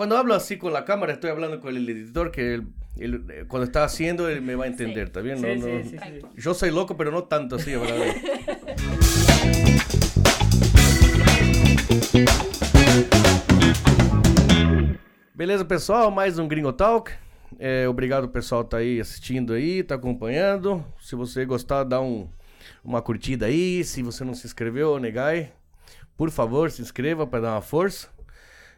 Cuando hablo así con la cámara, estoy hablando con el editor que él- él, eh, cuando está haciendo, él me va a entender. No, Sí, no- sí, sí, sí. Yo soy loco, pero no tanto así, ¿verdad? Beleza, pessoal? Mais um Gringo Talk. É, obrigado, pessoal, tá aí assistindo aí, tá acompanhando. Se você gostar, dá um, uma curtida aí. Se você não se inscreveu, negai, por favor, se inscreva para dar uma força.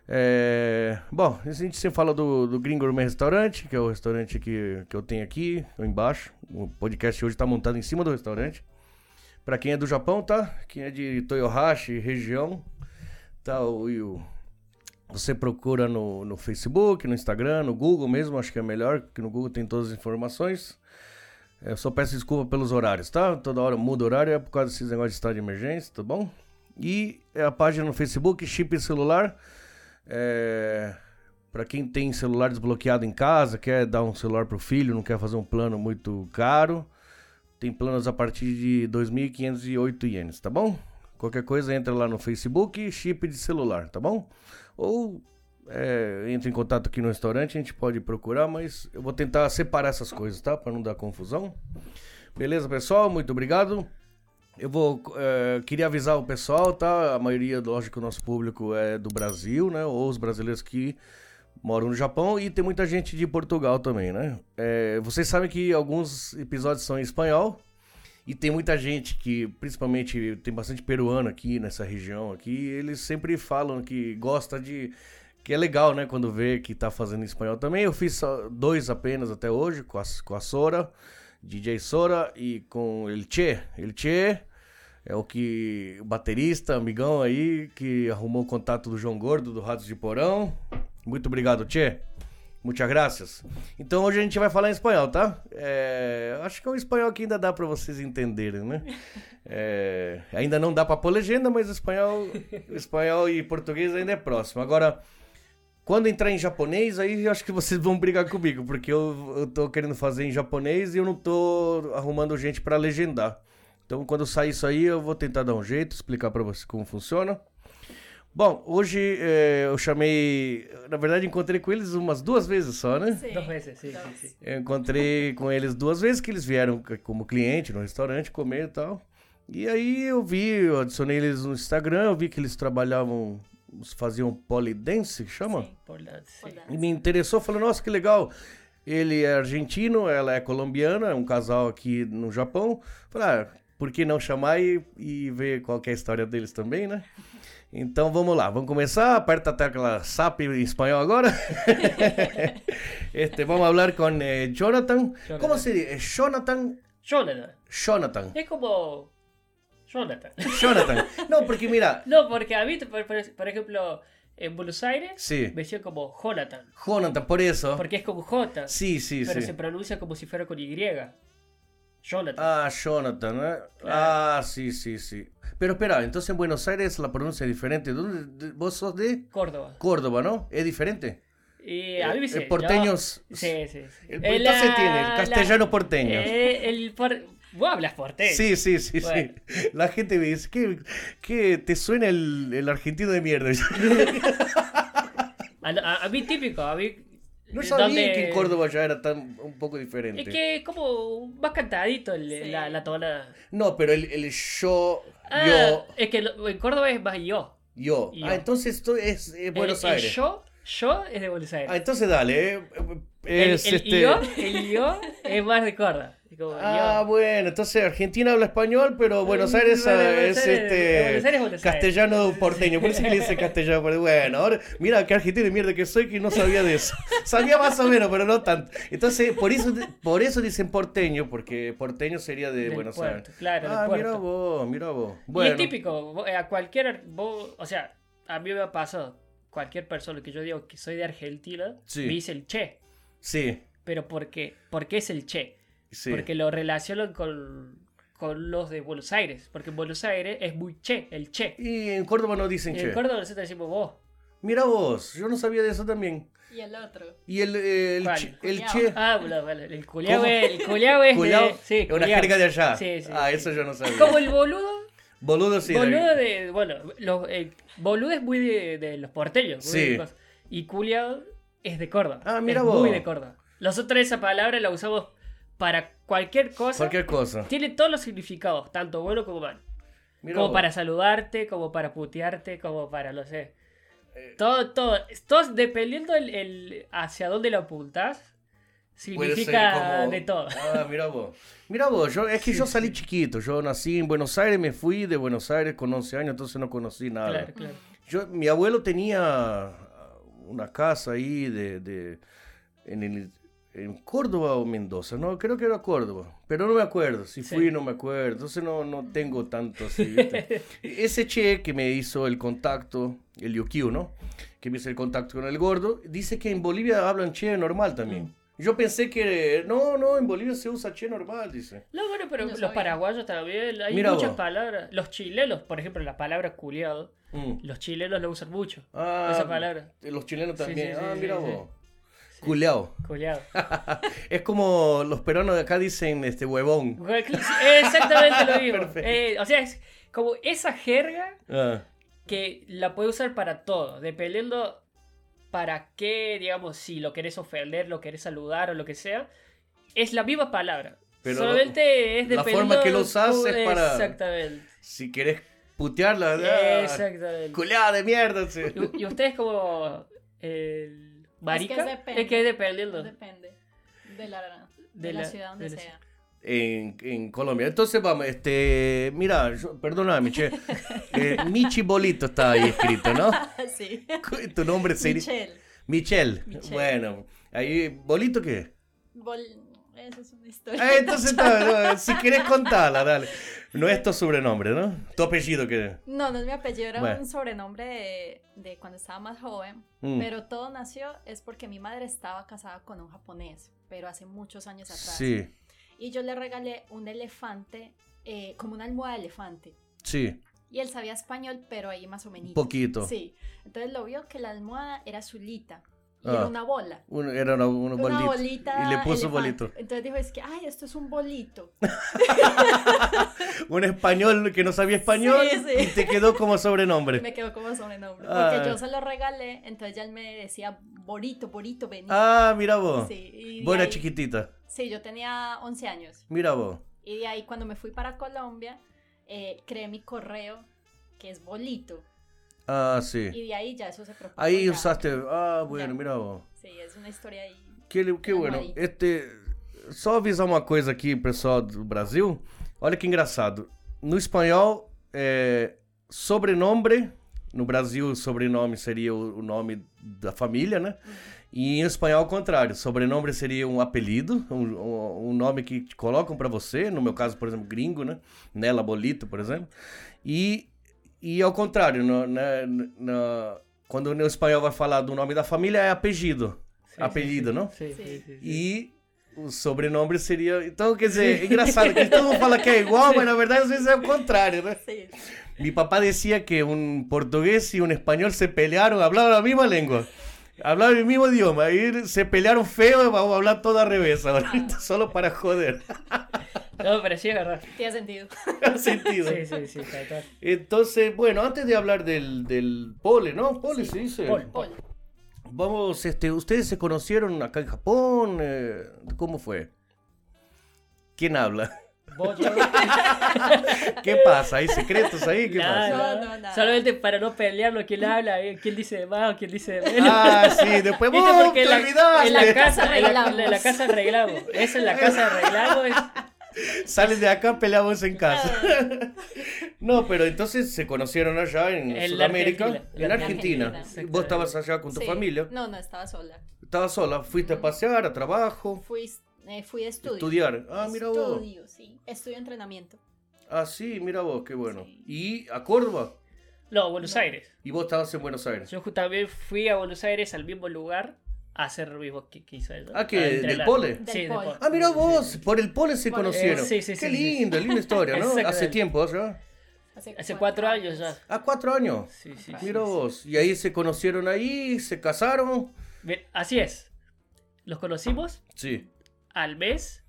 É, bom, a gente sempre fala do, do Gringo Gourmet Restaurante, que é o restaurante que, que eu tenho aqui embaixo. O podcast hoje tá montado em cima do restaurante. Pra quem é do Japão, tá? Quem é de Toyohashi, região, tá? O, o- você procura no, no Facebook, no Instagram, no Google mesmo, acho que é melhor, porque no Google tem todas as informações. Eu só peço desculpa pelos horários, tá? Toda hora muda o horário, é por causa desses negócios de estado de emergência, tá bom? E é a página no Facebook, Chip Celular. É... Para quem tem celular desbloqueado em casa, quer dar um celular pro filho, não quer fazer um plano muito caro, tem planos a partir de 2.508 ienes, tá bom? Qualquer coisa, entra lá no Facebook, chip de celular, tá bom? Ou é, entre em contato aqui no restaurante, a gente pode procurar, mas eu vou tentar separar essas coisas, tá? Para não dar confusão. Beleza, pessoal? Muito obrigado. Eu vou. é, queria avisar o pessoal, tá? A maioria, lógico, do nosso público é do Brasil, né? Ou os brasileiros que moram no Japão e tem muita gente de Portugal também, né? É, vocês sabem que alguns episódios são em espanhol e tem muita gente que, principalmente, tem bastante peruano aqui nessa região aqui, eles sempre falam que gosta de que é legal, né, quando vê que tá fazendo em espanhol também. Eu fiz dois apenas até hoje com a, com a Sora, DJ Sora e com El Che. El Che é o que o baterista, amigão aí que arrumou o contato do João Gordo do Ratos de Porão. Muito obrigado, Che. Muitas graças. Então hoje a gente vai falar em espanhol, tá? É, acho que é um espanhol que ainda dá pra vocês entenderem, né? É, ainda não dá pra pôr legenda, mas espanhol, espanhol e português ainda é próximo. Agora, quando entrar em japonês, aí eu acho que vocês vão brigar comigo, porque eu, eu tô querendo fazer em japonês e eu não tô arrumando gente pra legendar. Então, quando sair isso aí, eu vou tentar dar um jeito, explicar pra vocês como funciona. Bom, hoje é, eu chamei. Na verdade, encontrei com eles umas duas vezes só, né? Sim. Veces, sí, Dos. sí, sí. Eu encontrei com eles duas vezes que eles vieram como cliente no restaurante comer e tal. E aí eu vi, eu adicionei eles no Instagram, eu vi que eles trabalhavam, faziam polidense, chama? Sim. La- E me interessou, falei, nossa, que legal. Ele é argentino, ela é colombiana, é um casal aqui no Japão. Falei, ah, por que não chamar e, e ver qual que é a história deles também, né? Então vamos lá, vamos começar. Aperta a tecla SAP em espanhol agora. este, vamos falar com eh, Jonathan. Jonathan. Como se diz? Eh, Jonathan. Jonathan. Jonathan. Es como Jonathan. Jonathan. No, porque mira, No, porque a mí, por, ejemplo, en Buenos Aires sí, me decían como Jonathan. Jonathan, por eso. Porque es con J. Sí, sí, pero sí. se pronuncia como si fuera con Y. Jonathan. Ah, Jonathan, ¿eh? Ah, sí, sí, sí. Pero espera, entonces en Buenos Aires la pronuncia es diferente. ¿Dónde, de- vos sos de Córdoba. Córdoba, ¿no? Es diferente. Y a mí me Eh, dice. porteños. sí, sí. sí. El- entonces la- tiene el la- castellano porteño. eh, el por... Vos hablas porteño. Sí, sí, sí, Bueno. sí. La gente me dice, ¿qué, qué te suena el, el argentino de mierda? A, a- a mí típico, a mí. No sabía donde- que en Córdoba ya era tan un poco diferente. Es que es como más cantadito el- Sí. la, la tonada. No, pero el, el yo, Ah, yo, es que lo- en Córdoba es más yo. yo. yo. Ah, entonces esto es, eh, Buenos el, el Aires. yo, yo es de Buenos Aires. Ah, entonces dale. eh, Es, el, el este... yo, el yo es más de Córdoba. Como Ah, yo. bueno, entonces Argentina habla español, pero Buenos Mm, Aires Buenos ah, Aires, es Buenos este Aires, Buenos Aires. castellano porteño, por eso que le dice castellano. Bueno, ahora mira qué argentino de mierda que soy que no sabía de eso. Sabía más o menos, pero no tanto. Entonces, por eso por eso dicen porteño, porque porteño sería de Del Buenos puerto, Aires. claro, del ah, mira puerto. vos, mira vos. Y es típico, eh, a cualquier, vos- o sea, a mí me ha pasado, cualquier persona que yo digo que soy de Argentina, Sí. me dice el che. sí, Pero ¿por qué? ¿Por qué es el che? Sí. Porque lo relacionan con, con los de Buenos Aires. Porque en Buenos Aires es muy che, el che. Y en Córdoba no dicen Y che. en Córdoba nosotros decimos vos. Mira vos, yo no sabía de eso también. Y el otro. Y el, el, ¿Cuál? che, el che. Ah, bueno, vale, el culiao es, el culiao es Culiao, de... Sí, es una culiao. jerga de allá. Sí, sí, ah, sí. eso yo no sabía. Como el boludo. Boludo sí. boludo de... Bueno, los, el boludo es muy de, de los porteños. Sí. de. Y culiao es de Córdoba. Ah, mira es vos. Muy de Córdoba. Nosotros esa palabra la usamos para cualquier cosa. Cualquier cosa. Tiene todos los significados, tanto bueno como malo. Mira como vos. para saludarte, como para putearte, como para, no sé. Eh. Todo, todo. todo dependiendo el, el- hacia dónde lo ser significa como- de todo. Ah, mira vos. Mira vos, yo, es que yo salí chiquito. Yo nací en Buenos Aires, me fui de Buenos Aires con 11 años, entonces no conocí nada. Claro, claro. Yo, mi abuelo tenía una casa ahí de, de- en, el- en Córdoba o Mendoza, no, creo que era Córdoba, pero no me acuerdo, si Sí. fui no me acuerdo, entonces no, no tengo tanto así, ¿viste? Ese che que me hizo el contacto, el Yukiu, ¿no? Que me hizo el contacto con el gordo, dice que en Bolivia hablan che normal también. Mm. Yo pensé que, no, no, en Bolivia se usa che normal, dice. No, bueno, pero No los paraguayos también, hay Mira muchas vos. palabras. Los chilenos, por ejemplo, la palabra culiado, Mm. los chilenos lo usan mucho. Ah, Esa palabra. Los chilenos Sí, también. sí, sí, ah, sí, mira sí. vos. Culeao. Culiado. es como los peruanos de acá dicen este huevón. Exactamente lo mismo. Eh, o sea, es como esa jerga Ah, que la puede usar para todo, dependiendo para qué, digamos, si lo querés ofender, lo querés saludar o lo que sea, es la misma palabra. Pero Solamente es la dependiendo... forma que lo usás tú- es para- Exactamente. si querés putearla, Exactamente. culeada de mierda. sí. Y, y ustedes como el marica, es depende. es que dependiendo. Depende de la, de De la la- ciudad donde de la sea. En, en Colombia. Entonces vamos, este, mira, yo, perdóname, che. Eh, Michi Bolito está ahí escrito, ¿no? sí. Tu nombre sería Michelle. Michelle. Michelle. Bueno, ahí, ¿Bolito qué? Bol- Esa es una historia. Ah, entonces, está, no, si quieres contarla, dale. No es tu sobrenombre, ¿no? Tu apellido que... No, no es mi apellido, era Bueno. un sobrenombre de, de cuando estaba más joven. Mm. Pero todo nació es porque mi madre estaba casada con un japonés, pero hace muchos años atrás. Sí, Y yo le regalé un elefante, eh, como una almohada de elefante. sí, Y él sabía español, pero ahí más o menos. poquito. Sí. Entonces lo vio que la almohada era azulita. Y Ah. era una bola. Un- era una, una Una bolita. bolita. Y le puso elefante. bolito. Entonces dijo, es que, ay, esto es un bolito. Un español que no sabía español Sí, sí. y te quedó como sobrenombre. Me quedó como sobrenombre. Ah. Porque yo se lo regalé, entonces ya él me decía, Borito, Borito, vení. Ah, mira vos. Sí, eras ahí- chiquitita. Sí, yo tenía 11 años. Mira vos. Y de ahí cuando me fui para Colombia, eh, creé mi correo, que es Bolito. Ah, sí. Y de ahí ya eso se propagó. Ahí ya. usaste. Ah, bueno, Ya. mira vos. Sí, es una historia ahí. Que, que bueno. aí. Este, só avisar uma coisa aqui, pessoal do Brasil. Olha que engraçado. No espanhol, é, sobrenome, no Brasil, sobrenome seria o, nome da família, né? E em espanhol, ao contrário. Sobrenome seria um apelido, um, um- nome que colocam pra você. No meu caso, por exemplo, gringo, né? Nela Bolito, por exemplo. E, e ao contrário, no, né, na- quando no espanhol vai falar do nome da família, é apelido. ¿no? Sí. sí, sí, sí. E o sobrenome seria. Então, quer dizer, é engraçado que todo mundo fala que é igual, mas na verdade às vezes é o contrário, né? Sí. Mi papá decía que un portugués y un español se pelearon, hablaban la misma lengua, hablaban el mismo idioma, y se pelearon feo y vamos a hablar todo al revés ahora, solo para joder. No, pero sí es verdad. Tiene sentido. ¿Ha sentido? Sí, sí, sí, tal cual. Entonces, bueno, antes de hablar del, del pole, ¿no? Pole se dice. Pole. Paul. Vamos, este, ¿ustedes se conocieron acá en Japón? Eh, ¿Cómo fue? ¿Quién habla? Vos, yo- ¿Qué pasa? ¿Hay secretos ahí? ¿Qué Nada, pasa? No, nada. no, nada. Solamente para no pelearlo, quién habla, eh, quién dice de más o quién dice de menos. Ah, sí, después ¿Viste? ¡oh, Porque te en la, olvidaste! en la casa, en la, Arreglamos. en la casa arreglamos. Eso en la casa arreglamos. es- Sales de acá, peleamos en casa. no, pero entonces se conocieron allá en, En Sudamérica, Argentina. en En Argentina. Argentina. Vos estabas allá con tu Sí. familia. No, no, estaba sola. Estabas sola, fuiste a pasear, a trabajo, Fui, eh, fui de estudio. estudiar. Ah, mira vos. Estudio, sí. Estudio entrenamiento. Ah, sí, mira vos, qué bueno. Sí. Y a Córdoba. No, Buenos Aires. Y vos estabas en Buenos Aires. Yo también fui a Buenos Aires al mismo lugar a hacer mismo que, que hizo ella. Ah, ¿que del pole? Sí, Del pole. Ah, mira vos, sí. por el pole se conocieron. Eh, sí, sí, Qué sí, sí, linda, historia, ¿no? Hace tiempo ya. Hace cuatro años ya. Ah, cuatro años. Sí, sí, sí, Mira sí. vos. Y ahí se conocieron ahí, se casaron. Bien, Así es. Los conocimos Sí. al mes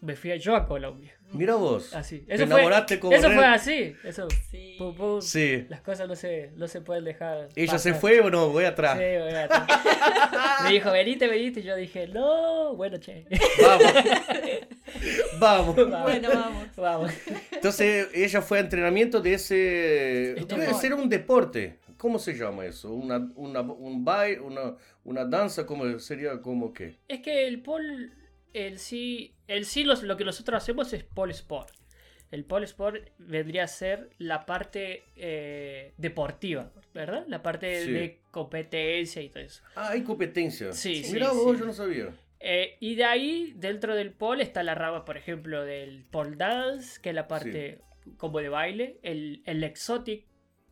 me fui yo a Colombia. Mira vos. Así. Te Eso fue, enamoraste como eso Ren. fue así. Eso. Sí. pum, pum. Sí. Las cosas no se, no se pueden dejar. ¿Ella se pasar. fue o no? Voy atrás. Sí, voy atrás. Me dijo, venite, venite. Y yo dije, no, bueno, che. Vamos. Vamos. Vamos. Bueno, vamos. Vamos. Entonces, ella fue a entrenamiento de ese... Este Debe ser un deporte. ¿Cómo se llama eso? ¿Una, una, un baile? Una, ¿Una danza? ¿Cómo sería? ¿Cómo qué? Es que el pole, el sí, el sí los- lo que nosotros hacemos es pole sport. El pole sport vendría a ser la parte eh, deportiva, ¿verdad? La parte Sí. de competencia y todo eso. Ah, hay competencia. Sí, sí, Mira vos, yo no sabía. Eh, y de ahí, dentro del pole, está la rama, por ejemplo, del pole dance, que es la parte como de baile, el, el exotic,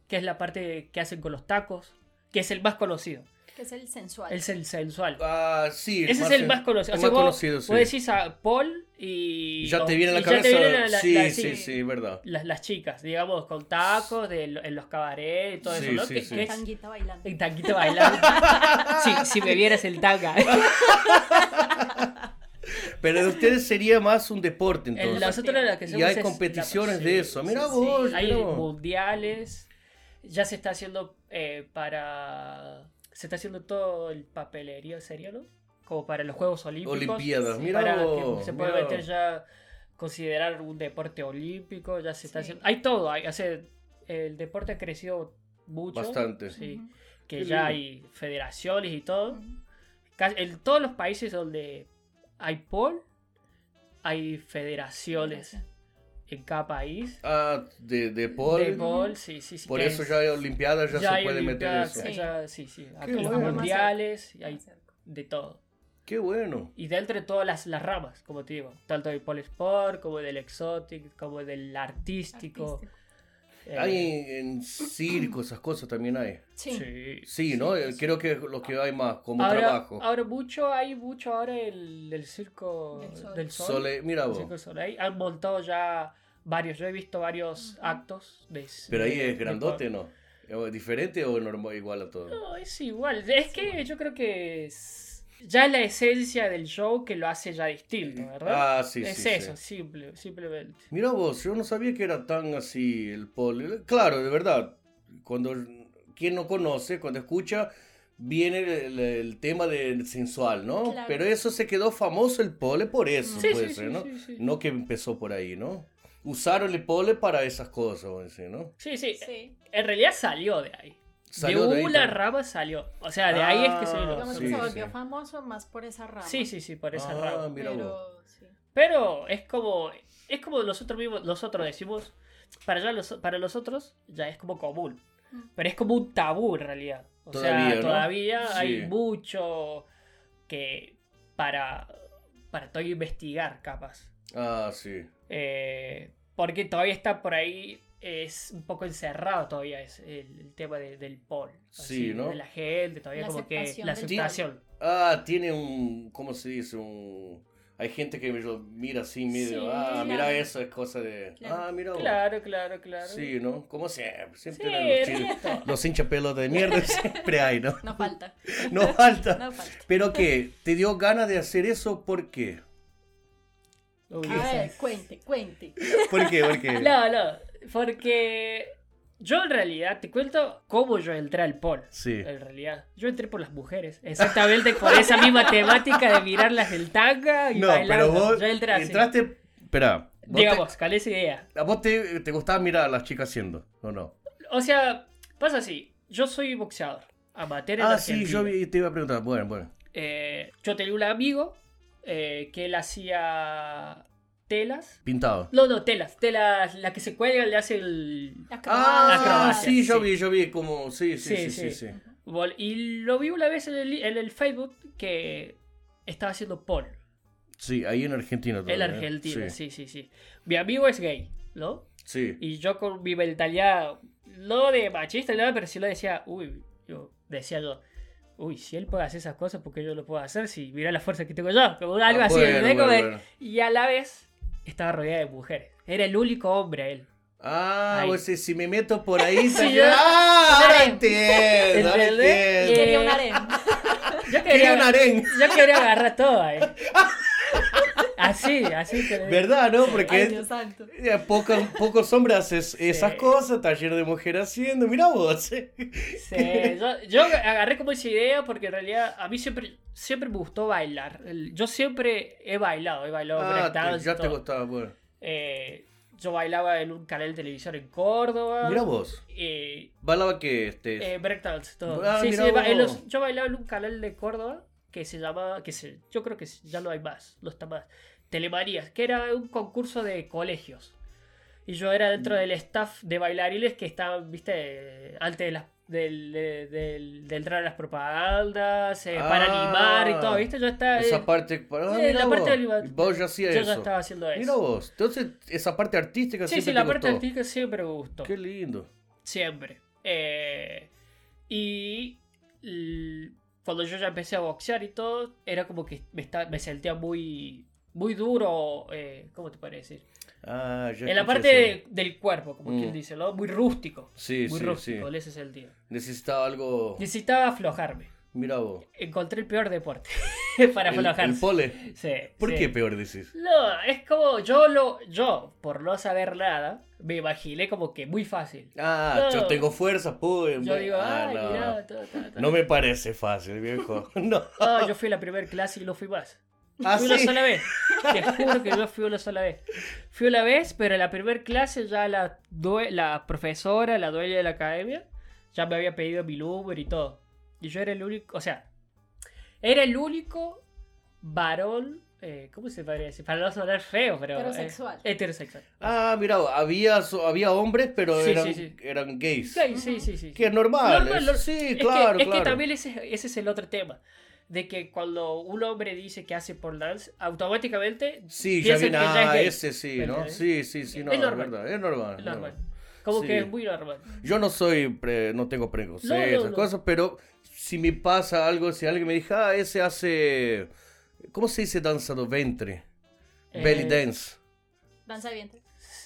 que es la parte que hacen con los tacos, que es el más conocido, Que es el sensual. es el sensual. Ah, sí. Ese es el más conocido. el O sea, más vos, conocido, sí. vos decís a Paul y. Ya te viene a la cabeza. La- sí, la- sí, sí, verdad. Las, las chicas, digamos, con tacos de, en los cabarets y todo Sí, eso, ¿no? sí, que, sí. que es Tanguita bailando. en tanquito bailando. si, si me vieras el tanga. Pero de ustedes sería más un deporte En entonces. nosotros lo que y hay es- competiciones sí, de eso. Mira sí, vos, sí. Hay mira vos. mundiales. Ya se está haciendo eh, para. Se está haciendo todo el papelerío, ¿sería, no? Como para los Juegos Olímpicos. Olimpiadas, mira para vos, que se puede mira meter ya. Considerar un deporte olímpico. Ya se está Sí. haciendo. Hay todo. Hay, hace, el deporte ha crecido mucho. Bastante. Sí. Que Qué ya lindo. hay federaciones y todo. Casi- En todos los países donde hay pol, hay federaciones en cada país. Ah, de, de pole. De pol, sí, sí, sí. Por que eso es- ya hay Olimpiadas, ya, se hay puede meter eso. Sí. ya- sí, sí. Los bueno. mundiales, y hay de todo. Qué bueno. Y dentro de todas las, las ramas, como te digo, tanto del pole sport, como del exotic, como del artístico. Artístico. eh, Hay en, en circo, esas cosas también hay. Sí. sí. Sí, ¿no? Sí, Eh, sí. Creo que es lo que hay más, como Ahora, trabajo. ahora mucho, hay mucho ahora el, el circo Del Sol. Sole- mira el vos. circo del Soleil. Han montado ya varios, yo he visto varios actos de Pero ahí de- es grandote. ¿no? ¿Es diferente o normal, igual a todo? No, es igual. Es que yo creo que es ya la esencia del show que lo hace ya distinto, ¿verdad? Ah, sí, es sí. eso, sí. simple, simplemente. Mira vos, yo no sabía que era tan así el pole. Claro, de verdad, cuando quien no conoce, cuando escucha, viene el, el tema del sensual, ¿no? Claro. Pero eso se quedó famoso el pole por eso, Sí, puede sí, ser, sí, ¿no? sí, sí. No que empezó por ahí, ¿no? Usaron el pole para esas cosas, vamos a decir, ¿no? Sí, sí, Sí. En realidad salió de ahí. Salió de de una rama salió. O sea, de ahí es que se Ah, Digamos sí, que se sí. volvió famoso más por esa rama. Sí, sí, sí, por esa Ah, rama. mira. Pero sí. Pero es como es como nosotros mismos nosotros decimos para ya los, para los otros ya es como común. Mm. Pero es como un tabú en realidad. O Todavía, sea, ¿no? todavía Sí. hay mucho que para para todo investigar capaz. Ah, sí. Eh, porque todavía está por ahí es un poco encerrado todavía es el, el tema de- del pol. Sí, ¿no? De la gente, todavía La como que la aceptación. Ah, tiene un, ¿cómo se dice? Un... Hay gente que me lo mira así medio, Sí, ah, mira claro. eso, es cosa de... Claro. Ah, mira. Claro, claro, claro. Sí, ¿no? Como siempre, siempre Sí, eran los, sí, chi- esto. los hincha pelota de mierda, siempre hay, ¿no? No falta. No falta. No falta. Pero qué, ¿te dio ganas de hacer eso? ¿Por qué? A ver, cuente, cuente. ¿Por qué? ¿Por qué? No, no, porque yo en realidad te cuento cómo yo entré al pol. Sí. En realidad, yo entré por las mujeres, exactamente por esa misma temática de mirarlas del tanga y No, bailando. pero vos yo entré así. entraste... Espera, vos, Digamos, ¿cuál es idea? a vos te, te gustaba mirar a las chicas haciendo, ¿o no? O sea, pasa así, yo soy boxeador, amateur en Ah, sí, Argentina. yo te iba a preguntar. Bueno, bueno. Eh, yo tenía un amigo eh, que él hacía telas. Pintado. No, no, telas, telas, la que se cuelga, le hace el... Ah, Acrobacia, sí, yo sí. vi, yo vi como... Sí, sí, sí, Sí, sí. sí. sí. Vol- Y lo vi una vez en el, en el Facebook que estaba haciendo pole. Sí, ahí en Argentina En todavía, Argentina, Sí, sí, sí, sí. Mi amigo es gay, ¿no? sí. Y yo con mi mentalidad, no de machista, nada, pero sí lo decía, uy, yo decía yo, uy, si él puede hacer esas cosas, ¿por qué yo lo puedo hacer? Si mira la fuerza que tengo yo, como algo Ah, así, bueno, ¿entendés? bueno, Como de- bueno. Y a la vez estaba rodeada de mujeres. Era el único hombre él. Ah, Ahí. pues si, si me meto por ahí... Sí, yo- ¡Ah! Ahora entiendo, ahora entiendo. Quería Eh, un harem. Yo Quería un quería, harén. yo quería agarrar todo ahí. Así, así te. ¿Verdad, no? Ay, Porque Dios santo. eh, pocos, pocos hombres hacen esas Sí. cosas, taller de mujer haciendo. Mira vos. eh. Sí, yo, yo agarré como esa idea porque en realidad a mí siempre, siempre me gustó bailar. Yo siempre he bailado, he bailado Ah, ya te gustaba, bueno. Eh, yo bailaba en un canal de televisión en Córdoba. Mira vos. Eh, Bailaba que este. eh, breakdance, todo. Ah, sí, sí, ba- los- yo bailaba en un canal de Córdoba que se llamaba, que se, yo creo que ya no hay más, no está más, Telemarías, que era un concurso de colegios. Y yo era Mm. dentro del staff de bailarines que estaban, viste, antes de las del, de, del- de entrar a las propagandas, eh, para Ah, animar y todo, ¿viste? Yo estaba. esa eh, parte. ah, eh, mira la parte vos. del iba- Vos ya hacías yo eso. ya estaba haciendo eso. Mira vos. Entonces, esa parte artística sí, siempre sí, la te parte gustó. artística siempre me gustó. Qué lindo. Siempre. Eh, y cuando yo ya empecé a boxear y todo, era como que me, está, me sentía muy, muy duro, eh, ¿cómo te puede decir? Ah, En la parte de- del cuerpo, como Mm. quien dice, ¿no? Muy rústico. Sí, muy sí, rústico, sí. en ese sentido. Necesitaba algo. Necesitaba aflojarme. Mira vos. Encontré el peor deporte para El, aflojarse. el pole. Sí, ¿Por sí. qué peor decís? No, es como yo lo, yo, por no saber nada, me imaginé como que muy fácil. Ah, No. yo tengo fuerza, pues. Yo digo, ah, ay, no. mirá, ta, ta, ta". No me parece fácil, viejo. No. No, yo fui a la primera clase y no fui más. ¿Ah, fui una sí? sola vez. Te juro que no fui una sola vez. Fui una vez, pero en la primera clase ya la, la profesora, la dueña de la academia, ya me había pedido mi número y todo. Y yo era el único, o sea, era el único varón, eh, ¿cómo se podría decir? Para no sonar feo, pero... eh, Heterosexual. Ah, mira, había, so- había hombres, pero Sí, eran, sí, sí. eran gays. Sí, sí, sí, sí. Que es normal. Normal, es- sí, es claro, que, es claro. que también ese, ese es el otro tema. De que cuando un hombre dice que hace por dance, automáticamente Sí, ya viene, que ya es ah, gay. ese sí, ¿no? Sí, sí, sí, no, Es es, normal. verdad, es normal. Es normal. normal. Como Sí. que es muy normal. Yo no soy, pre- no tengo No, no, esas no. cosas, pero si me pasa algo, si alguien me dice, ah, ese hace, ¿cómo se dice danza do ventre? Belly Eh, dance. Danza de vientre.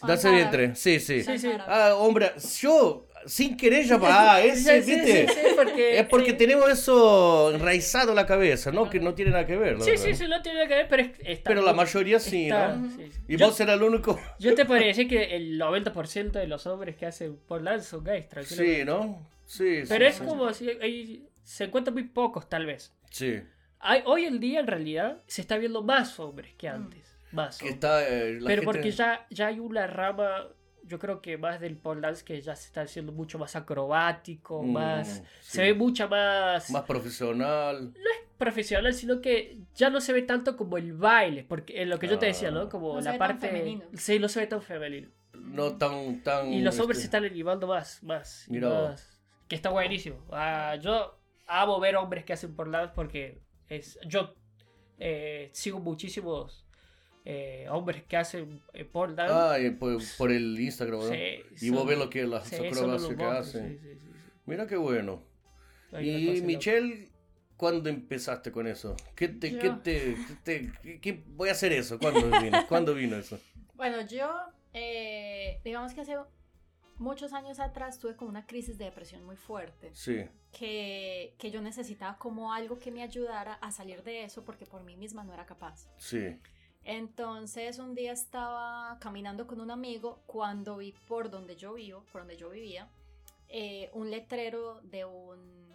Danza de vientre, sí, sí. Sí, sí. Ah, hombre, yo, sin querer ya, ah, ese, Sí, ¿viste? sí, sí, porque, Es porque tenemos eso enraizado en la cabeza, ¿no? Que no tiene nada que ver, Sí, verdad. sí, sí, no tiene nada que ver, pero es- está. Pero la mayoría sí, está- ¿no? sí. Y yo, vos eras el único. yo te podría decir que el 90% de los hombres que hacen por dance son gays. Sí, ¿no? Sí, sí. Pero es como si hay- se encuentran muy pocos, tal vez. Sí. Hay, hoy en día, en realidad, se está viendo más hombres que antes. Más. Hombres. está. eh, la Pero gente- porque ya, ya hay una rama, yo creo que más del pole dance que ya se está haciendo mucho más acrobático, Mm, más... sí. Se ve mucha más, Más profesional. profesional, sino que ya no se ve tanto como el baile, porque en lo que yo te decía, Ah. ¿no? Como No se la ve tan parte... femenino. Sí, no se ve tan femenino. No tan. tan Y los hombres este, se están animando más, más, Mira más. Que está buenísimo. Ah, yo amo ver hombres que hacen por dance porque es, yo eh, sigo muchísimos eh, hombres que hacen eh. Ah, y por, por el Instagram, ¿no? Sí, y vos ves lo que las sí, acrobacias que hacen. sí, sí, sí, sí. Mira qué bueno. Hay Y Michelle, ¿cuándo empezaste con eso? ¿Qué te, Yo. qué te, qué te- qué- qué- voy a hacer eso? ¿Cuándo vino? ¿Cuándo vino eso? Bueno, yo, eh, digamos que hace muchos años atrás tuve como una crisis de depresión muy fuerte, Sí, que, que yo necesitaba como algo que me ayudara a salir de eso porque por mí misma no era capaz. sí. Entonces un día estaba caminando con un amigo cuando vi por donde yo vivo, por donde yo vivía, eh, un letrero de un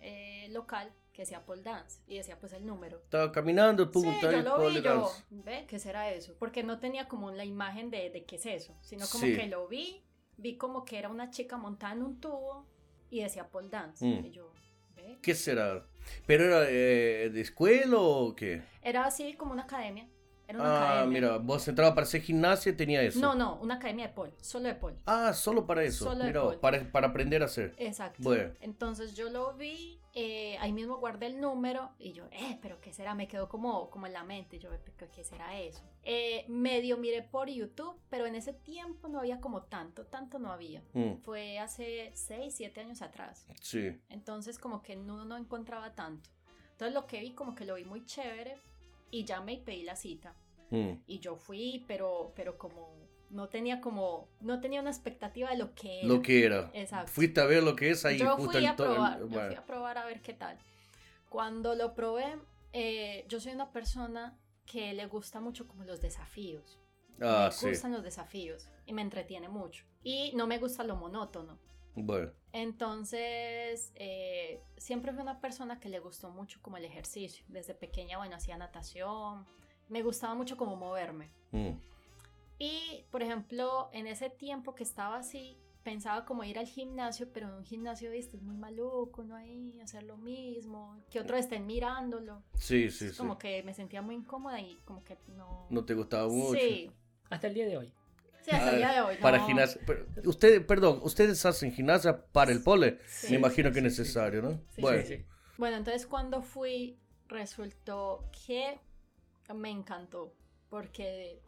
eh, local que decía pole dance y decía pues el número. Estaba caminando, pum, Sí, yo lo vi, yo, ve, ¿qué será eso? Porque no tenía como la imagen de, de qué es eso, sino como Sí. que lo vi, vi como que era una chica montada en un tubo y decía pole dance. Mm. Y yo, ve, ¿Qué será? ¿Pero era eh, de escuela o qué? era así como una academia. Era una Ah, academia. mira, vos entrabas para hacer gimnasia y tenía eso. No, no, una academia de pole, solo de pole. Ah, solo para eso. Solo de mira, pole. para, para aprender a hacer. Exacto. Bueno. Entonces yo lo vi, eh, ahí mismo guardé el número y yo, eh, pero ¿qué será? Me quedó como, como en la mente, yo, "¿Pero ¿qué será eso? Eh, medio miré por YouTube, pero en ese tiempo no había como tanto, tanto no había. Mm, Fue hace 6, 7 años atrás. sí. Entonces como que no, no encontraba tanto. Entonces lo que vi como que lo vi muy chévere y llamé y pedí la cita. Mm, Y yo fui, pero, pero como no tenía como, no tenía una expectativa de lo que era. Lo que era. Exacto. Fuiste a ver lo que es ahí yo justo fui a el- probar, yo fui a probar a ver qué tal. Cuando lo probé, eh, yo soy una persona que le gusta mucho como los desafíos. Ah, me sí. gustan los desafíos y me entretiene mucho. Y no me gusta lo monótono. Bueno. Entonces, eh, siempre fui una persona que le gustó mucho como el ejercicio. Desde pequeña, bueno, hacía natación. Me gustaba mucho como moverme. Mm. Y, por ejemplo, en ese tiempo que estaba así, pensaba como ir al gimnasio, pero en un gimnasio, viste, es muy maluco, no ahí, hacer lo mismo, que otros estén mirándolo. Sí, sí, Es sí. como que me sentía muy incómoda y como que no... No te gustaba mucho. Sí, Hasta el día de hoy. Sí, hasta el día de hoy. Para no. gimnasia. pero Usted, perdón, ustedes hacen gimnasia para el pole. Sí. Me imagino que es necesario, ¿no? Sí, bueno. Sí, sí. Bueno, entonces cuando fui, resultó que me encantó, porque...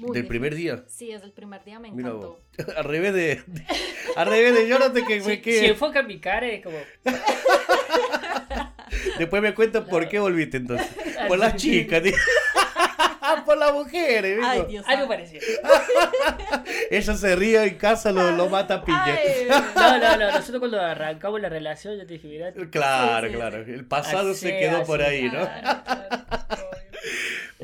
muy Del primer día. Sí, desde el primer día me encantó. al revés de, de- al revés de Jonathan que me Si, quedé. si enfoca mi cara es como. Después me cuentan por qué volviste entonces. Por las chicas, tío. por las mujeres, Ay, digo. Dios Algo parecido. Ella se ríe en casa, lo, lo mata a piña. Ay, No, no, no. Nosotros cuando arrancamos la relación, yo te dije, mira. Claro, Sí, sí, claro. El pasado así, se quedó por ahí, ¿no? Claro, claro.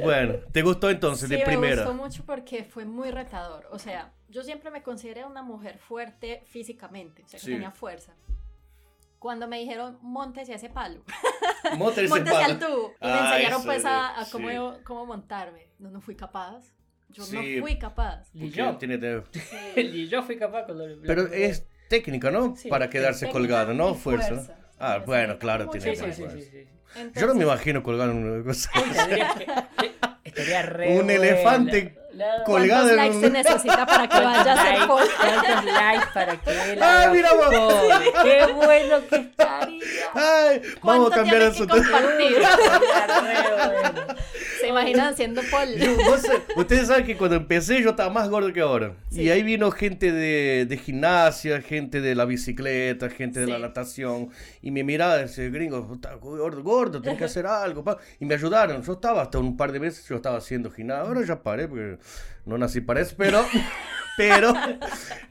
Bueno, ¿te gustó entonces Sí, de me primera? gustó mucho porque fue muy retador. O sea, yo siempre me consideré una mujer fuerte físicamente, o sea, que Sí. tenía fuerza. Cuando me dijeron, montese a ese palo, Móntese en montese al tubo, y me Ah, enseñaron pues a, a sí. cómo, cómo montarme. No, no fui capaz. Yo Sí. no fui capaz. Porque yo. tiene Ni yo fui capaz cuando. Pero es técnica, ¿no? Sí, Para quedarse colgado, ¿no? y Fuerza. Ah, Sí, bueno, claro, tiene que sí, ver sí, fuerza. sí, sí. Yo no me Entonces, imagino colgado en una cosa. Estaría re Un elefante La- colgado ¿Cuántos likes un- se necesita para que vaya a ser? ¿Cuántos likes para que él haga mira vos. pole? ¡Qué bueno que estaría! Ay, vamos a ¿Cuánto cambiar eso. que compartir? Bueno. ¿Se imaginan haciendo pol? Yo- vos sa- ustedes saben que cuando empecé yo estaba más gordo que ahora. Y ahí vino gente de, de gimnasia, gente de la bicicleta, gente de la Sí. natación. Y me miraba y decía, gringo, gordo, gordo, tenés que hacer algo. pa". Y me ayudaron. Yo estaba hasta un par de veces, yo estaba haciendo gimnasia. Ahora ya paré porque no nací para eso, pero... Pero,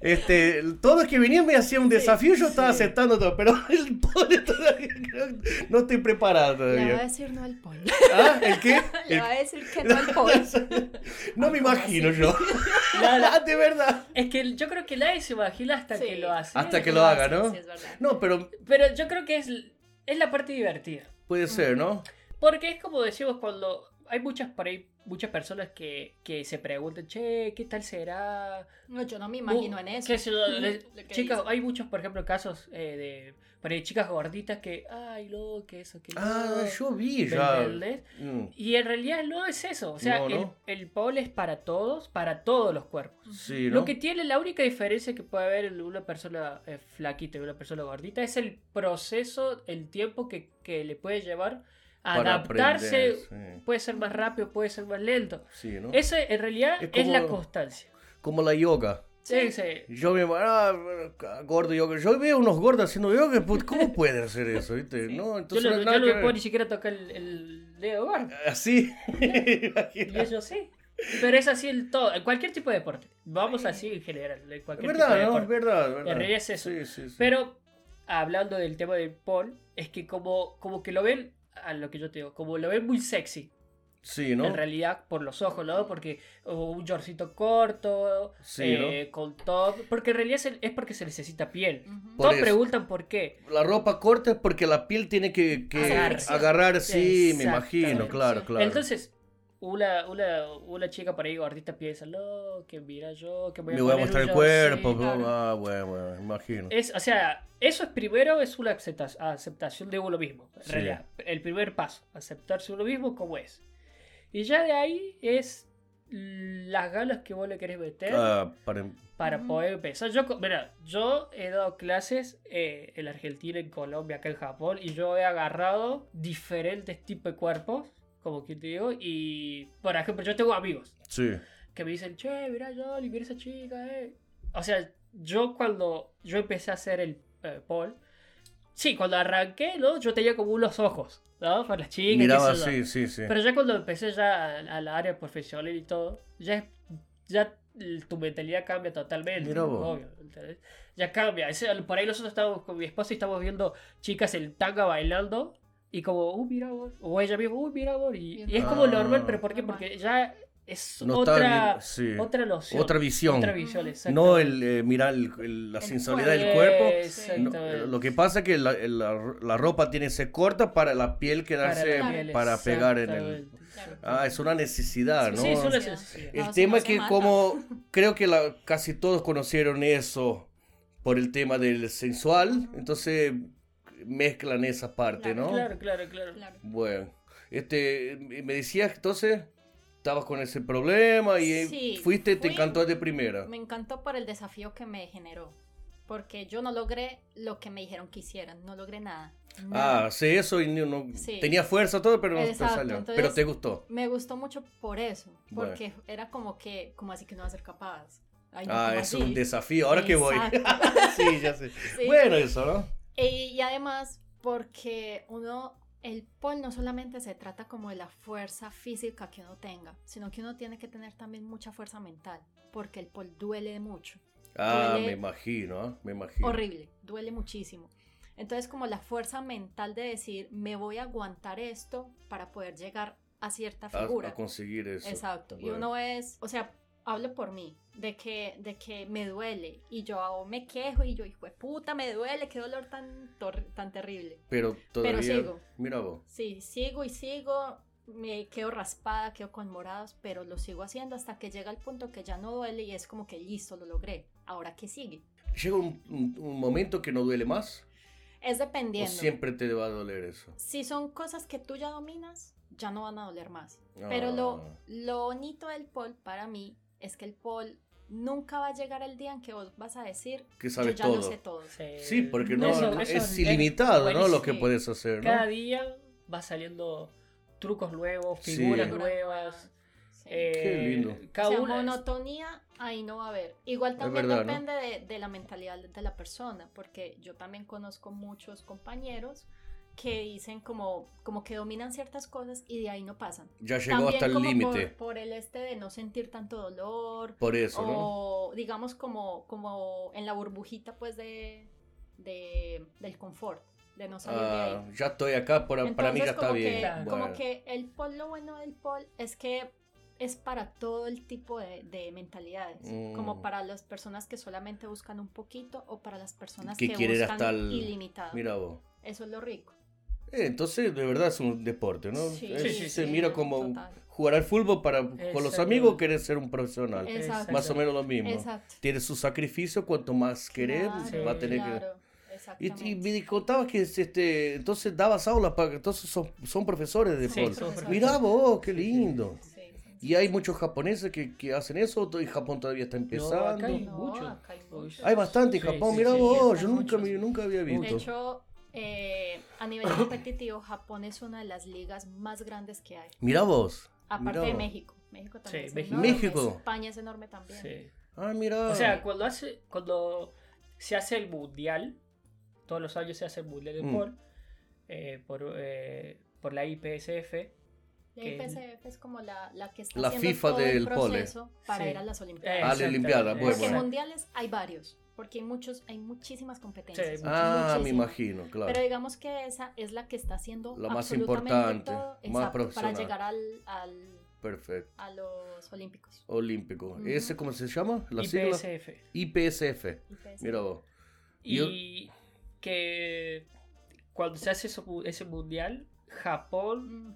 este, todos que venían me hacían un desafío, yo estaba aceptando todo, pero el pole todavía no estoy preparado Le va a decir no al pol. ¿Ah? ¿El qué? Le El- va a decir que no al pol. No me ¿Cómo imagino así? yo. Ah, de verdad. Es que yo creo que nadie se imagina hasta Sí. que lo hace. Hasta que lo haga, ¿no? Sí, es verdad. No, pero Pero yo creo que es, es la parte divertida. puede ser, ¿no? Porque es como decimos cuando hay muchas por ahí, muchas personas que, que se preguntan, che, ¿qué tal será? No, yo no me imagino en eso. ¿Qué sé yo? Le- Lo que chicas, dice. hay muchos, por ejemplo, casos eh, de por ahí chicas gorditas que, ay, no, que eso, que no. Ah, yo vi ¿me ya. Mm, Y en realidad no es eso. O sea, No, el, no. el pole es para todos, para todos los cuerpos. Sí, ¿no? Lo que tiene, la única diferencia que puede haber en una persona eh, flaquita y una persona gordita es el proceso, el tiempo que, que le puede llevar Para adaptarse. aprender, sí. Puede ser más rápido, puede ser más lento. Sí, en realidad Es es, la constancia. Como la yoga. Sí, sí. Yo me ah, gordo yoga. Yo veo unos gordos haciendo yoga, pues, ¿cómo pueden hacer eso? ¿viste? No, Yo, entonces no, no hay yo nada no que me puedo ni siquiera tocar el, el dedo gordo. Así. Y ellos sí. Pero es así en todo, en cualquier tipo de deporte. Vamos así en general, en Es tipo de verdad, ¿no? Es verdad. En realidad es eso. Sí, sí, sí. Pero hablando del tema del Paul, es que como, como que lo ven, a lo que yo te digo, como lo ven muy sexy, Sí, ¿no? en realidad por los ojos, ¿no? Porque un shortcito corto, Sí, eh, con top, porque en realidad es, es porque se necesita piel. Todos preguntan por qué. La ropa corta es porque la piel tiene que, que Agarrar. sí, me imagino, claro, claro. Entonces, una, una, una chica por ahí gordita piensa, no, que mira yo, que voy a me voy a mostrar el shortcito". cuerpo. claro. Ah, bueno, bueno, me imagino. Es, o sea, eso es primero, es una acepta- aceptación de uno mismo. En Sí. realidad, el primer paso, aceptarse uno mismo como es. Y ya de ahí es las ganas que vos le querés meter Ah, para... para Ujú. poder empezar. Yo, mira, yo he dado clases eh, en Argentina, en Colombia, acá en Japón, y yo he agarrado diferentes tipos de cuerpos, como que te digo, y por ejemplo, yo tengo amigos Sí. que me dicen, che, mira Jolly, mira esa chica, eh. O sea, yo cuando yo empecé a hacer el eh, pole, sí, cuando arranqué, ¿no? Yo tenía como unos ojos, ¿no? Para las chicas. Miraba, yo. sí, sí, sí. Pero ya cuando empecé ya a, a la área profesional y todo, ya, ya tu mentalidad cambia totalmente. Mira vos. obvio. Ya cambia. Por ahí nosotros estábamos con mi esposa y estamos viendo chicas en tanga bailando Y como, uh, mira vos. O ella misma, uh, mira vos. Y, es como normal, Ah. pero ¿por qué? Normal. Porque ya es No está otra, bien, sí. otra noción. Otra visión. Otra visión, No el eh, mirar el- el- la El sensualidad del cuerpo. No, eh, lo que pasa es que la, la- la ropa tiene que ser corta para la piel quedarse para, piel, pegar en el... Ah, es una necesidad, ¿no? Sí, es una necesidad. El No, tema es que mata. como creo que la, casi todos conocieron eso por el tema del sensual, entonces mezclan esa parte, Claro, ¿no? Claro, claro, claro. Claro. Bueno, este, me decías entonces, estabas con ese problema y eh, Sí, fuiste, te fui- encantó de primera. Me encantó por el desafío que me generó. Porque yo no logré lo que me dijeron que hicieran. No logré nada. nada. Ah, sé eso y no, no- Sí. tenía fuerza todo, pero no te Exacto, salió. entonces- pero te gustó. Me gustó mucho por eso. Bueno. Porque era como que, como así que no va a ser capaz. Ay, no, Ah, ¿cómo es así? un desafío. Ahora que voy. Exacto. sí, ya sé. Sí. Bueno, eso, ¿no? Y, y además, porque uno, el pol no solamente se trata como de la fuerza física que uno tenga, sino que uno tiene que tener también mucha fuerza mental, porque el pol duele mucho, Ah, Duele- me imagino, ¿ah? me imagino. horrible, duele muchísimo. Entonces, como la fuerza mental de decir, me voy a aguantar esto para poder llegar a cierta A, figura. a conseguir eso. Exacto. Y Bueno. uno es, o sea, hablo por mí, de que, de que me duele y yo me quejo y yo, hijo de puta, me duele, qué dolor tan, tan terrible. Pero todavía. sigo. Mira vos. Sí, sigo y sigo, me quedo raspada, quedo con morados, pero lo sigo haciendo hasta que llega el punto que ya no duele y es como que listo, lo logré. Ahora, ¿qué sigue? ¿Llega un, un- un momento que no duele más? Es ¿O dependiendo. siempre te va a doler eso? Si son cosas que tú ya dominas, ya no van a doler más. Pero lo, Ah, lo bonito del pol para mí es que el pol nunca va a llegar el día en que vos vas a decir, Que yo sabes ya todo. lo sé todo. Sí, porque no, Eso- no- eso es ilimitado, ¿no? Lo que puedes hacer, ¿no? Cada día va saliendo trucos nuevos, figuras nuevas. Sí. eh, Qué lindo. Cada o sea, una es- monotonía ahí no va a haber. Igual también verdad, ¿no? depende de, de la mentalidad de la persona, porque yo también conozco muchos compañeros que dicen como, como que dominan ciertas cosas y de ahí no pasan. Ya llegó También hasta el límite. Por, por el este de no sentir tanto dolor, Por eso, ¿no? o digamos como, como en la burbujita pues de, de- del confort, de no salir de ahí. Ah, ya estoy acá, por- para mí ya Entonces, está como bien. Que. Como que el pol, lo bueno del pol es que es para todo el tipo de, de mentalidades. Mm. Como para las personas que solamente buscan un poquito o para las personas Que que, quieren buscan hasta el- ilimitado. Mira vos. Eso es lo rico. Eh, entonces, de verdad es un deporte, ¿no? Sí, Es- sí, se sí, mira como total. jugar al fútbol para con los amigos querer ser un profesional. Exacto. Más o menos lo mismo. Exacto. Tiene su sacrificio, cuanto más querer, Claro, va a tener que... claro, Y, exactamente. y me contabas que este, entonces dabas aulas, para, entonces son, son profesores de Sí, fútbol. son profesores. Mirá vos, qué lindo. Sí, sí, sí. Y hay muchos japoneses que, que hacen eso, y Japón todavía está empezando. acá hay No, mucho. acá hay. Hay bastante en Sí, Japón, sí, mirá sí, vos, sí, yo nunca, muchos. nunca había De visto. hecho, eh, a nivel competitivo, Japón es una de las ligas más grandes que hay. Mirá vos. Aparte mirá de vos. México. México también Sí, es México. enorme. México. España es enorme también. Sí. Ah, mirá. O sea, cuando hace, cuando se hace el mundial, todos los años se hace el mundial de Mm. pol eh, por, eh, por la IPSF. La IPCF es como la, la que está La haciendo FIFA todo el del pole. proceso para Sí. ir a las Olimpiadas. Ah, la exactamente, Olimpiada, bueno, Porque mundiales hay varios, porque hay muchos, hay muchísimas competencias. Sí, ah, me imagino, claro. Pero digamos que esa es la que está haciendo La más importante, todo, más exacto, para profesional. llegar al, al- Perfecto. a los Olímpicos. Olímpico. ¿Ese cómo se llama? La sigla. IPSF. IPSF. IPSF. Mira vos. Y que cuando se hace eso- ese mundial, Japón, Mm,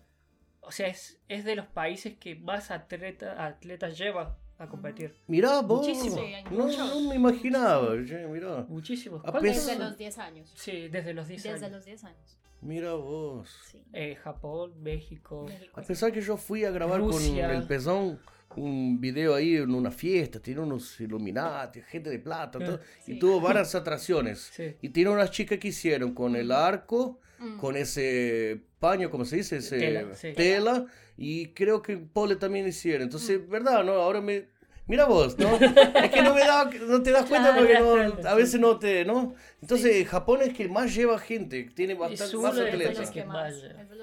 o sea, es, es de los países que más atleta, atletas lleva a competir. Mirá vos. Muchísimo. Sí, hay no, muchos. no me imaginaba. che, mirá. Muchísimos. A ¿Cuántos pesar- Desde los 10 años. Sí, desde los 10 Desde años. los 10 años. Mira vos. Sí. Eh, Japón, México. México. A pesar que yo fui a grabar Rusia. con el pezón un video ahí en una fiesta, tiene unos Illuminati, gente de plata, todo, y Sí. tuvo varias atracciones. Sí. Y tiene unas chicas que hicieron con el arco, Mm. con ese paño, ¿cómo se dice? Ese Tela, sí. tela, y creo que Pole también hicieron. Entonces, ¿verdad? ¿No? Ahora me... Mira vos, ¿no? es que no, me da, no te das cuenta Claro, porque claro, no, a sí. veces no te, ¿no? Entonces, Japón es que más lleva gente, tiene bastante más atletas. que más.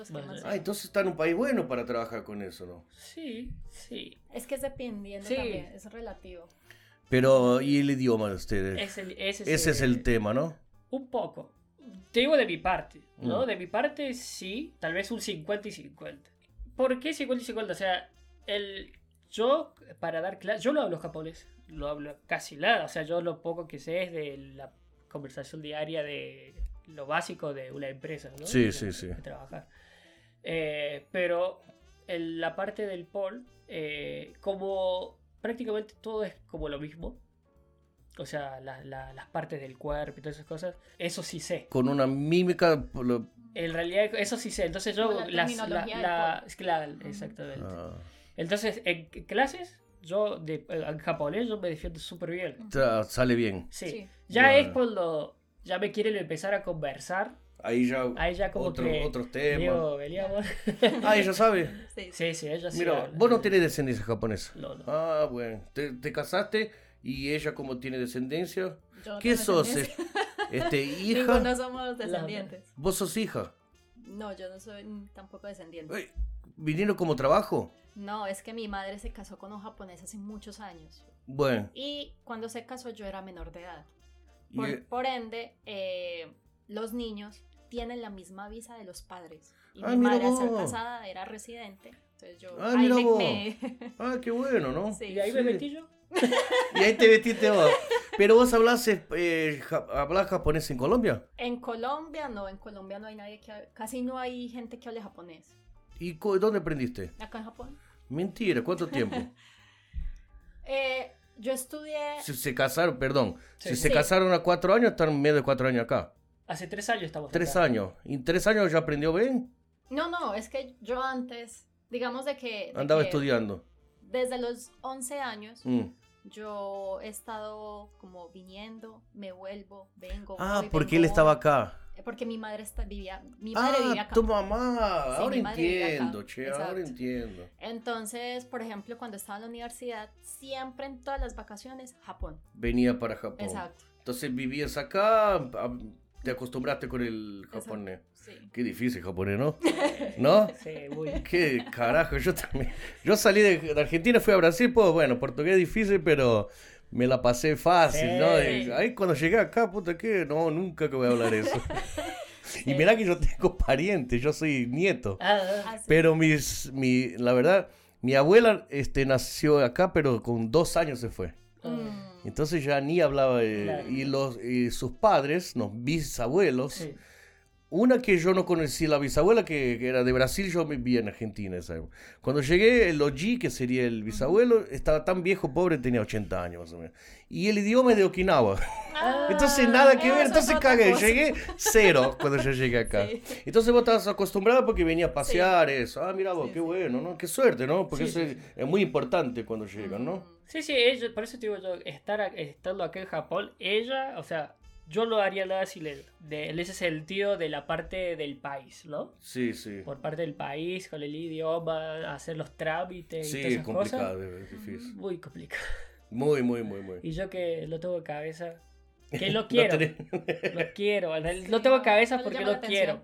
que más. Ah, entonces está en un país bueno para trabajar con eso, ¿no? Sí, sí. Es que es dependiendo Sí. también, es relativo. Pero, ¿y el idioma de ustedes? Es el- ese, Ese es el tema, ¿no? Un poco. te digo de mi parte, ¿no? Mm. De mi parte sí, tal vez un 50 y 50. ¿Por qué 50 y 50? O sea, el, yo para dar clases, yo no hablo japonés, lo hablo casi nada, o sea, yo lo poco que sé es de la conversación diaria de lo básico de una empresa, ¿no? Sí, De- sí, sí. de trabajar. Eh, pero en la parte del pol, eh, como prácticamente todo es como lo mismo, o sea, la- la- las partes del cuerpo y todas esas cosas, eso sí sé. Con una mímica. En realidad, eso sí sé. Entonces yo. Como la las- la- pol. claro, exactamente. ah, Entonces, en clases, yo de, en japonés, yo me defiendo súper bien. tra- sale bien. Sí. Sí. Ya es cuando ya me quieren empezar a conversar. Ahí ya. Ahí ya como otro- que. otros temas. Digo, veníamos. Ah, ella sabe. Sí, sí. Sí, sí, ella sí. Mira, habla. vos no tenés descendencia japonesa. No, no. Ah, bueno. Te, te casaste y ella, como tiene descendencia. Yo ¿Qué sos? eh, Este, hija. Ninguno somos descendientes. Vos sos hija. No, yo no soy tampoco descendiente. Ey, ¿Vinieron como trabajo? No, es que mi madre se casó con un japonés hace muchos años. Bueno. Y cuando se casó yo era menor de edad. y- Por, por ende, eh, los niños tienen la misma visa de los padres. Y Ah, mi mira madre al ser casada era residente. Entonces yo Ah, ahí mira me- vos. me- Ah, qué bueno, ¿no? Sí. Y ahí me Sí. metí yo. Y ahí te metiste vos. Pero vos hablás, eh, ja- hablás japonés en Colombia. En Colombia no, en Colombia no hay nadie que hable- casi no hay gente que hable japonés. ¿Y dónde aprendiste? Acá en Japón. Mentira, ¿cuánto tiempo? Eh, yo estudié Si se casaron, perdón, Sí. si se Sí. casaron a cuatro años, están medio de cuatro años acá. Hace tres años estamos. Tres acá. años. ¿Y en tres años ya aprendió bien? No, no, es que yo antes, digamos de que... de Andaba que estudiando. Desde los 11 años Mm. yo he estado como viniendo, me vuelvo, vengo. Ah, voy, porque vengo, él estaba acá. Eh, Porque mi madre está, vivía, mi madre vivía Ah, acá. tu mamá. Sí, ahora entiendo, che, ahora entiendo. Entonces, por ejemplo, cuando estaba en la universidad, siempre en todas las vacaciones, Japón. Venía para Japón. Exacto. Entonces vivías acá, te acostumbraste con el japonés. Sí. Qué difícil japonés, ¿no? ¿No? Sí, muy. Qué carajo, yo también. Yo salí de, de Argentina, fui a Brasil, pues bueno, portugués difícil, pero me la pasé fácil, ¿no? Y ahí cuando llegué acá, puta, que no, nunca que voy a hablar eso. Y mirá que yo tengo parientes, yo soy nieto. Ah, ah. Así. Pero mis, mi, la verdad, mi abuela este, nació acá, pero con dos años se fue. Mm, Entonces ya ni hablaba. eh, Claro. y, los, y sus padres, los bisabuelos, Sí. Una que yo no conocí, la bisabuela que, que era de Brasil, yo vivía en Argentina. esa época. Cuando llegué, el Oji, que sería el bisabuelo, estaba tan viejo, pobre, tenía 80 años más o menos. Y el idioma es de Okinawa. Ah, Entonces nada que ver, es entonces cagué, llegué cero cuando yo llegué acá. Sí. Entonces vos estabas acostumbrada porque venía a pasear eso. Ah, mira vos, Sí, qué sí. bueno, ¿no? Qué suerte, ¿no? Porque Sí, eso sí, es, es muy importante cuando llegan, ¿no? mm, Sí, sí, ella, por eso te digo yo, estar, estando acá en Japón, ella, o sea, yo no haría nada si le, de, en ese sentido de la parte del país, ¿no? Sí, sí. Por parte del país, con el idioma, hacer los trámites y Sí, todas es esas complicado, cosas. es difícil. Muy complicado. Muy, muy, muy, muy. Y yo que lo tengo en cabeza, que lo No quiero, tenés- lo quiero, no tengo no, cabeza no porque lo quiero.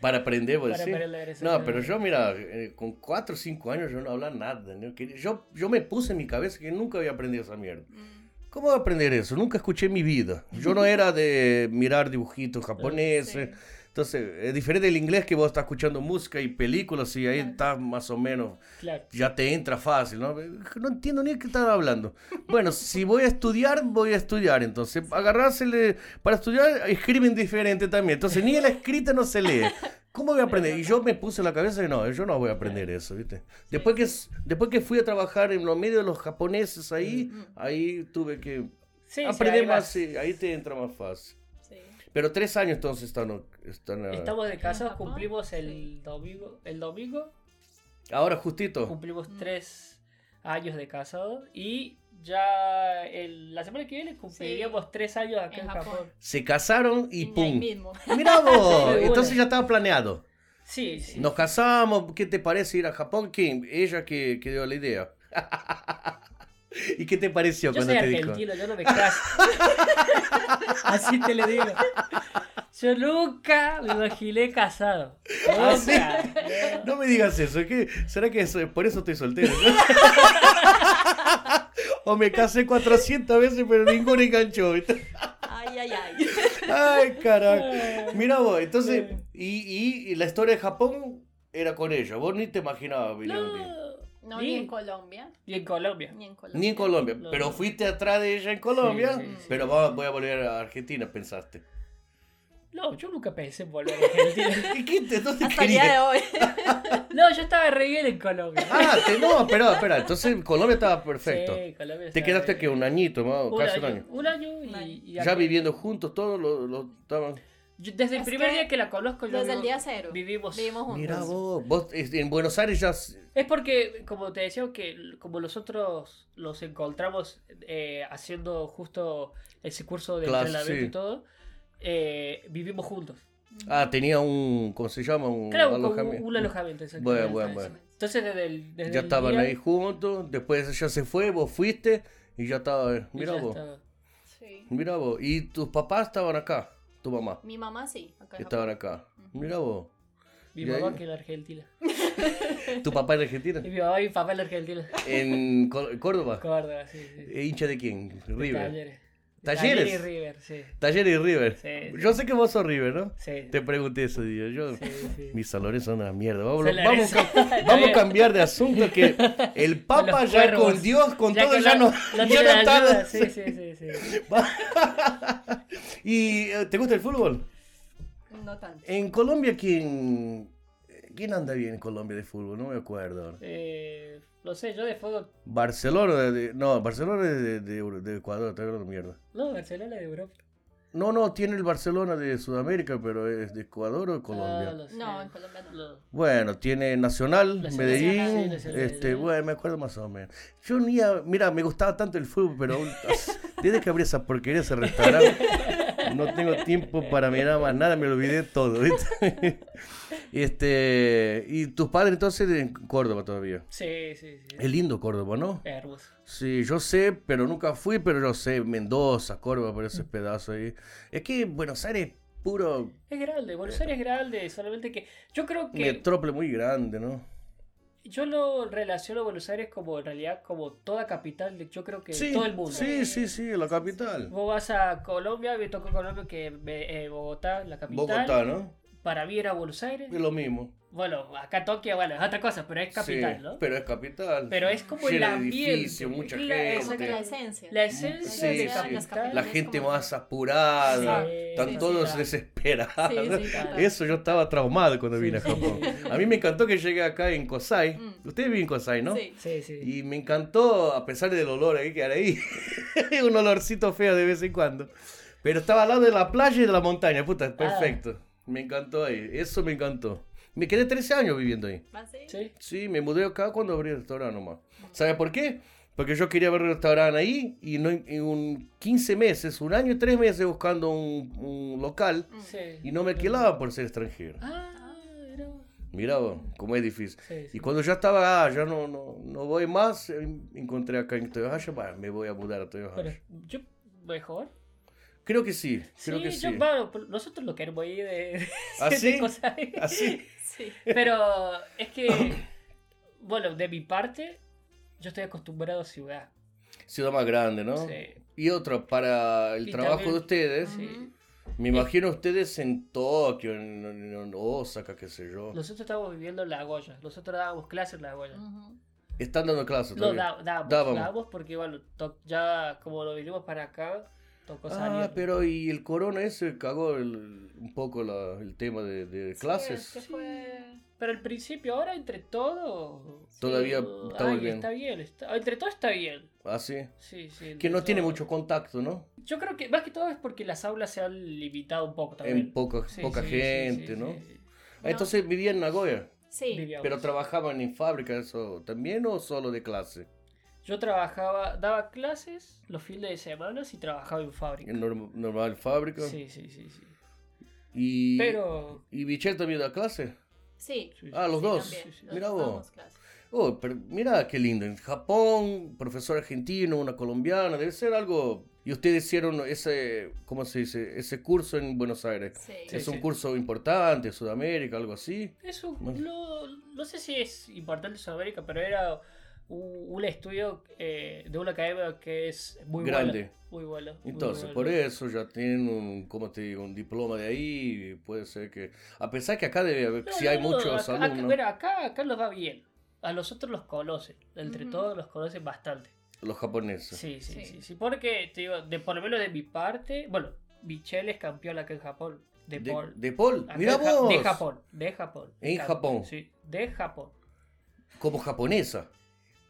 Para aprender, pues Para sí. No, pero yo, mira, eh, con 4 o 5 años yo no hablaba nada. ¿no? Que Yo, yo me puse en mi cabeza que nunca había aprendido esa mierda. mm. ¿Cómo voy a aprender eso? Nunca escuché en mi vida. Yo no era de mirar dibujitos japoneses. Sí. Entonces, es diferente del inglés que vos estás escuchando música y películas y ahí Claro. estás más o menos, Claro. ya te entra fácil, ¿no? No entiendo ni qué están hablando. Bueno, si voy a estudiar, voy a estudiar. Entonces, agarrársele para estudiar, escriben diferente también. Entonces, ni la escrita no se lee. ¿Cómo voy a aprender? Y yo me puse en la cabeza que no, yo no voy a aprender eso, ¿viste? Después que, después que fui a trabajar en los medios de los japoneses ahí, ahí tuve que Sí, sí, aprender ahí más, sí, ahí te entra más fácil. Sí. Pero tres años entonces están... están Estamos de casa, Japón? cumplimos el Sí. domingo, el domingo Ahora justito. cumplimos Mm. tres años de casado y ya el- la semana que viene cumpliríamos tres años acá en, En Japón. Japón. Se casaron y ¡pum! Mira vos, Sí, entonces ya estaba planeado. Sí, sí. Nos casamos, ¿qué te parece ir a Japón? ¿Quién? Ella que, que dio la idea. ¿Y qué te pareció yo cuando soy te dijo? argentino, yo no me caso. Así te le digo. Yo nunca me imaginé casado. ¿Ah. No. No me digas eso, ¿es que, ¿será que eso- por eso estoy soltero? o me casé 400 veces pero ninguno enganchó. Ay, ay, ay. Ay, carajo. Mira vos, entonces, y, y la historia de Japón era con ella. Vos ni te imaginabas. No, ni en Colombia. Ni en Colombia. Ni en Colombia. Ni en Colombia. Pero fuiste atrás de ella en Colombia. Sí, sí, sí. Pero voy a volver a Argentina, pensaste. No, yo nunca pensé en volver a Argentina. ¿Y qué te, dónde Hasta el día de querías? hoy. No, yo estaba re bien en Colombia. Ah, te, no, espera, espera. Entonces en Colombia estaba perfecto. Sí, Colombia Te quedaste que un añito, más, Un casi un año, un año y, Un año. y Ya viviendo juntos, todos lo, lo estaban. Yo- desde el primer que día que la conozco, yo Desde el día cero. vivimos. Vivimos juntos. Mira vos, vos en Buenos Aires ya. Es porque, como te decía, que como nosotros los encontramos eh, haciendo justo ese curso de Clase, entrenamiento sí. y todo, eh, vivimos juntos. Ah, tenía un. ¿Cómo se llama? Un Claro, alojamiento. un alojamiento. exactamente. Bueno, bueno, bueno. Entonces, desde el. Desde Ya el estaban día- ahí juntos, después ella se fue, vos fuiste y ya estaba. y Mira ya vos, estaba. Sí. mira vos. Y tus papás estaban acá, tu mamá. Mi mamá sí. Acá en Estaban Japón. acá. Mira vos. Mi ¿Y mamá ahí? que en Argentina. ¿Tu papá en Argentina? Mi mamá y mi papá en Argentina. ¿En Có- Córdoba? Córdoba, sí, sí. ¿E ¿Hincha de quién? River. Talleres. ¿Talleres? Talleres y River, sí. Taller y River. Sí, sí. Yo sé que vos sos River, ¿no? Sí. Te pregunté ese día. Yo, Sí, sí. Mis salones son una mierda. Vamos, vamos, a- vamos cambiar de asunto que el Papa ya cuervos. con Dios, con todo, ya la- no, la ya no está- ayuda, Sí, sí, sí, sí. ¿Y eh, te gusta el fútbol? No tanto. En Colombia, ¿quién, quién anda bien en Colombia de fútbol? No me acuerdo. Eh, no sé, yo de fútbol. Barcelona, de- no, Barcelona es de, de- de Ecuador, te hablando mierda. No, Barcelona de Europa. No, no, tiene el Barcelona de Sudamérica, pero es de Ecuador o de Colombia. Ah, lo sé. No, en Colombia no. No. Bueno, tiene Nacional, Nacional, Medellín, sí, Nacional, este, Medellín. bueno, me acuerdo más o menos. Yo ni, a- mira, me gustaba tanto el fútbol, pero aún- desde que abrí esa porquería, ese restaurante, no tengo tiempo para mirar más nada, me olvidé todo, ¿viste? Este, y tus padres entonces en Córdoba todavía. Sí, sí, sí. Es lindo Córdoba, ¿no? Es hermoso. Sí, yo sé, pero nunca fui, pero yo sé, Mendoza, Córdoba, por ese pedazo ahí. Es que Buenos Aires es puro Es grande, Buenos Aires es grande, solamente que yo creo que metrópole muy grande, ¿no? Yo lo relaciono a Buenos Aires como en realidad como toda capital de yo creo que todo el mundo. Sí, sí, sí, la capital. Vos vas a Colombia, me tocó Colombia que me- eh, Bogotá, la capital. Bogotá, ¿no? Para mí era Buenos Aires. Es lo mismo. Bueno, acá Tokio, bueno, es otra cosa, pero es capital, Sí, ¿no? Pero es capital. Pero es como el ambiente. edificios, mucha Claro, gente. La esencia. La esencia Sí, de sí. capital. La gente como- más apurada. Sí, Están sí, todos sí. desesperados. Sí, ¿no? sí, claro. Eso yo estaba traumado cuando Sí, vine a Japón. A mí me encantó que llegué acá en Kosai. Mm. Ustedes viven en Kosai, ¿no? Sí. Sí, sí. Y me encantó, a pesar del olor ahí que hay ahí. un olorcito feo de vez en cuando. Pero estaba al lado de la playa y de la montaña, puta, perfecto. Me encantó ahí, eso me encantó. Me quedé 13 años viviendo ahí. ¿Ah, sí? Sí. Sí, me mudé acá cuando abrí el restaurante nomás. ¿Sabe por qué? Porque yo quería ver el restaurante ahí y no, en un 15 meses, un año y tres meses buscando un, un local sí. y no me alquilaban por ser extranjero. Ah, era. Mira vos, cómo es difícil. Sí, sí. Y cuando ya estaba, ah, ya no, no, no voy más, eh, encontré acá en Toyohaya, bueno, me voy a mudar a Pero Toyohaya. yo, mejor. Creo que sí, creo sí, que sí. yo, bueno, por- nosotros lo queremos ir de, ¿Ah, de sí? cosas. Así. Sí. Pero es que, bueno, de mi parte, yo estoy acostumbrado a ciudad. Ciudad más grande, ¿no? Sí. Y otro, para el Y trabajo también- de ustedes, Sí. Me imagino ustedes en Tokio, en, Osaka, qué sé yo. Nosotros estábamos viviendo en La Goya. Nosotros dábamos clases en La Goya. Están dando clases No, dábamos, Dábamos. porque, bueno, to- ya como lo vinimos para acá, tocó Ah, salir. pero y el corona ese cagó el- un poco la- el tema de, de Sí, clases. es que fue... Pero al principio, ahora entre todo. Todavía uh, está ay, bien. Está bien, está- entre todo está bien. Ah, sí. Sí, sí. Que no tiene todo. mucho contacto, ¿no? Yo creo que más que todo es porque las aulas se han limitado un poco también. En poca, Sí, poca sí, sí, gente, sí, ¿no? sí, sí. Ah, Entonces vivía en Nagoya. Sí. Vivíamos. ¿Pero trabajaban en fábrica eso también o solo de clase? Yo trabajaba, daba clases los fines de semana y trabajaba en fábrica. En norm- normal fábrica. Sí, sí, sí, sí. Y, Pero. ¿Y Michelle también da clase? Sí. sí, Ah, los sí, dos. Sí, Mira vos. Oh, pero mira qué lindo. En Japón, profesor argentino, una colombiana, debe ser algo. Y ustedes hicieron ese, ¿cómo se dice? Ese curso en Buenos Aires. Sí. Sí. es un curso importante, Sudamérica, algo así. Eso, Mm. no, no sé si es importante en Sudamérica, pero era un, estudio eh, de una academia que es muy Grande. buena. Muy bueno. muy Entonces, bueno. por eso ya tienen un, ¿cómo te digo? Un diploma de ahí. Puede ser que. A pesar que acá debe haber, No, si no, hay no, muchos acá, acá- alumnos, bueno, acá, acá los va bien. A los otros los conocen. Entre Ujú. todos los conocen bastante. los japoneses. Sí, sí, Sí. sí, sí. Porque, te digo, de, por lo menos de mi parte, bueno, Michelle es campeón acá en Japón. De, De, Paul. de Paul, Acá mira Ja- vos. De Japón, de Japón. En Japón. Sí, de Japón. Como japonesa.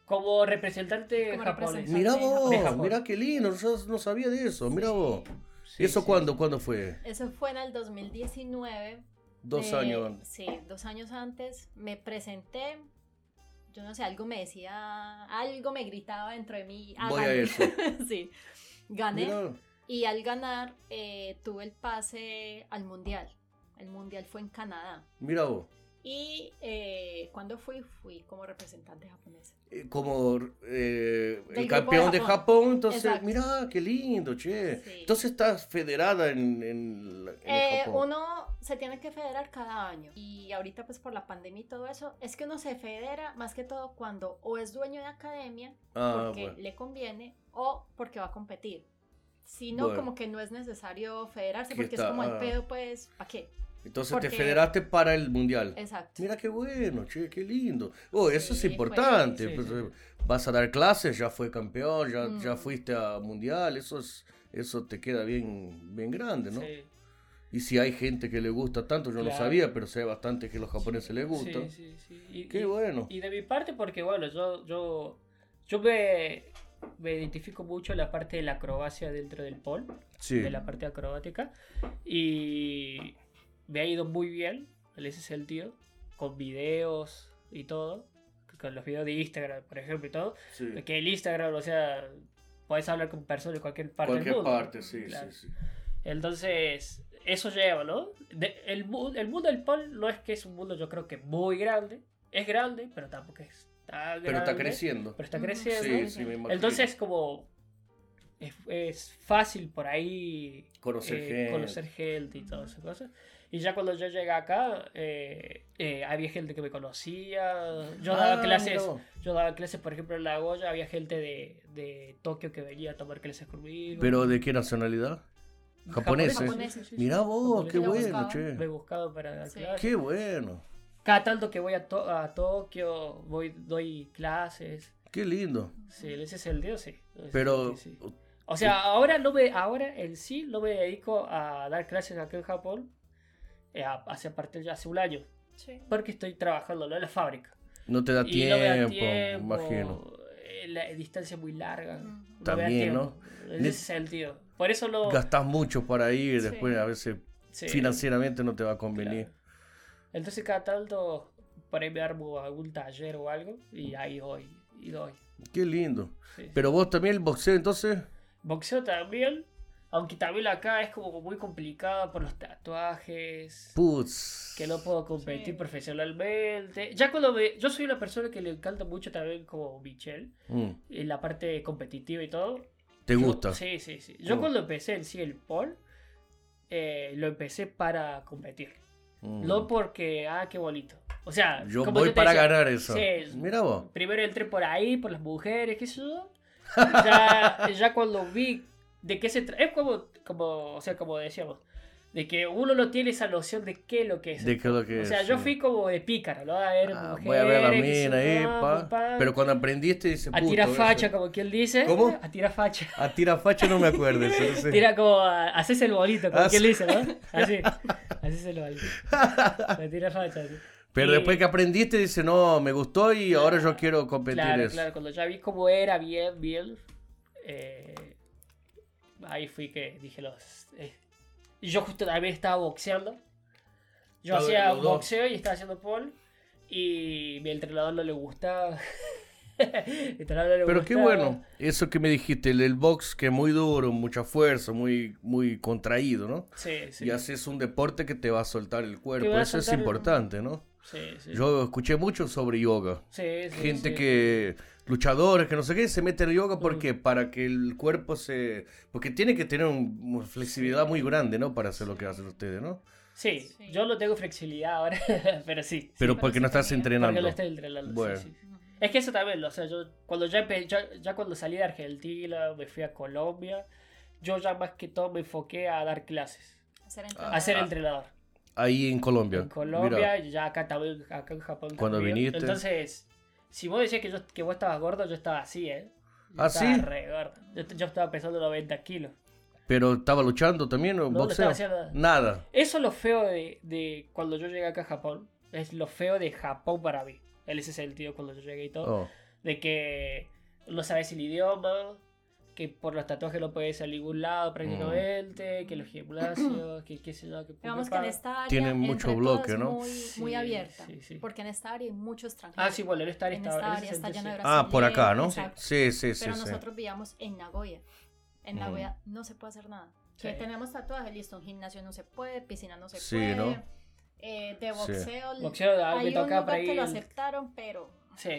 Como representante Como japonés. representante. Mira vos, De Japón. mira qué lindo. Yo no sabía de eso. Mira vos. Sí, ¿Eso sí, cuándo? ¿Cuándo fue? Eso fue en el 2019. Dos Eh, años. Sí, dos años antes me presenté. Yo no sé, algo me decía, algo me gritaba dentro de mí. "Ah, Voy a gané". eso. sí, gané. Mira, Y al ganar, eh, tuve el pase al mundial. El mundial fue en Canadá. mira vos. Y eh, cuando fui, fui como representante japonés. Eh, Como eh, el campeón de de Japón. Japón, entonces, Exacto. mira, qué lindo, che. Sí. Entonces estás federada en, en, en Eh, Japón. uno se tiene que federar cada año y ahorita pues por la pandemia y todo eso es que uno se federa más que todo cuando o es dueño de academia Ah, porque bueno. le conviene o porque va a competir. Si no, Bueno. como que no es necesario federarse Que porque está- es como el ah. pedo pues, ¿para qué? Entonces porque- te federaste para el mundial. Exacto. Mira qué bueno, che, qué lindo. Oh, eso es Sí, importante. fue- sí, pues, sí. eh, Vas a dar clases, ya fue campeón, ya, Mm. ya fuiste a mundial, eso es, eso te queda bien, bien grande, ¿no? Sí, Y si hay gente que le gusta tanto, yo no Claro. sabía, pero sé bastante que a los japoneses les gusta. sí, sí, sí. Y, Qué y- bueno. Y de mi parte, porque bueno, yo, yo, yo me, me identifico mucho en la parte de la acrobacia dentro del pole, Sí. de la parte acrobática, y me ha ido muy bien en ese sentido, con videos y todo, con los videos de Instagram, por ejemplo, y todo, sí. que el Instagram, o sea, puedes hablar con personas de cualquier parte Cualquier del mundo. parte, sí, Claro. sí, sí. Entonces, eso lleva, ¿no? De- el, el mundo del pole no es que es un mundo, yo creo que muy grande. Es grande, pero tampoco es tan grande. Pero está creciendo. Pero está creciendo. Sí, sí, me imagino. Entonces, como. Es, es fácil por ahí Conocer eh, gente. conocer gente y todas esas cosas. Y ya cuando yo llegué acá, eh, eh, había gente que me conocía. Yo daba Ah, clases. mira vos. Yo daba clases, por ejemplo, en La Goya. Había gente de, de Tokio que venía a tomar clases conmigo. ¿Pero de qué nacionalidad? Japoneses. Japoneses. Mira vos, qué Japoneses. bueno, buscaban. Me he che. buscado para dar Sí. clases. Qué bueno. Cada tanto que voy a, To- a Tokio, voy, doy clases. Qué lindo. Sí, ese sentido sí. En ese Pero, sí. O sea, ahora no me, ahora en sí no me dedico a dar clases acá en Japón. Eh, a- hace parte ya hace un año. Sí. Porque estoy trabajando ¿no? en la fábrica. no te da y no me da tiempo, tiempo. imagino. eh, La distancia es muy larga. No También, tiempo, En ese sentido. Por eso lo. Gastás mucho para ir, Sí. después a veces sí. financieramente no te va a convenir. Claro. Entonces cada tanto por ahí me armo algún taller o algo y ahí voy y doy. Qué lindo. Sí, sí. Pero vos también el boxeo, entonces. Boxeo también, aunque también acá es como muy complicado por los tatuajes. Putz. Que no puedo competir Sí. profesionalmente. Ya cuando me... Yo soy una persona que le encanta mucho también como Michelle, Mm, en la parte competitiva y todo. ¿Te Yo- gusta? Sí, sí, sí. Yo cuando empecé en sí el pole, eh, lo empecé para competir. Mm. No porque, ah, qué bonito. O sea, Yo como voy para decía, ganar eso. sí, Mira vos. Primero entré por ahí, por las mujeres, qué sé yo. Ya, ya cuando vi de qué se trata. Es como, como, o sea, como decíamos, de que uno no tiene esa noción de qué es lo que es. De qué es lo que o es, sea, yo sí. fui como de pícara, ¿no? A ver, Ah, mujeres, voy a ver la mina ahí, yo, pa. pa. Pero cuando aprendiste, dice A puto, tirar eso. facha, como quien dice. ¿Cómo? A tirar facha. A tira facha no me acuerdo. eso, no sé. Tira como, a- haces el bolito, como Ah, quien sí. dice, ¿no? Así. Haces el bolito. A tirar facha. así. Pero Y- después que aprendiste, dice, no, me gustó y ahora yo quiero competir Claro, eso. claro, cuando ya vi cómo era bien, bien, eh, ahí fui que dije los... eh, yo justo también estaba boxeando. Yo hacía boxeo y estaba haciendo pole. Y mi entrenador no le gustaba. Entrenador no le Pero qué bueno, eso que me dijiste, el, el box que es muy duro, mucha fuerza, muy, muy contraído, ¿no? Sí, sí. Y haces un deporte que te va a soltar el cuerpo, eso es el- importante, ¿no? Sí, sí. Yo escuché mucho sobre yoga. Sí, sí, Gente sí. que, luchadores, que no sé qué, se meten en yoga porque para que el cuerpo se... Porque tiene que tener un- una flexibilidad muy grande, ¿no? Para hacer lo que hacen ustedes, ¿no? Sí, Sí. yo no tengo flexibilidad ahora, pero sí. Pero pero porque no estás entrenando. Porque lo estoy entrenando. Bueno. sí. Es que eso también, o sea, yo cuando ya, empe- ya, ya cuando salí de Argentina, me fui a Colombia, yo ya más que todo me enfoqué a dar clases, Hacer a entrenador. ser Ah. entrenador. Ahí en Colombia. En Colombia Mira, y ya acá también, acá en Japón Cuando también. viniste. Entonces, si vos decías que, yo, que vos estabas gordo, yo estaba así, ¿eh? Yo ¿Ah, estaba sí? re gordo. Yo, yo estaba pesando 90 kilos. pero estaba luchando también o No, no boxeo. estaba nada. Nada. Eso es lo feo de, de cuando yo llegué acá a Japón. Es lo feo de Japón para mí. En ese sentido, cuando yo llegué y todo. Oh. De que no sabes el idioma, que por los tatuajes no puedes ir a ningún lado prácticamente, que los gimnasios, que qué sé yo, que Digamos que en esta área Tiene mucho entre bloque, todos, ¿no? Muy, muy Sí, abierta. sí, sí. Porque en esta área hay muchos extranjeros. Ah, sí, bueno, en esta área En está, esta en ese área está lleno de. Ah, por acá, ¿no? Exacto. Sí, sí, sí. Pero sí. nosotros vivíamos en Nagoya. En Mm. Nagoya no se puede hacer nada. Que tenemos tatuajes, listo, un gimnasio no se puede, piscina no se Sí, puede. ¿no? Eh, de Sí. boxeo, Boxeo, ah, me hay un lugar que lo aceptaron, pero Sí.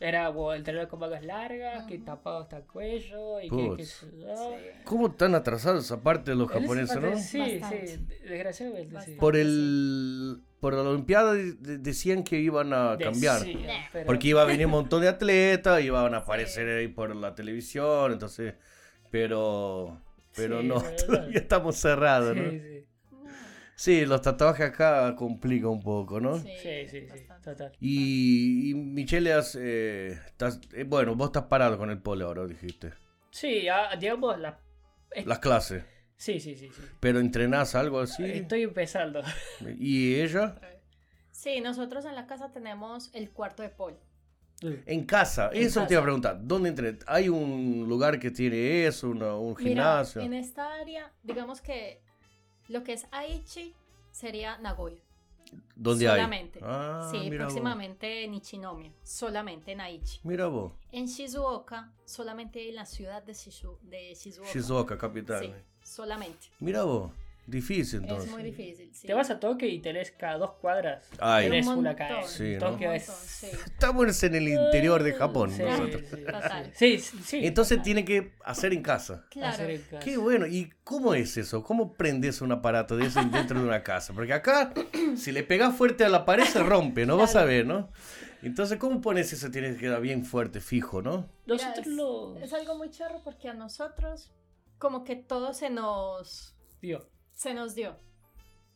Era bueno, entrenar con mangas largas, que tapado hasta el cuello y que, que. ¿Cómo tan atrasados esa parte de los japoneses, no? Sí, Bastante. sí, desgraciadamente. Bastante. Por el por la Olimpiada de- de- decían que iban a cambiar. pero- Porque iba a venir un montón de atletas, iban a aparecer ahí por la televisión, entonces, pero pero Sí, no, pero no. todavía estamos cerrados, Sí, ¿no? sí, Sí, los tatuajes acá complica un poco, ¿no? sí, sí, sí. Total. Y, y Michele, has, eh, estás- eh, bueno, vos estás parado con el pole ahora, dijiste. Sí, ah, digamos, la... es- Las clases. sí, sí, sí, sí. Pero entrenás algo así. Estoy empezando. ¿Y ella? Sí, nosotros en la casa tenemos el cuarto de pole. En casa. En Eso te iba a casa. preguntar. ¿Dónde entrenas? ¿Hay un lugar que tiene eso? una- un Mira, gimnasio? en esta área, digamos que lo que es Aichi sería Nagoya. ¿Dónde solamente. hay? Ah, sí, vos. próximamente en Ichinomiya, solamente en Aichi. Mira vos. En Shizuoka, solamente en la ciudad de, Shizu- de Shizuoka. Shizuoka, capital. Sí, solamente. Mira vos. Difícil Es entonces. muy difícil. sí. Te vas a Tokio y tenés cada dos cuadras. Ay. Tenés Un Sí, ¿no? Tokio es. sí. Estamos en el interior de Japón Sí, nosotros. sí, sí, sí, sí. Entonces tiene que hacer en casa. Claro. Hacer en casa. Qué bueno. ¿Y cómo es eso? ¿Cómo prendes un aparato de ese dentro de una casa? Porque acá, si le pegas fuerte a la pared, se rompe, ¿no? Vas a ver, ¿no? Entonces, ¿cómo pones eso? Tiene que quedar bien fuerte, fijo, ¿no? Nosotros es, lo. es algo muy charro porque a nosotros como que todo se nos Tío. Se nos dio.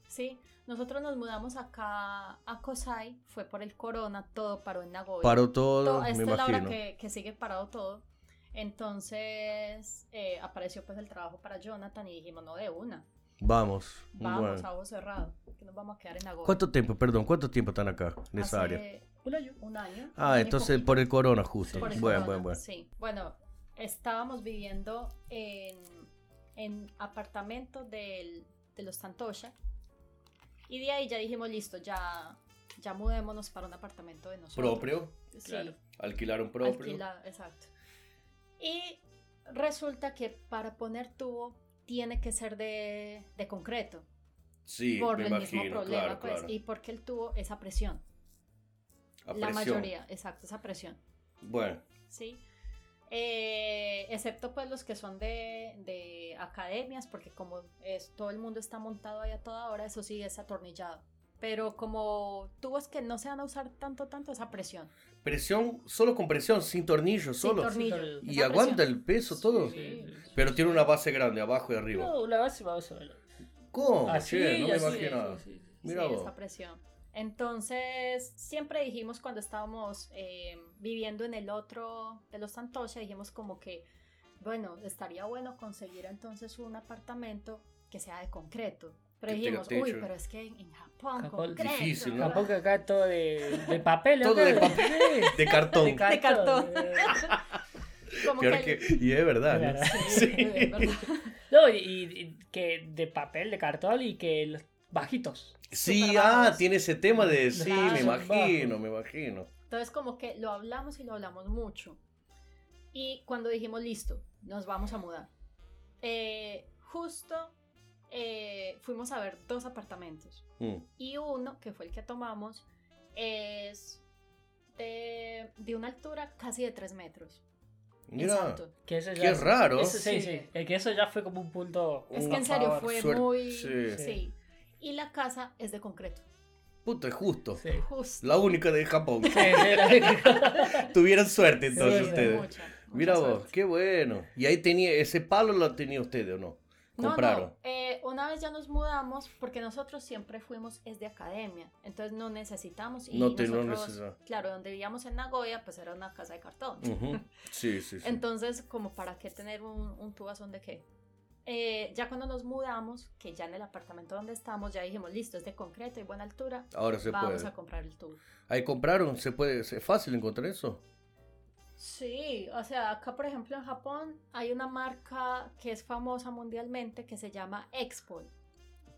¿Sí? Nosotros nos mudamos acá a Kosai, fue por el corona, todo paró en Nagoya. Paró todo, To- me esta es la hora imagino. que, que sigue parado todo. Entonces eh, apareció pues el trabajo para Jonathan y dijimos, no de una, Vamos. vamos bueno. a ojo cerrado, que nos vamos a quedar en Nagoya. ¿Cuánto tiempo, perdón, cuánto tiempo están acá, en esa Hace área? Un año. Un año. un Ah, año y entonces poquito. por el corona justo. Por el bueno, corona, bueno, bueno. Sí, bueno, estábamos viviendo en, en apartamento del, de los Santosha y de ahí ya dijimos, listo, ya, ya mudémonos para un apartamento de nosotros. Propio, Sí, Claro. alquilar un propio. alquilado, exacto. Y resulta que para poner tubo tiene que ser de, de concreto, Sí, por me el imagino, mismo problema, claro, pues, claro. y porque el tubo es a presión. A La presión. mayoría, exacto, es a presión. Bueno, ¿sí? Eh, excepto pues los que son de, de academias, porque como es, todo el mundo está montado ahí a toda hora, eso sí es atornillado. Pero como tubos que no se van a usar tanto, tanto, esa presión. presión, solo con presión, sin tornillos, Sin solo. tornillo. Sí, y esa aguanta presión. el peso todo. Sí. Pero tiene una base grande, abajo y arriba. No, una base o menos. ¿Cómo? Así, Che, no me así, imaginaba. sí, sí, sí. Mira sí, vos. esa presión. Entonces, siempre dijimos cuando estábamos eh, viviendo en el otro de los Santosha, dijimos como que, bueno, estaría bueno conseguir entonces un apartamento que sea de concreto. Pero Que dijimos, uy, pero es que en, en Japón, Japón, concreto. difícil, ¿no? Tampoco acá todo de, de papel. Todo de papel. De cartón. De cartón. cartón. Como Peor que que- y es verdad. Es ¿no? verdad. Sí, es verdad. No, y, y que de papel, de cartón y que los bajitos. Sí, ah, tiene ese tema de sí, me imagino, me imagino. Entonces como que lo hablamos y lo hablamos mucho. Y cuando dijimos, listo, nos vamos a mudar. eh, justo eh, fuimos a ver dos apartamentos. Mm. Y uno, que fue el que tomamos, es de, de una altura casi de 3 metros. Mira. Que eso qué raro. eso- sí, Sí. sí. Es que eso ya fue como un punto. Es que en serio favor, fue suerte, muy... sí. Sí. Y la casa es de concreto. Puta, es justo. Sí. Justo. La única de Japón. Sí, Tuvieron suerte entonces Sí, ustedes. Mucha, mucha Mira vos, suerte. qué bueno. ¿Y ahí tenía, ese palo lo tenía ustedes o no? No, Compraron. no. eh, una vez ya nos mudamos porque nosotros siempre fuimos es de academia, entonces no necesitamos y No te- no claro, donde vivíamos en Nagoya, pues era una casa de cartón. Ujú. Sí, sí, sí. Entonces, como para qué tener un, un tubazón de qué. Eh, ya cuando nos mudamos, que ya en el apartamento donde estamos, ya dijimos, listo, es de concreto y buena altura, Ahora se vamos puede. a comprar el tubo. Ahí compraron, se puede, es fácil encontrar eso. Sí, o sea, acá por ejemplo en Japón hay una marca que es famosa mundialmente que se llama Expol.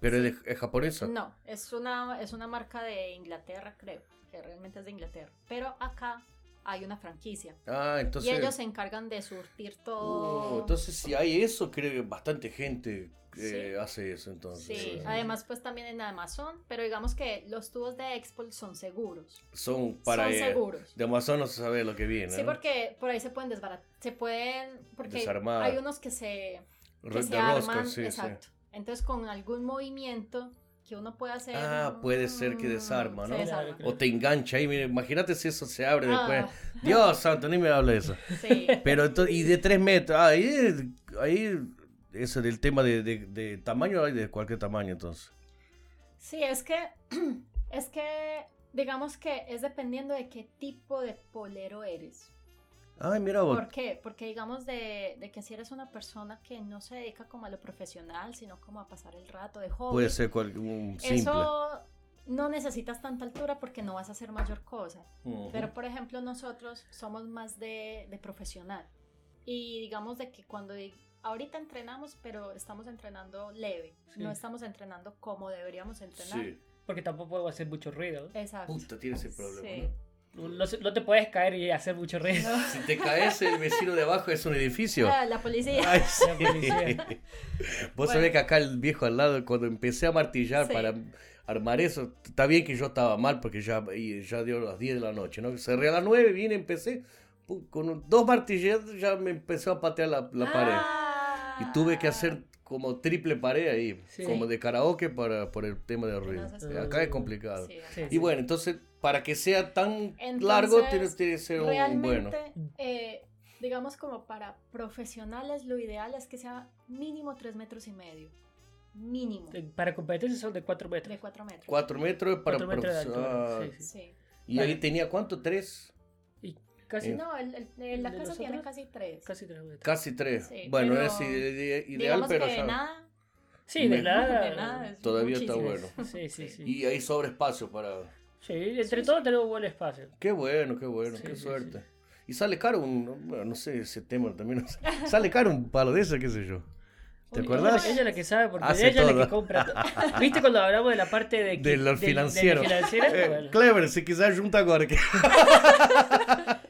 Pero es, de- es japonesa. No, es una, es una marca de Inglaterra, creo, que realmente es de Inglaterra. Pero acá hay una franquicia. Ah, entonces. y ellos se encargan de surtir todo. Uh, entonces, si hay eso, creo que bastante gente eh, Sí. hace eso. Entonces, Sí, además pues también en Amazon, pero digamos que los tubos de Expol son seguros. son para. son eh, seguros. de Amazon no se sabe lo que viene. Sí, ¿no? porque por ahí se pueden desbaratar, se pueden, porque Desarmar. hay unos que se, que se rosca, arman, sí, sí. exacto. Entonces con algún movimiento que uno puede hacer. Ah, puede ser que desarma, ¿no? Se desarma. O te engancha ahí, mira, imagínate si eso se abre Ah. después. Dios santo, ni me habla de eso. Sí. Pero entonces, y de tres metros, ah, ahí, ahí, eso del tema de, de, de tamaño, hay de cualquier tamaño entonces. Sí, es que, es que, digamos que es dependiendo de qué tipo de polero eres. Ay, mira vos. ¿Por qué? Porque digamos de, de que si eres una persona que no se dedica como a lo profesional, sino como a pasar el rato de hobby, Puede ser cual- un simple. eso no necesitas tanta altura porque no vas a hacer mayor cosa. Ujú. Pero por ejemplo nosotros somos más de, de profesional. Y digamos de que cuando ahorita entrenamos, pero estamos entrenando leve. Sí. No estamos entrenando como deberíamos entrenar. Sí. Porque tampoco puedo hacer mucho ruido. Exacto. Puta, tiene ese problema. Sí. ¿no? No, no te puedes caer y hacer mucho ruido. Si te caes, el vecino de abajo es un edificio. Ah, la policía. Ay, La policía. Vos Bueno. sabés que acá el viejo al lado, cuando empecé a martillar Sí. para armar eso, está bien que yo estaba mal porque ya, ya dio las 10 de la noche, ¿no? Cerré a las 9, vine, empecé, con un- dos martilleros ya me empezó a patear la, la pared. Ah. Y tuve que hacer como triple pared ahí, Sí. como de karaoke para, por el tema de ruido. no Acá es complicado. Sí, Sí, Y bueno, entonces, para que sea tan Entonces, largo, tiene, tiene que ser un bueno. Eh, digamos como para profesionales, lo ideal es que sea mínimo 3 metros y medio. Mínimo. Para competencias son de 4 metros. De 4 metros. 4 metros para... 4 metros de altura. Sí, sí. Sí. ¿Y ahí tenía cuánto? ¿Tres? Casi, Eh. No, el, el- el- la ¿De casa tiene nosotros? casi 3. casi 3 metros. Casi tres. Sí, bueno, pero es ide- ideal, pero que de ya- nada. Sí, de nada. De nada. es Todavía está bueno. Sí, sí, sí. Y hay sobre espacio para... Sí, entre todos tenemos buen espacio. Qué bueno, qué bueno, Sí, qué sí, suerte. Y sale caro un... Bueno, no sé, ese tema también. no sé. Sale caro un palo de ese, qué sé yo. ¿Te acordás? Ella es la que sabe, porque Hace ella es la que compra. todo. ¿Viste cuando hablamos de la parte de, que- De lo del- de financiero. la financiera? Eh, Bueno, Clever, se quizás junta agora.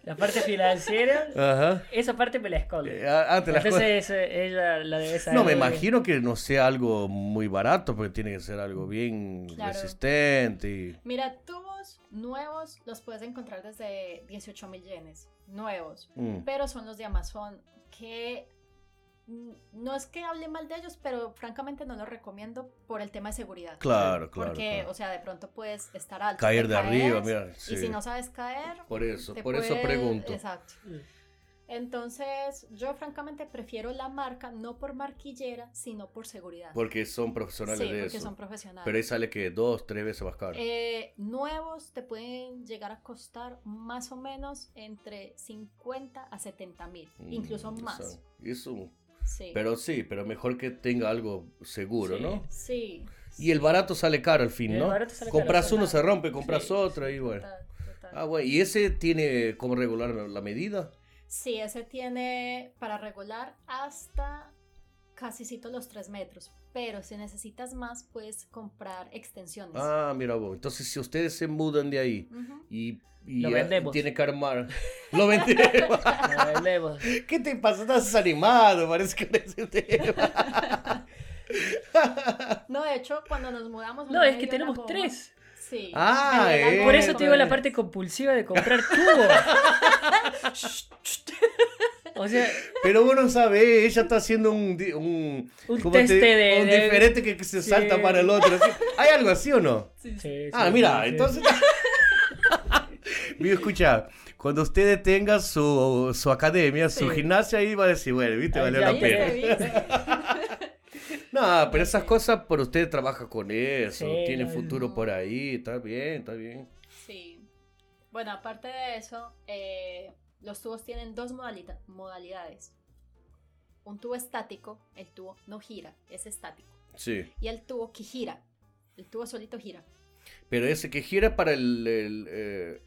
La parte financiera, Ajá. esa parte me la esconde. Eh, ah, ah, te las Entonces ella la debe saber. No, me imagino que no sea algo muy barato, porque tiene que ser algo bien Claro. resistente. Y... Mira, tubos nuevos los puedes encontrar desde 18 mil yenes. Nuevos. Mm. Pero son los de Amazon que no es que hable mal de ellos, pero francamente no los recomiendo por el tema de seguridad. Claro, claro. Porque, claro. o sea, de pronto puedes estar alto. Caer de arriba, mira. sí. Y si no sabes caer, Por eso, te por eso pregunto. Exacto. Mm. Entonces, yo francamente prefiero la marca no por marquillera, sino por seguridad. Porque son profesionales sí, de porque eso. son profesionales. Pero ahí sale que dos, tres veces más caro. Eh, nuevos te pueden llegar a costar más o menos entre 50 a 70 mil, Mm, incluso eso- más. Eso, Sí. pero sí, pero mejor que tenga algo seguro, Sí. ¿no? sí. Y el barato sale caro al fin, el ¿no? barato sale compras caro, uno, total. se rompe, compras Sí, otro y bueno. Total, total. Ah, bueno. ¿Y ese tiene cómo regular la medida? Sí, ese tiene para regular hasta casi los 3 metros. Pero si necesitas más, puedes comprar extensiones. Ah, mira vos. Entonces, si ustedes se mudan de ahí y, y Lo vendemos. tiene que armar. Lo vendemos. La vendemos. ¿Qué te pasa? Estás desanimado, parece que eres un tema. No, de hecho, cuando nos mudamos. No, es que tenemos tres. Sí. Ah, eh. Por eso te digo la parte compulsiva de comprar tubos. O sea, Pero uno sabe, ella está haciendo un, di- un, Un ¿cómo teste de- un de- diferente que, que se Sí. salta para el otro. ¿Hay algo así o no? sí, sí, Ah, sí, mira, sí. entonces. Mira, escucha, cuando ustedes tengan su, su academia, su Sí. gimnasia, ahí va a decir, bueno, viste, valió ya la pena. No, pero esas cosas, por usted trabaja con eso, Sí, tiene futuro no. por ahí, está bien, está bien. Sí. Bueno, aparte de eso, eh, los tubos tienen dos modalita- modalidades. Un tubo estático, el tubo no gira, es estático. Sí. Y el tubo que gira, el tubo solito gira. Pero ese que gira para el. el, eh,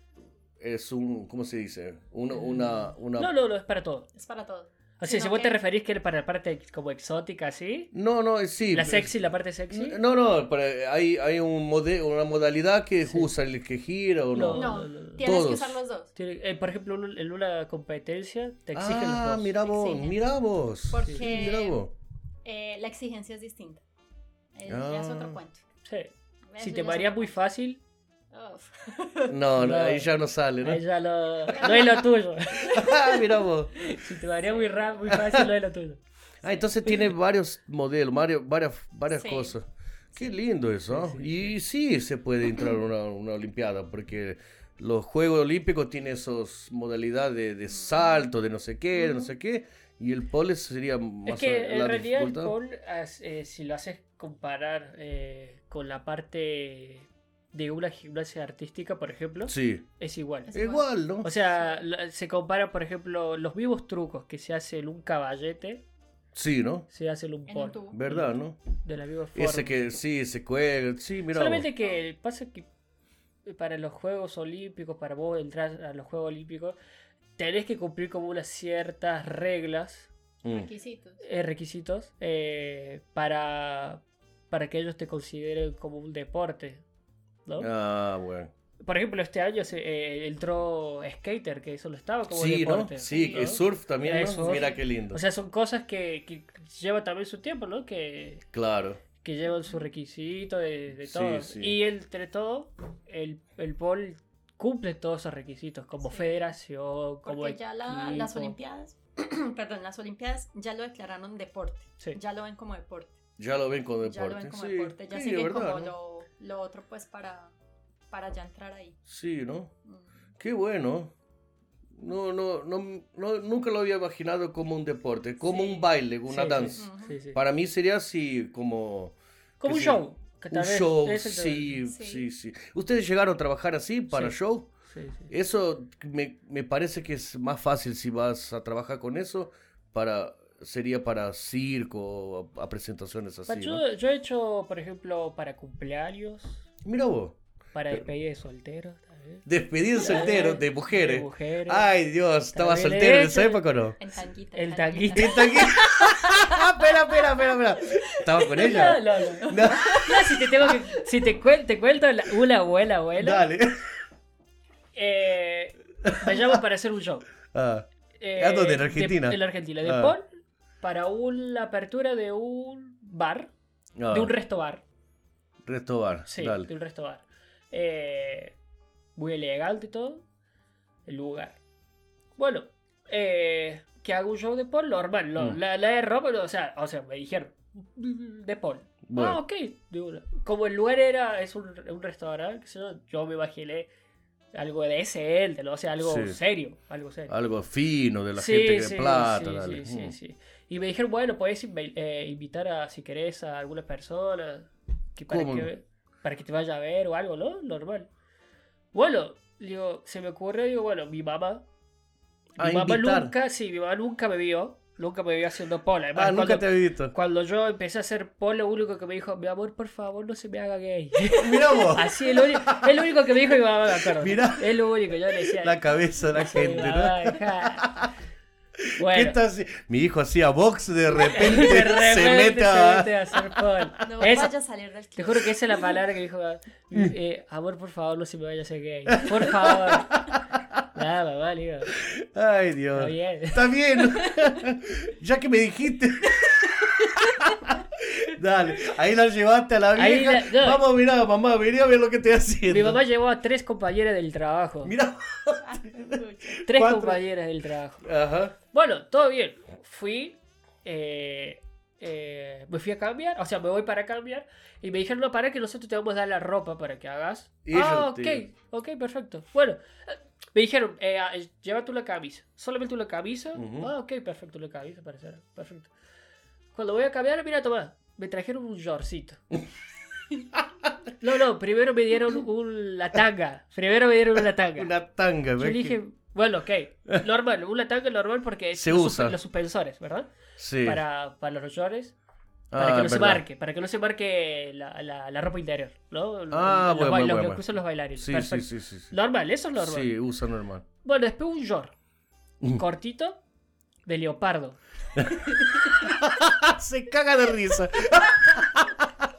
es un. ¿Cómo se dice? Una. una, una... No, no, no, es para todo. Es para todo. O sea, si vos te que- referís que para la parte como exótica, ¿sí? no, no, sí. La sexy, la parte sexy. No, no, para- hay, hay un mode- una modalidad que Sí. usa el que gira o no. No, no, no. tienes que Todos. usar los dos. Tiene- eh, por ejemplo, en una competencia te exigen ah, los dos. mira vos, Exigen. mira vos. Porque- Sí, mira vos. Eh, la exigencia es distinta. Eh, Ya es Ah. otro cuento. Sí. Eso Si te mareas muy fácil. No, no, No. ahí ya no sale, ¿no? ahí ya lo, no es lo tuyo. Ah, mira vos. Si te mareas muy rápido, muy fácil, no es lo tuyo. Ah, entonces tiene varios modelos, varios, varias, varias Sí. cosas. Qué lindo eso. Sí, sí, y sí se puede entrar a una, una olimpiada, porque los Juegos Olímpicos tienen esas modalidades de, de salto, de no sé qué, de no sé qué, y el pole sería más Es que en la realidad el dificultad. pole, as- eh, si lo haces comparar eh, con la parte de una gimnasia artística, por ejemplo, Sí, es igual. Es igual, ¿no? O sea, se compara, por ejemplo, los vivos trucos que se hace en un caballete, Sí, ¿no? se hace en un tubo. ¿Verdad, no? De la misma forma. Ese que sí, se cuelga, sí, mira. Solamente que pasa que para los Juegos Olímpicos, para vos entrar a los Juegos Olímpicos, tenés que cumplir como unas ciertas reglas, Requisitos. eh, requisitos, eh, para, para que ellos te consideren como un deporte. ¿No? Ah, bueno. Por ejemplo, este año se, eh, entró Skater, que eso lo estaba como Sí, ¿no? deporte. Sí, ¿no? el surf también, ¿no? Surf. Mira qué lindo. O sea, son cosas que, que llevan también su tiempo, ¿no? Que, claro. que llevan su requisito de, de Sí, todo. sí. Y entre todo, el, el POL cumple todos esos requisitos, como Sí. federación, como Porque ya la- las. Olimpiadas, perdón, las Olimpiadas ya lo declararon deporte. Sí. Ya lo ven como deporte. Ya lo ven como Ya lo deporte. ven como sí, deporte. Ya sí, siguen verdad, como ¿no? lo, lo otro, pues, para, para ya entrar ahí. Sí, ¿no? Mm. Qué bueno. No, no, no, no, nunca lo había imaginado como un deporte, como Sí. un baile, una Sí, danza. Ujú. Sí, sí. Para mí sería así como Como un sí, show. que un vez show, sí, Sí. sí, sí. ¿Ustedes llegaron a trabajar así para Sí. show? Sí, sí. Eso me, me parece que es más fácil si vas a trabajar con eso, para sería para circo, a, a presentaciones así. Yo, ¿no? yo he hecho, por ejemplo, para cumpleaños, Mira vos, para despedida de solteros. despedido soltero de mujeres. De mujeres. Ay, Dios, ¿estaba soltero en esa época o no? En tanguita. El en tanguita. ¿Está aquí? espera, espera, espera, espera. ¿Estaba con ella? no, no. No. No, si te tengo que. Si te, cuen- te cuento la- una abuela, abuela. Dale. Eh, me llamo para hacer un show. Ah, Eh, ¿A dónde? ¿En de- Argentina? en la Argentina. De Ah. Paul para un- la apertura de un bar. ah, De un resto bar. resto bar. Sí, Dale. de un resto bar. Eh, muy elegante y todo. El lugar. Bueno, eh, que hago un show de Paul normal. No, Mm. la, la de ropa, o sea, o sea, me dijeron. De Paul. Bueno. Ah, ok. de una. Como el lugar era, es un, un restaurante, yo, me imaginé algo de ¿no? o sea, algo Sí. serio, algo serio. Algo fino de la Sí, gente de sí, plata. sí, dale. sí, sí, Mm. sí. Y me dijeron, bueno, puedes eh, invitar a, si querés, a alguna persona que para, ¿Cómo? que, para que te vaya a ver o algo, ¿no? Normal. Bueno, digo, se me ocurrió, digo, bueno, mi mamá. Mi Ah, mamá invitar. nunca, sí, mi mamá nunca me vio, nunca me vio haciendo polo. Además, Ah, nunca cuando, te había visto. cuando yo empecé a hacer polo, lo único que me dijo, mi amor, por favor, no se me haga gay. Mira vos, Así, es lo, único- es lo único que me dijo mi mamá, me acuerdo. Mirá. Es lo único, yo le decía. la cabeza de la "Sí, gente, mamá, ¿no? dejá". ¿Qué Bueno, está haci- Mi hijo hacía box, de repente, de se repente mete a... a hacer polo. No Esa- vaya a salir del te club. juro que esa es la palabra que dijo. Mm. eh, amor, por favor, no se me vaya a hacer gay. Por favor. Nada, mamá, le digo. Ay, Dios. Está bien. Está bien. ya que me dijiste. Dale, ahí la llevaste a la Ahí vieja. la- no. Vamos, mira, mamá, vení a ver lo que estoy haciendo. Mi mamá llevó a tres compañeras del trabajo. Mira. Tres cuatro. compañeras del trabajo. Ajá. Bueno, todo bien. Fui. eh, eh, me fui a cambiar. O sea, me voy para cambiar. Y me dijeron, no, para que nosotros te vamos a dar la ropa para que hagas. Y ellos ah, ok. te- Ok, perfecto. Bueno, eh, me dijeron, eh, ah, eh, lleva tú la camisa. Solamente una camisa. Ujú. Ah, ok, perfecto, la camisa, parece. Perfecto. Cuando voy a cambiar, mira, toma, me trajeron un shortcito. No, no, primero me dieron un, la tanga. Primero me dieron una tanga. Una tanga, Yo dije, bueno, ok, normal, una tanga normal porque Se los, usa. los suspensores, ¿verdad? Sí. Para, para los Ah, para que no se marque, para que no se marque la, la, la ropa interior, ¿no? Ah, los, bueno, bueno, lo que bueno. usan los bailarines. Sí, sí, sí. Sí, Normal, eso es normal. Sí, usa normal. Bueno, después un short Mm. cortito de leopardo. Se caga de risa.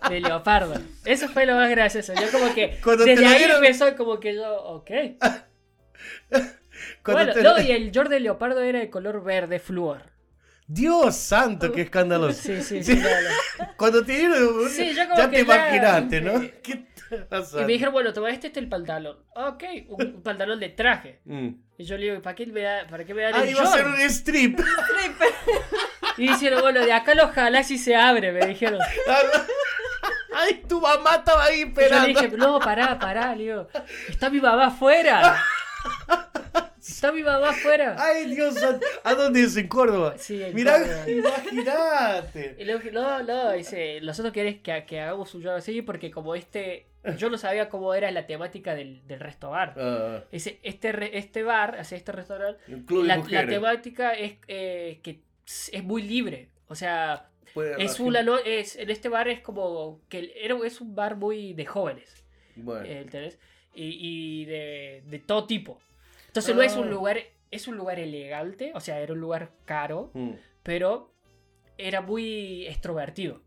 De leopardo. Eso fue lo más gracioso. Yo como que Cuando desde ahí dieron- empezó como que yo, ok. Cuando Bueno, te- no, y el short de leopardo era de color verde flúor. Dios santo, qué escandaloso. Sí, sí, Sí. Cuando te dieron, Sí, yo como ya que te imaginaste, ¿no? ¿Qué? Y me dijeron, bueno, toma este, este es el pantalón. Ok, un, un pantalón de traje. Mm. Y yo le digo, ¿para qué me, da- para qué me dan Ah, el iba a ser un strip. Y dijeron, bueno, de acá lo jalás y se abre, me dijeron. Ay, tu mamá estaba ahí Y yo esperando. le dije, no, pará, pará, le digo, está mi mamá afuera. Está mi mamá afuera. Ay, Dios. ¿A dónde es? ¿En Córdoba? Sí, en Mirá, Córdoba. imagínate. Y luego, no, no, dice, nosotros querés que, que hagamos un show así porque como este, yo no sabía cómo era la temática del, del resto bar. Ah, Dice, este, re- este bar, o sea, este restaurante, la, temática es eh, que es muy libre. O sea, es una no- es, en este bar es como que era, es un bar muy de jóvenes, Bueno. eh, ¿entendés? Y, y de, de todo tipo. Entonces no es un Ah. lugar, es un lugar elegante, o sea, era un lugar caro, Mm. pero era muy extrovertido.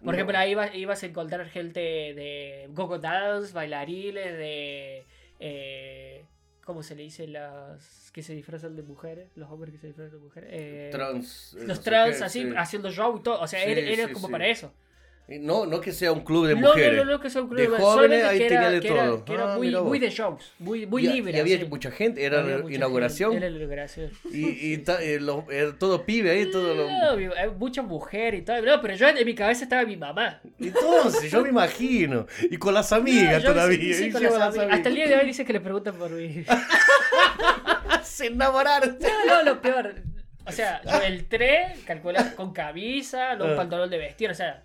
Por No. ejemplo, ahí iba- ibas a encontrar gente de gogo dance, bailarines, de... eh, ¿Cómo se le dice? Las que se disfrazan de mujeres, los hombres que se disfrazan de mujeres. eh, Trans. no los trans qué, así, sí. haciendo show y todo. O sea, Sí, sí, como para eso. Y No, no que sea un club de No, no, mujeres. no, no, que sea un club De de jóvenes, ahí que era, tenía de que era- todo. que era Ah, muy, de shows, muy, muy y, libre. y había así. mucha gente, era Había la mucha inauguración. gente, Era la inauguración. Y, y ta- eh, lo- eh, todo pibe ahí, todo lo... No, hay mucha mujer y todo. No, pero yo en mi cabeza estaba mi mamá. Entonces, yo me imagino. Y con las amigas No, todavía. sí, sí, con las amigas. Hasta el día de hoy dice que le preguntan por mí. Se enamoraron. No, no, lo peor. O sea, yo entré, calculé con camisa, un Ah. pantalón de vestir, o sea,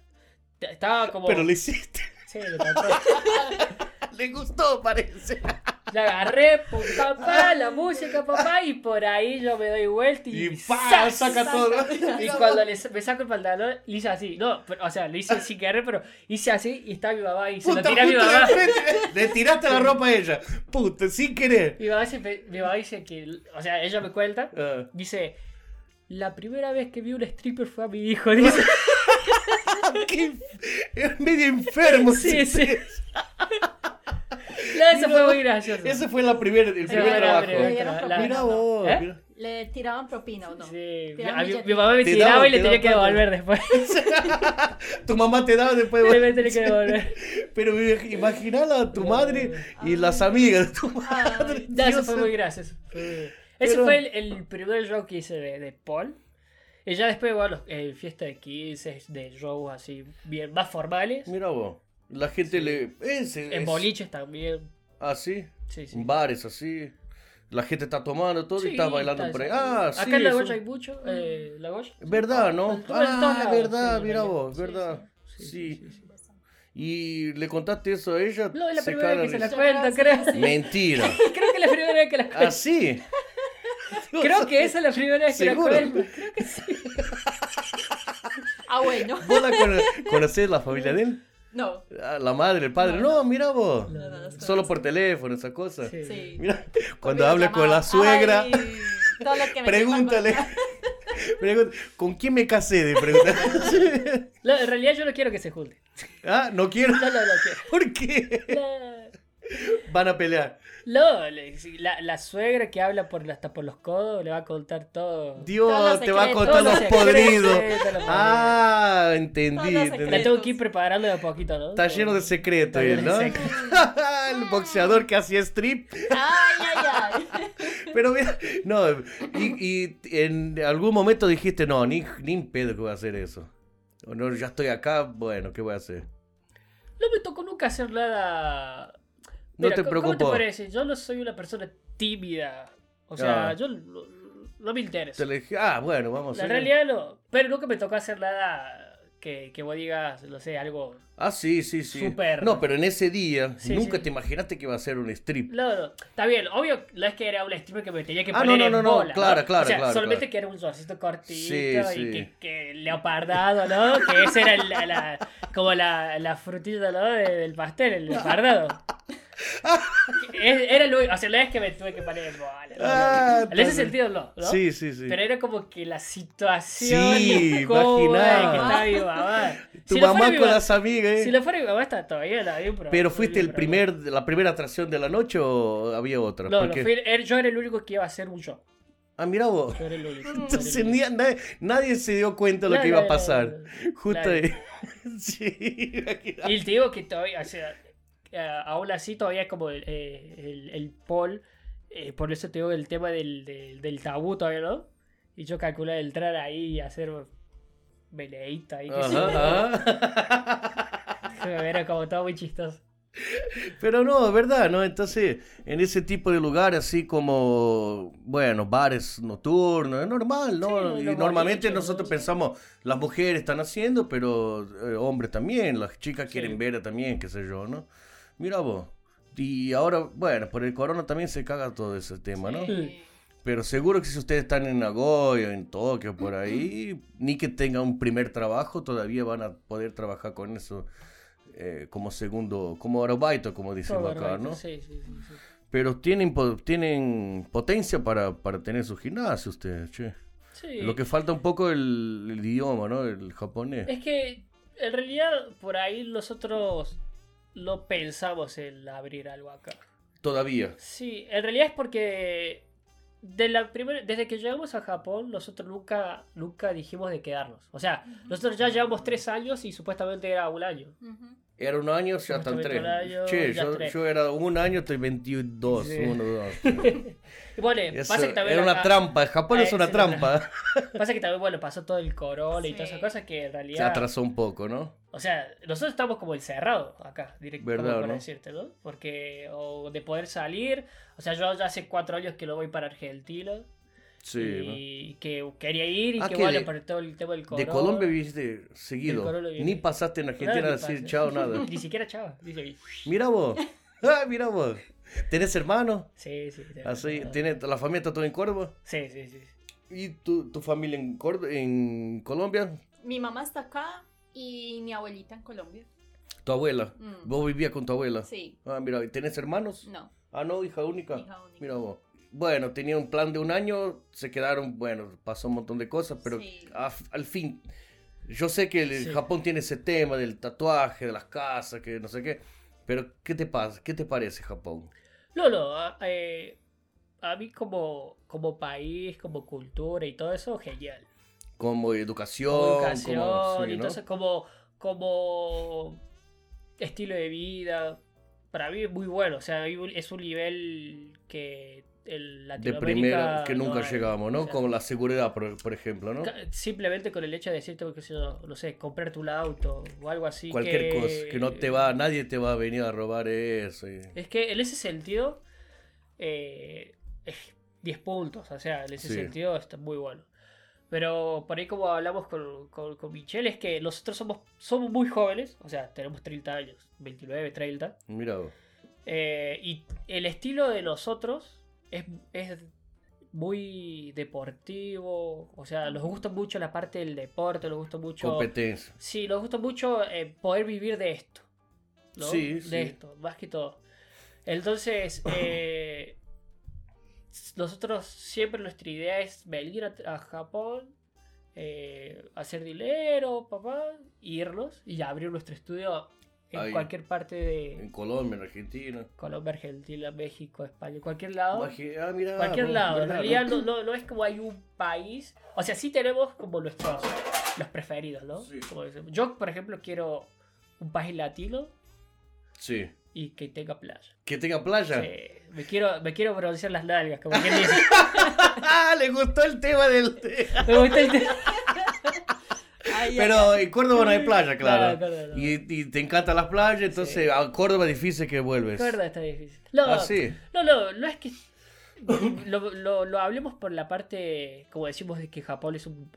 estaba como. Pero lo hiciste. Sí, tocó. Le gustó, parece. La agarré, pum, papá, la música, papá, y por ahí yo me doy vuelta y. Y saca todo. Y cuando le- me saco el pantalón, le hice así. No, pero, o sea, le hice sin querer, pero hice así y está mi mamá y se lo tiré a mi mamá. Le tiraste la ropa a ella. Puta, sin querer. Mi mamá, dice, mi mamá dice que, o sea, ella me cuenta, Ah. dice, la primera vez que vi un stripper fue a mi hijo, dice. Qué- Es medio enfermo. Sí, sí. No, eso fue muy gracioso. Ese fue la primer, el primer la trabajo. primera Le Mira vos. ¿Eh? mira. ¿Le tiraban propina o no? Sí, a mi, mi mamá me tiraba y le te tenía que devolver después. Tu mamá te daba después. Le bueno, tenía que devolver. Pero imaginala a tu madre y las amigas de tu madre. No, eso fue muy gracioso. Ese Pero- fue el, el primer show que hice de, de Paul. Y ya después, bueno, eh, fiesta de 15, de shows así, bien más formales. Mira vos. La gente le. Ese, En es- boliches también. Así. Sí, sí. En bares así. La gente está tomando todo y Sí, está bailando por ahí. Ah, sí. Acá en La eso- Goya hay mucho. Eh, la Goya. Verdad, ¿no? Ah, lados, verdad, sí, mira vos, verdad. Sí, Sí. sí, sí, sí. Y le contaste eso a ella. No, es la se primera vez que se la risa. cuento, creo. Sí. Mentira. Creo que es la primera vez que la cuento. ¿Ah, sí? Creo que esa es la primera vez que la ¿Seguro? cuento. Creo que sí. Ah, bueno. ¿Vos la cono- conocés la familia de él? No. Ah, La madre, el padre. No, mira vos. No, no, no, no. Solo por teléfono, esa cosa. Sí. Sí. Mira, cuando hable con la suegra, Ay, todo lo que me pregúntale. ¿Con quién me casé? De preguntar. No, en realidad yo no quiero que se junten. ah, no quiero. No, no, no quiero. ¿Por qué? La- Van a pelear. No, la, la suegra que habla por, hasta por los codos le va a contar todo. Dios, te va a contar los podridos. Ah, entendí. Entendí. La tengo que ir preparando de a poquito, ¿no? Está lleno de secretos, Está lleno él, ¿no? de el boxeador que hacía strip. Ay, ay, ay. Pero mira, no, y, y en algún momento dijiste, no, ni, ni en pedo que voy a hacer eso. O no, ya estoy acá, bueno, ¿qué voy a hacer? No me tocó nunca hacer nada. No Mira, te ¿cómo- ¿Cómo te parece? Yo no soy una persona tímida. O sea, Ah. yo no, no me interesa. Te le dije, ah, bueno, vamos a La hacer. realidad no. Pero nunca me tocó hacer nada que, que vos digas, no sé, algo. Ah, sí, sí, sí. Súper. No, pero en ese día Sí, nunca sí. te imaginaste que iba a ser un strip. No, no. Está bien, obvio, no es que era un streamer que me tenía que Ah, poner no, no, en no, no, bola, claro, claro, O sea, claro, solamente claro. que era un shortcito cortito Sí, y que, que leopardado, ¿no? Que esa era la, la- como la, la frutilla, ¿no? de- del pastel, el leopardado. Era lo o sea, la vez que me tuve que poner. ¿no? Ah, en ese sentido no, ¿no? Sí, sí, sí. Pero era como que la situación Sí, imaginá. que estaba mi mamá. tu Si mamá con las amigas, ¿eh? Si lo fuera mi mamá, está todavía la había Pero fuiste el primer, la primera atracción de la noche o había otra? No, Porque- no, fui- yo era el único que iba a hacer un show. Ah, mira vos. Yo era el único. el Entonces único. nadie, nadie se dio cuenta de lo No, que iba a pasar. Justo ahí. sí. Y te digo que todavía, o sea, aún así todavía es como el, eh, el, el Paul, eh, por eso te digo el tema del, del, del tabú todavía, ¿no? Y yo calculé entrar ahí y hacer sé yo. Ajá, ajá. Era como todo muy chistoso. Pero no, es verdad, ¿no? Entonces, en ese tipo de lugares, así como, bueno, bares nocturnos, es normal, ¿no? Sí, y normalmente nosotros ¿no? pensamos, las mujeres están haciendo, pero eh, hombres también, las chicas Sí. quieren ver también, qué sé yo, ¿no? Mira vos. Y ahora, bueno, por el corona también se caga todo ese tema, ¿no? Sí. Pero seguro que si ustedes están en Nagoya, en Tokio, por ahí, ni que tengan un primer trabajo, todavía van a poder trabajar con eso eh, como segundo, como arobaito, como Todo acá, ¿no? Sí, sí, sí, sí. Pero tienen, tienen potencia para, para tener su gimnasio ustedes, che. Sí. Lo que falta un poco el, el idioma, ¿no? El japonés. Es que en realidad por ahí nosotros no pensamos en abrir algo acá. Todavía. Sí, en realidad es porque de la primera, desde que llegamos a Japón, nosotros nunca, nunca dijimos de quedarnos. O sea, nosotros ya llevamos tres años y supuestamente era un año. Era un año, ya están tres. año, che, yo, tres. yo era un año, estoy 22, Sí. uno, dos. Y bueno, Eso pasa que también era una acá- trampa, Japón es una trampa. Pasa que también, bueno, pasó todo el corona y todas Sí. esas cosas que en Se realidad... atrasó un poco, ¿no? O sea, nosotros estamos como encerrados acá, directamente, ¿Verdad, para no? decirte, ¿no? Porque, o de poder salir, o sea, yo ya hace cuatro años que no voy para Argentina Sí, y que quería ir y Ah, que que de- por todo el tema del corona. De Colombia viviste seguido. Ni pasaste en Argentina a decir pasa. chao, nada. Ni siquiera dice ahí. Mira vos. Ah, mira vos. ¿Tenés hermanos? Sí, sí. Así, ¿tenés, ¿La familia está toda en Córdoba? Sí, sí, sí. ¿Y tu, tu familia en, Córdoba, en Colombia? Mi mamá está acá y mi abuelita en Colombia. ¿Tu abuela? Mm. ¿Vos vivías con tu abuela? Sí, Ah, mira, ¿y ¿tenés hermanos? no, Ah, no, hija única. hija única. Mira vos. Bueno, tenía un plan de un año, se quedaron, bueno, pasó un montón de cosas, pero Sí. a- al fin, yo sé que el Sí. Japón tiene ese tema del tatuaje, de las casas, que no sé qué, pero ¿qué te pasa? ¿Qué te parece Japón? No, no, a, eh, a mí como, como país, como cultura y todo eso, genial. Como educación, Como como, educación sí, y ¿no? todo eso, como, como estilo de vida. Para mí es muy bueno, o sea, es un nivel que el de Latinoamérica primera que nunca no llegamos, ¿no? O sea, Como la seguridad, por, por ejemplo, ¿no? Simplemente con el hecho de decirte, que no sé, comprarte un auto o algo así. Cualquier que- cosa, que no te va, nadie te va a venir a robar eso. y- Es que en ese sentido, eh, es 10 puntos, o sea, en ese Sí. sentido está muy bueno. Pero por ahí como hablamos con, con, con Michelle, es que nosotros somos, somos muy jóvenes, o sea, tenemos 30 años, 29, 30. Mira vos. eh, y el estilo de nosotros es, es muy deportivo, o sea, nos gusta mucho la parte del deporte, nos gusta mucho... Competencia. Sí, nos gusta mucho eh, poder vivir de esto. ¿no? Sí, de sí. esto, más que todo. Entonces, eh, nosotros siempre nuestra idea es venir a, a Japón, eh, hacer dinero, papá, irnos y abrir nuestro estudio en Ahí. cualquier parte En de Colombia, en Argentina. Colombia, Argentina, México, España, cualquier lado. Ah, mira. Cualquier lado, en ¿verdad, realidad no? no, no, es como hay un país. O sea, sí tenemos como nuestros los preferidos, ¿no? Sí. Como. Yo, por ejemplo, quiero un país latino Sí. y que tenga playa. Que tenga playa. Sí, me quiero, me quiero broncear las nalgas, como quien dice. Le gustó el tema del. Me gusta el tema. Ay, ay, Pero en Córdoba no hay playa, claro. No, Córdoba no. Y, y te encantan las playas, entonces a Córdoba es difícil que vuelves. Verdad, está difícil. No, Ah, sí. no, no, no es que lo, lo, lo hablemos por la parte, como decimos, de que Japón es un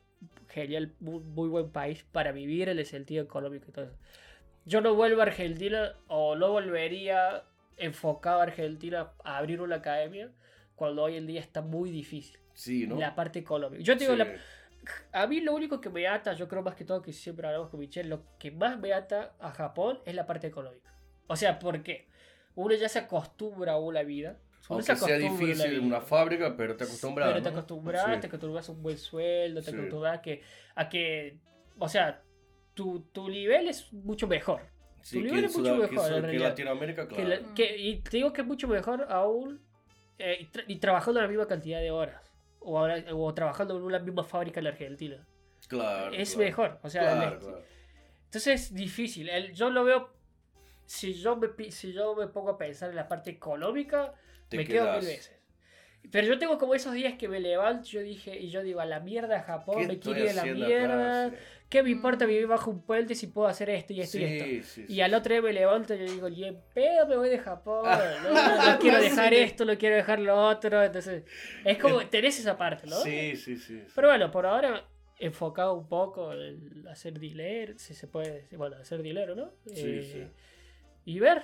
genial, muy, muy buen país para vivir en el sentido económico y todo eso. Yo no vuelvo a Argentina o no volvería enfocado a Argentina a abrir una academia cuando hoy en día está muy difícil Sí, ¿no? la parte económica. Yo te digo, Sí. la- a mí lo único que me ata, yo creo más que todo que siempre hablamos con Michelle, lo que más me ata a Japón es la parte económica. O sea, ¿por qué? Uno ya se acostumbra a una vida. Uno se Aunque sea acostumbra a una difícil una fábrica, pero te acostumbras. Pero te ¿no? acostumbras, Sí. te acostumbras a un buen sueldo, te Sí. acostumbras a que, a que, o sea, tu, tu nivel es mucho mejor. Sí, tu que nivel es mucho Sudá- que mejor, en realidad. Latinoamérica, Que claro. la- que- y te digo que es mucho mejor aún eh, y, tra- y trabajando la misma cantidad de horas. O, ahora, o trabajando en una misma fábrica en la Argentina. Claro, es claro. mejor. O sea, Claro, claro. entonces es difícil. El- yo lo veo. Si yo, me, si yo me pongo a pensar en la parte económica, Te me quedo quedás. mil veces. Pero yo tengo como esos días que me levanto yo dije, y yo digo, a la mierda Japón, ¿Qué me quiero ir a la mierda. acá? ¿Qué me importa vivir bajo un puente si puedo hacer esto y esto Sí, y esto? sí, Y sí. al otro día me levanto y yo digo, y pedo me voy de Japón, no, no- no quiero dejar esto, no quiero dejar lo otro. Entonces, es como, tenés esa parte, ¿no? Sí, sí, sí. sí. Pero bueno, por ahora enfocado un poco en hacer dealer, si se puede decir, bueno, hacer dealer, ¿no? Sí, sí. Y ver.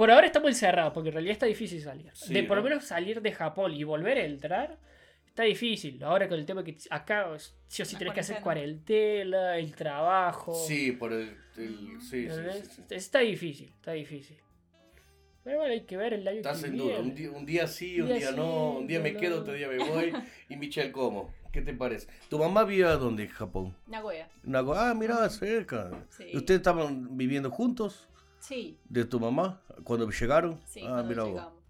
Por ahora está muy cerrado, porque en realidad está difícil salir. Sí, de por lo ¿no? menos salir de Japón y volver a entrar, está difícil. Ahora con el tema que acá sí o sí La tenés que hacer cuarentena. el trabajo. Sí, por el. el- sí, sí, ¿entendés? sí, sí. Está difícil, está difícil. Pero bueno, hay que ver el año Estás que en viene. duda. Un día, un día sí, un Día día, sí, no. Un día me no. quedo, otro día me voy. Y Michelle, ¿cómo? ¿Qué te parece? ¿Tu mamá vive a dónde en Japón? Nagoya. Nago- Ah, mira, cerca. Sí. ¿Y ¿Ustedes estaban viviendo juntos? Sí, ¿De tu mamá? ¿Cuando llegaron? sí, ah, cuando llegamos.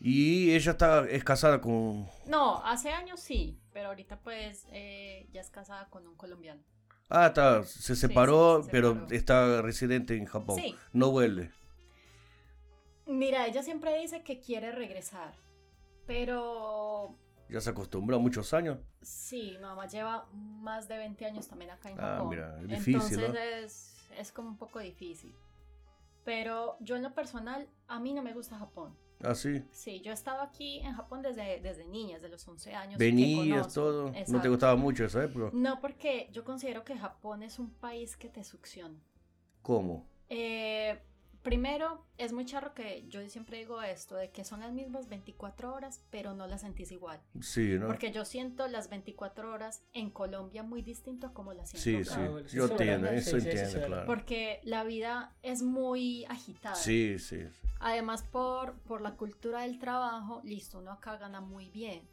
Y ella está, es casada con... No, hace años sí, pero ahorita pues eh, ya es casada con un colombiano. Ah, está, se separó, sí, se pero separó. está residente en Japón. Sí. No vuelve. Mira, ella siempre dice que quiere regresar, pero Ya se acostumbró a muchos años. sí, mi mamá lleva más de 20 años también acá en Ah, Japón. mira, es difícil, Entonces ¿no? es, es como un poco difícil. Pero yo en lo personal, a mí no me gusta Japón. Ah, sí. Sí, yo he estado aquí en Japón desde, desde niña, desde los 11 años. Venías, todo. No te gustaba mucho esa época. No, porque yo considero que Japón es un país que te succiona. ¿Cómo? Eh, primero, es muy charro que yo siempre digo esto, de que son las mismas 24 horas, pero no las sentís igual. Sí, ¿no? Porque yo siento las 24 horas en Colombia muy distinto a como las siento Sí, acá. sí. Ah, Yo entiendo, eso Sí, entiendo, sí, claro. Porque la vida es muy agitada. Sí, sí. sí. Además, por, por la cultura del trabajo, listo, uno acá gana muy bien.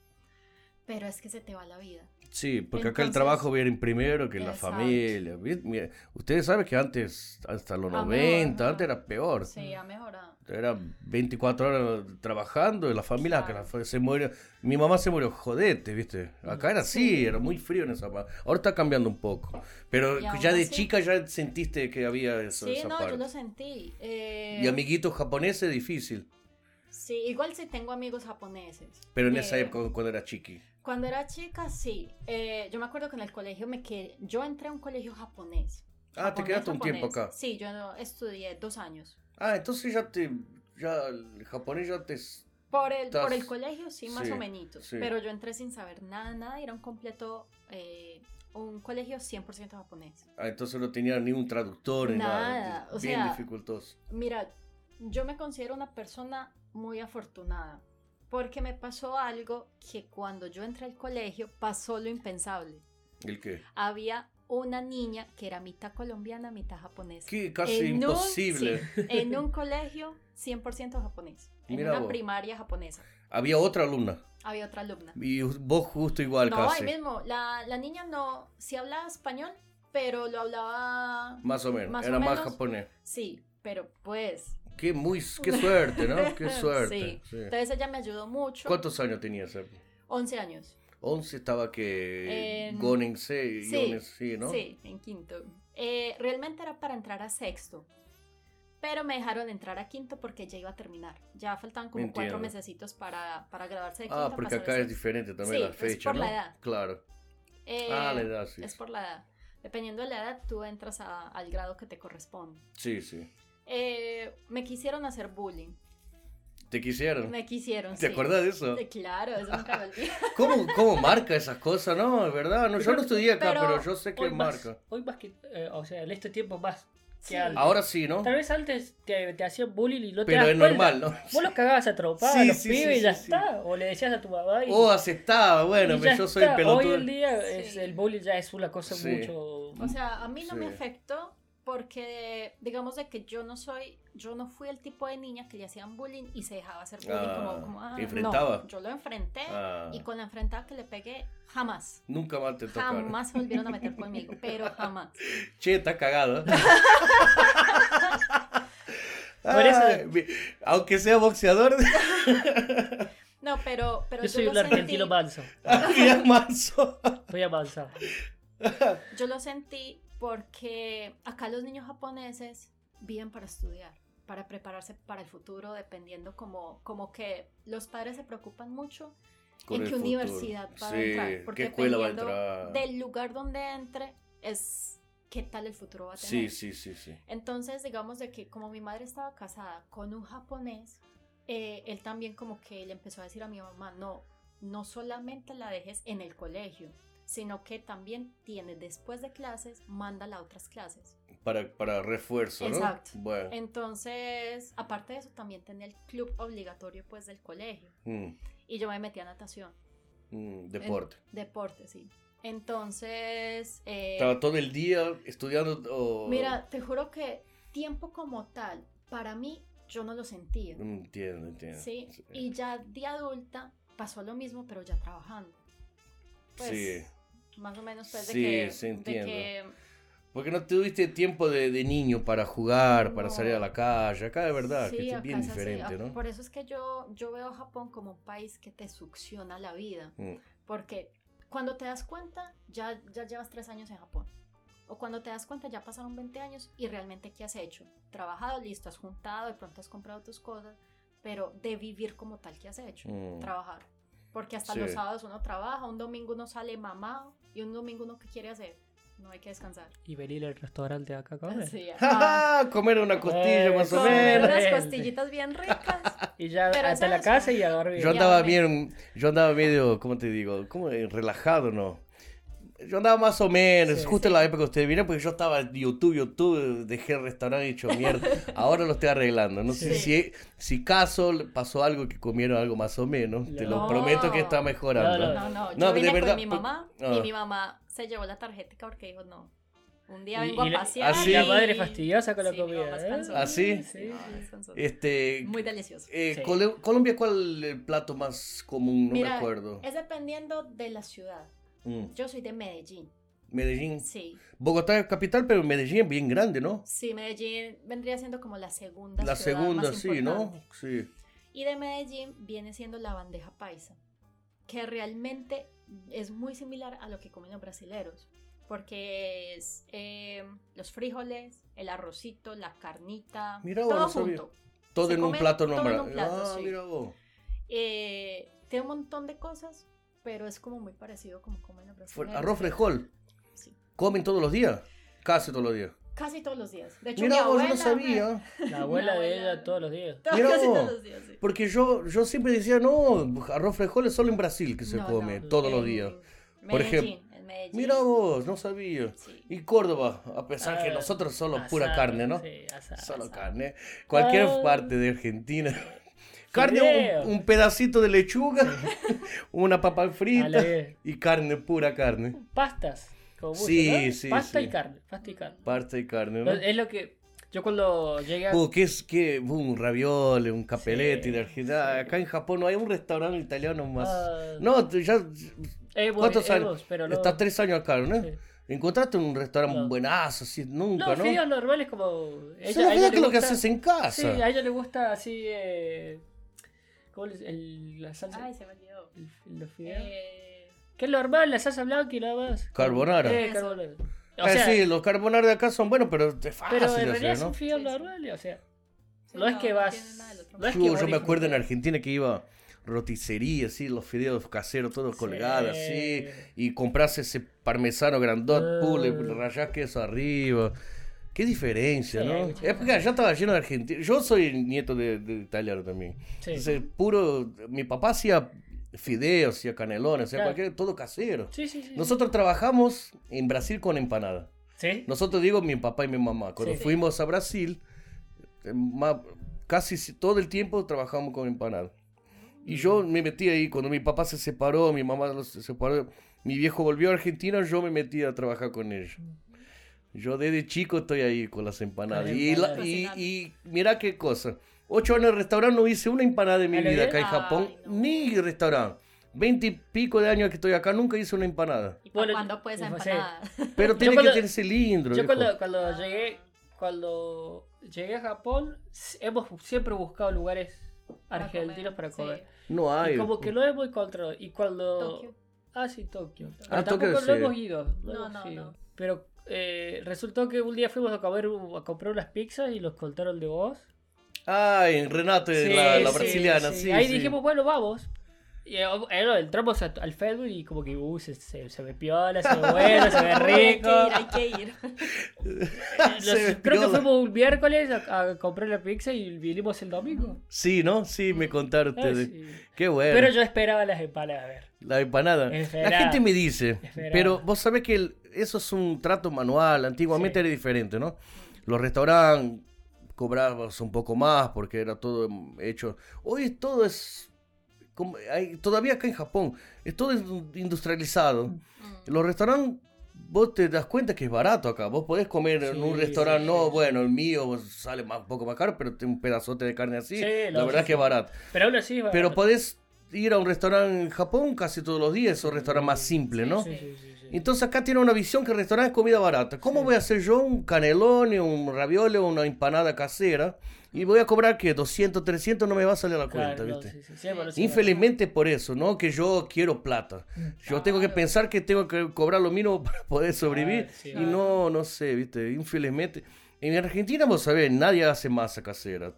Pero es que se te va la vida. Sí, porque acá el Entonces- trabajo viene primero que la Exacto. familia. Mira, Ustedes saben que antes, hasta los Ah, 90, mejor, antes era peor. Sí, ha mejorado. Era 24 horas trabajando y la familia Claro. la- se murió. Mi mamá se murió jodete, ¿viste? Acá era así, Sí. era muy frío en esa parte. Ahora está cambiando un poco. Pero ya de chica ya sentiste que había eso, Sí, esa no, parte. yo lo sentí. Eh, Y amiguitos japoneses, difícil. Sí, igual sí tengo amigos japoneses. Pero en Eh, esa época, cuando era chiqui. Cuando era chica, sí. Eh, yo me acuerdo que en el colegio me quedé. Yo entré a un colegio japonés. Ah, te Japonés, quedaste un tiempo japonés. acá. Sí, yo estudié dos años. Ah, entonces ya te. Ya el japonés ya te. Por el, por el Estás- colegio, sí, más sí, o menos. sí. Pero yo entré sin saber nada, nada. Era un completo. eh, un colegio 100% japonés. Ah, entonces no tenía ni un traductor ni nada. Nada, o Bien sea- dificultoso. Mira, yo me considero una persona muy afortunada. Porque me pasó algo que cuando yo entré al colegio pasó lo impensable. ¿El qué? Había una niña que era mitad colombiana, mitad japonesa. Que casi En un- imposible. sí, en un colegio 100% japonés. En Mira una vos. primaria japonesa. Había otra alumna. Había otra alumna. Y vos justo igual no, casi. ahí mismo. La, la niña no, sí hablaba español, pero lo hablaba... Más o menos. Más o era más menos. japonés. Sí, pero pues... Qué, muy, qué suerte, ¿no? Qué suerte. Sí. sí. Entonces ella me ayudó mucho. ¿Cuántos años tenías? 11 años. 11 estaba que En- Gonen C, Sí, sí, ¿no? Sí, en quinto. Eh, realmente era para entrar a sexto. Pero me dejaron entrar a quinto porque ya iba a terminar. Ya faltaban como Entiendo. cuatro mesecitos para, para graduarse de quinto. Ah, porque acá es diferente también Sí, la es fecha, por ¿no? la edad. Claro. Eh, Ah, la edad, sí. Es por la edad. Dependiendo de la edad, tú entras a- al grado que te corresponde. Sí, sí. Eh, me quisieron hacer bullying. ¿Te quisieron? Me quisieron. ¿Te sí. acuerdas de eso? Sí, Claro, eso nunca lo olvido. ¿Cómo, ¿Cómo marca esas cosas? No, es verdad. No, yo no estudié acá, pero, Pero yo sé que Hoy más, marca. hoy más que. eh, o sea, en este tiempo más Sí. que antes. Ahora sí, ¿no? Tal vez antes te, te hacían bullying y no te Pero das es cuenta. normal, ¿no? Vos los cagabas a trompar Sí, a los sí, pibes sí, y ya sí, sí. está. O le decías a tu mamá y. Oh, aceptaba. Bueno, ya yo soy pelotudo. Hoy en día Sí. es, el bullying ya es una cosa Sí. mucho. O sea, a mí no me Sí. afectó porque, digamos, de que yo no soy, yo no fui el tipo de niña que le hacían bullying y se dejaba hacer bullying Ah, como, como ah, ¿te enfrentaba? no, yo lo enfrenté Ah. y con la enfrentada que le pegué, jamás, Nunca más te tocaron. jamás se volvieron a meter conmigo, pero jamás. Che, está cagado. Por eso- Ay, aunque sea boxeador, No, pero, pero Yo soy lo un argentino sentí- manso. mira manso. Voy a mansa. Yo lo sentí porque acá los niños japoneses viven para estudiar, para prepararse para el futuro, dependiendo como, como que los padres se preocupan mucho Con en qué futuro. universidad va a Sí, entrar. Porque ¿qué escuela va a dependiendo entrar? del lugar donde entre es qué tal el futuro va a tener. Sí, sí, sí, sí. Entonces, digamos de que como mi madre estaba casada con un japonés, eh, él también como que le empezó a decir a mi mamá, no, no solamente la dejes en el colegio, sino que también tiene después de clases, mándala a otras clases. Para, para refuerzo, ¿no? Exacto. Bueno. Entonces, aparte de eso, también tenía el club obligatorio pues del colegio. mm, Y yo me metí a natación. mm, deporte. Deporte, sí. Entonces, eh, Estaba todo el día estudiando o... mira, te juro que tiempo como tal, para mí, yo no lo sentía. Mm, Entiendo, entiendo. Sí, y ya de adulta pasó lo mismo, pero ya trabajando. Pues, Sí. Más o menos, pues, de Sí, que. sí, de entiendo. que- Porque no tuviste tiempo de, de niño para jugar, para No. salir a la calle. Acá de verdad, sí, que es bien diferente, ¿no? Por eso es que yo, yo veo Japón como un país que te succiona la vida. Mm, Porque cuando te das cuenta, ya, ya llevas tres años en Japón. O cuando te das cuenta, ya pasaron 20 años y realmente ¿qué has hecho? Trabajado, listo, has juntado, de pronto has comprado tus cosas, pero de vivir como tal, ¿qué has hecho? Mm. Trabajar. Porque hasta Sí. los sábados uno trabaja, un domingo uno sale mamado y un domingo uno ¿qué quiere hacer? No hay que descansar. Y venir al restaurante acá a comer. Sí, ah, ¡Ja, Comer una costilla Eh, más o comer menos. unas costillitas bien ricas. Y ya Pero hasta la casa y a dormir. Yo andaba bien, yo andaba medio, ¿cómo te digo? ¿Cómo? eh, Relajado, ¿no? Yo andaba más o menos, Sí, justo en la época que ustedes vinieron, porque yo estaba en YouTube, YouTube, dejé el restaurante y hecho mierda. Ahora lo estoy arreglando. No sé si, si caso pasó algo que comieron algo más o menos. Te lo No. prometo que está mejorando. No, No, no, yo No, de vine verdad, con mi mamá ah. y mi mamá se llevó la tarjeta porque dijo, no, un día Y- vengo y la- a pasear. ¿Ah, sí? Y la y- madre fastidiosa con la Sí, comida. ¿eh? panzona. ¿Ah, sí? Sí. No. Este, Muy delicioso. eh, Sí. Cole- Colombia, ¿cuál es el plato más común? No me Mira, acuerdo. es dependiendo de la ciudad. Mm, Yo soy de Medellín. Medellín. Sí. Bogotá es capital, pero Medellín es bien grande, ¿no? Sí, Medellín vendría siendo como la segunda La ciudad segunda, más sí, ¿no? Sí. Y de Medellín viene siendo la bandeja paisa, que realmente es muy similar a lo que comen los brasileros, porque es eh, los frijoles, el arrocito, la carnita, Mira vos, todo no junto. Todo en un plato todo en nombrado. un plato, ah, sí. mira vos. Eh, tiene un montón de cosas, pero es como muy parecido como comen los brasileños. Arroz frijol. Sí. ¿Comen todos los días? Casi todos los días. Casi todos los días. De hecho, Mira mi vos, yo abuela, no sabía. La abuela de abuela- ella todos los días. Todo- Mira casi todos los días, sí. Porque yo, yo siempre decía, no, arroz frijol es solo en Brasil que se No, come, no, todos los días. Por Medellín, en Medellín. Mira vos, no sabía. Sí. Y Córdoba, a pesar que Ah, nosotros solo pura carne, ¿no? Sí, asado. Solo asado. carne. Cualquier parte de Argentina. Carne, un, un pedacito de lechuga, una papa frita y carne, pura carne. Pastas. Como Sí, ¿no? sí, Pasta sí. y carne. Pasta y carne. Pasta y carne, ¿no? Es lo que. Yo cuando llegué a. Uh, ¿qué es? ¿Qué? Uh, un ravioli, un capelletti Sí, de Argentina. Acá en Japón no hay un restaurante italiano más. Ah, No, ya hemos- ¿cuántos hemos, años? Pero no, estás tres años acá, ¿no? Sí. Encontraste un restaurante No. buenazo, así, nunca, No, ¿no? fideos normales como. Ella, a que lo que gusta- haces en casa. Sí, a ella le gusta así. Eh, ¿Cómo le- el- la salsa? Ay, se me olvidó. el- los fideos. Eh, ¿Qué es normal? La salsa blanca y nada más. Carbonara. Eh, Eso. carbonara. O Eh, sea, sí, los carbonara de acá son buenos, pero es fácil pero en realidad hacer, son ¿no? fideos Sí, sí. normales. O sea, no, es que vas. no es Yo, que yo vas me acuerdo en. Argentina que iba roticería, así, los fideos caseros, todos Sí. colgados, así, y compras ese parmesano grandot, Ah. pule, rayás queso arriba. Qué diferencia, Sí, ¿no? Es porque allá estaba lleno de argentinos. Yo soy nieto de, de italiano también. Sí. Entonces, puro. Mi papá hacía fideos, hacía canelones, hacía Claro. cualquier, todo casero. Sí, sí, sí. Nosotros trabajamos en Brasil con empanada. Sí. Nosotros digo mi papá y mi mamá. Cuando Sí. fuimos a Brasil, eh, casi si- todo el tiempo trabajamos con empanada. Y yo me metí ahí, cuando mi papá se separó, mi mamá se separó, mi viejo volvió a Argentina, yo me metí a trabajar con ellos. Yo desde chico estoy ahí con las empanadas. Con las Y, la- y, y mira qué cosa. Ocho años de restaurante no hice una empanada en mi ¿A lo vida acá en Ay, Japón. no. Ni restaurante. Veinte y pico de años que estoy acá, nunca hice una empanada. ¿Y Bueno, cuándo sé. empanada? Pero tiene cuando- que tener cilindro. Yo cuando, cuando llegué, cuando llegué a Japón, hemos siempre buscado lugares argentinos para comer. No hay. Y como que no hemos encontrado. Y cuando. Tokio. Ah, sí, Tokio. Ah, Pero Tokio tampoco no sí. hemos ido. No, No, hemos no, ido. no. Pero eh, resultó que un día fuimos a comer a comprar unas pizzas y los contaron de vos. Ay, Renato, Sí, la, la sí, brasiliana, sí. Ahí dijimos, bueno, vamos. Y eh, eh, entramos a- al Facebook y como que uh, se, se, se ve piola, se ve bueno, se ve Hay rico. que ir, hay que ir. Los- creo que fuimos un miércoles a, a comprar la pizza y vinimos el domingo. Sí, ¿no? Sí, me contaron Ah, ustedes. sí. Qué bueno. Pero yo esperaba las empanadas, a ver. La empanada. La gente me dice, pero vos sabés que el- eso es un trato manual. Antiguamente Sí. era diferente, ¿no? Los restaurantes cobrabas un poco más porque era todo hecho. Hoy todo es. Como- hay- todavía acá en Japón, es todo industrializado. Mm. Los restaurantes, vos te das cuenta que es barato acá. Vos podés comer en Sí, un restaurante, sí, no, sí. bueno, el mío sale más, un poco más caro, pero tiene un pedazote de carne así. Sí, la verdad sí, que es barato. Pero aún así. Pero bueno, podés ir a un restaurante en Japón casi todos los días, esos restaurantes más simples, ¿no? Sí, sí, sí. Entonces acá tiene una visión que el restaurante es comida barata. ¿Cómo voy a hacer yo un canelón, un ravioli o una empanada casera? Y voy a cobrar que 200, 300 no me va a salir a la cuenta, ¿viste? Infelizmente por eso, ¿no? Que yo quiero plata. Yo tengo que pensar que tengo que cobrar lo mínimo para poder sobrevivir. Y no, no sé, ¿viste? Infelizmente. En Argentina, vos sabés, nadie hace masa casera.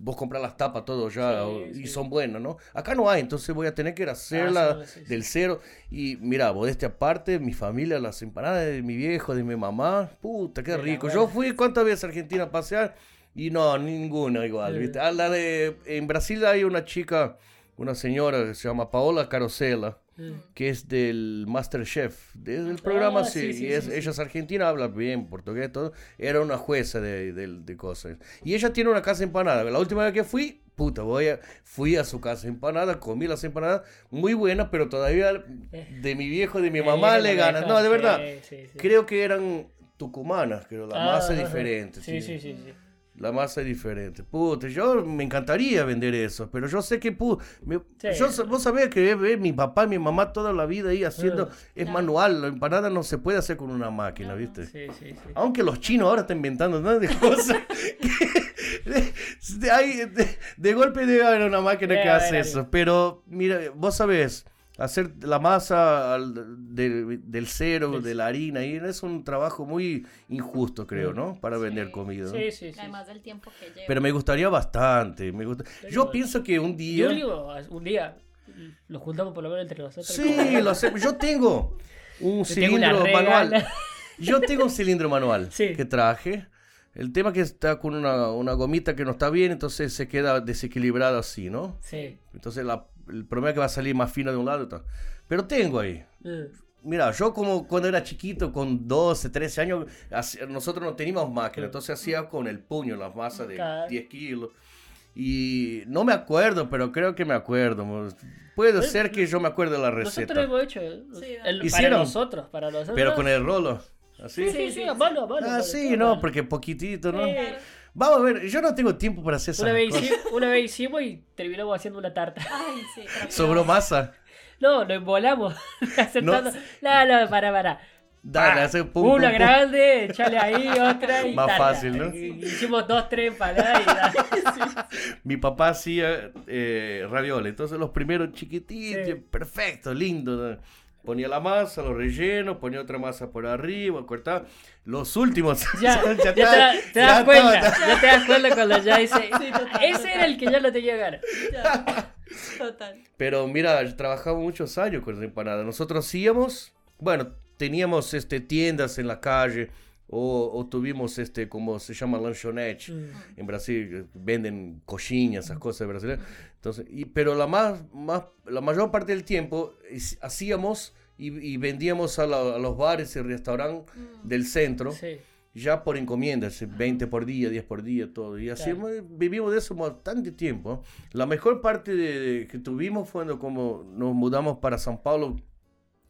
Vos compras las tapas, todo ya, Sí, y sí. son buenas, ¿no? Acá no hay, entonces voy a tener que ir a hacerla sí, del cero. Y mira, modestia aparte, mi familia, las empanadas de mi viejo, de mi mamá, puta, qué De rico. Yo fui cuántas veces a Argentina a pasear y no, ninguna igual. ¿viste? A la de, en Brasil hay una chica, una señora que se llama Paola Carosella, Mm. que es del Masterchef, del programa, Ah, sí, sí, sí, y es- ella es argentina, habla bien portugués, todo, era una jueza de, de- de cosas. Y ella tiene una casa empanada, la última vez que fui, puta, voy a, fui a su casa empanada, comí las empanadas, muy buenas, pero todavía de mi viejo, de mi mamá Eh, le sí, ganan, no, de verdad, creo que eran tucumanas, pero la Ah, masa es diferente. Sí, sí, sí. La masa es diferente. Puta, yo me encantaría vender eso, pero yo sé que pu- me- Sí. yo, vos sabés que eh, mi papá y mi mamá toda la vida ahí haciendo, Ah. es Claro. manual, la empanada no se puede hacer con una máquina, No, no. ¿viste? Sí, sí, sí. Aunque los chinos ahora están inventando ¿no? de cosas que de, de- de- de golpe debe haber una máquina que hace haber eso. Pero mira, vos sabés, hacer la masa al- del, del cero, de la harina, y es un trabajo muy injusto, creo, ¿no? Para vender comida. Sí, sí, sí. Además del tiempo que lleva. Pero me gustaría bastante. Me gusta... Yo pienso que un Yo día. digo, un día lo juntamos por lo menos entre nosotros. Sí, lo sé. Yo tengo un Yo tengo una cilindro manual. regala. Yo tengo un cilindro manual Sí. que traje. El tema que está con una, una gomita que no está bien, entonces se queda desequilibrado así, ¿no? Sí. Entonces la- el problema es que va a salir más fina de un lado y tal. Pero tengo ahí. Mm. Mira, yo como cuando era chiquito, con 12, 13 años, nosotros no teníamos máquina, entonces hacía con el puño las masas de Claro. 10 kilos. Y no me acuerdo, pero creo que me acuerdo. Puede Bueno, ser que yo me acuerde la Nosotros receta. hemos hecho. Sí, el- para ¿Hicieron? nosotros, para nosotros. Pero con el rolo. ¿Así? Sí, sí, sí, a mano, a mano. Ah, sí, todo, no, porque poquitito, ¿no? Sí. Vamos a ver, yo no tengo tiempo para hacer esas Una vez, cosas. hicimos, una vez hicimos y terminamos haciendo una tarta. Ay, sí. Sobró masa. No, nos embolamos. Acertando. No, no, para, para. Dale, Ah, hace pum, Una pum. grande, echale ahí, otra y Más tarta. fácil, ¿no? Hicimos dos, tres empanadas y dale. Mi papá hacía eh, ravioles, entonces los primeros chiquititos, Sí. perfecto, lindo. Ponía la masa, lo relleno, ponía otra masa por arriba, cortaba. Los últimos. Ya, ya, te, da- te das cuenta, ya te das cuenta cuando ya dice, ese era el que ya lo tenía ganas. Ya. Total. Pero mira, yo trabajaba muchos años con las empanadas. Nosotros hacíamos, bueno, teníamos este, tiendas en la calle o, o tuvimos este, como se llama, lanchonete. Mm. En Brasil eh, venden coxinhas, esas cosas brasileñas. Entonces, y, pero la, más, más, la mayor parte del tiempo is- hacíamos y, y vendíamos a, la- a los bares y restaurantes Mm. del centro Sí. ya por encomienda, así, 20 por día, 10 por día, todo. Y así Claro. vivimos de eso bastante tiempo. La mejor parte de, de- que tuvimos fue cuando como nos mudamos para San Paulo,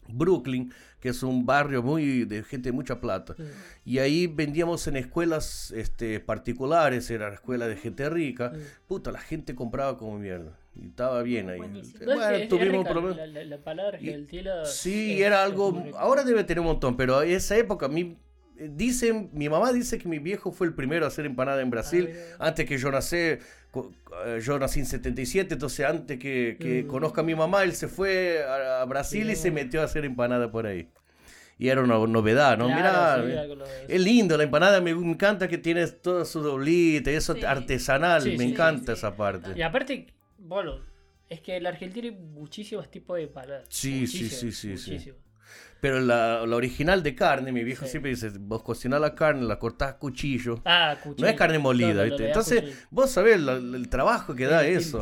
Brooklyn, que es un barrio muy de gente de mucha plata. Y ahí vendíamos en escuelas este, particulares, era la escuela de gente rica. Mm. Puta, la gente compraba como mierda. Y estaba bien ahí. Bueno, es- tuvimos rica menos- la, la, la palabra Y-. Sí, era algo. Ahora debe tener un montón, pero esa época, mi, eh, dicen, mi mamá dice que mi viejo fue el primero a hacer empanada en Brasil. mira. antes que yo nací, eh, yo nací en 77, entonces antes que, que Mm. conozca a mi mamá, él se fue a, a Brasil y se metió a hacer empanada por ahí. Y era una novedad, ¿no? Claro, sí, Mirá, de- es lindo la empanada, me encanta que tiene toda su doblita y eso Sí. artesanal, Sí, me sí, encanta sí. esa parte. Y aparte, bueno, es que la Argentina hay muchísimos tipos de empanadas. Sí, sí, sí, sí. Pero la, la original de carne, mi viejo Sí. siempre dice, vos cocinás la carne, la cortás a cuchillo. Ah, cuchillo. No es carne molida, No, no, no, ¿viste? Entonces, vos sabés la- el trabajo que da sí, eso.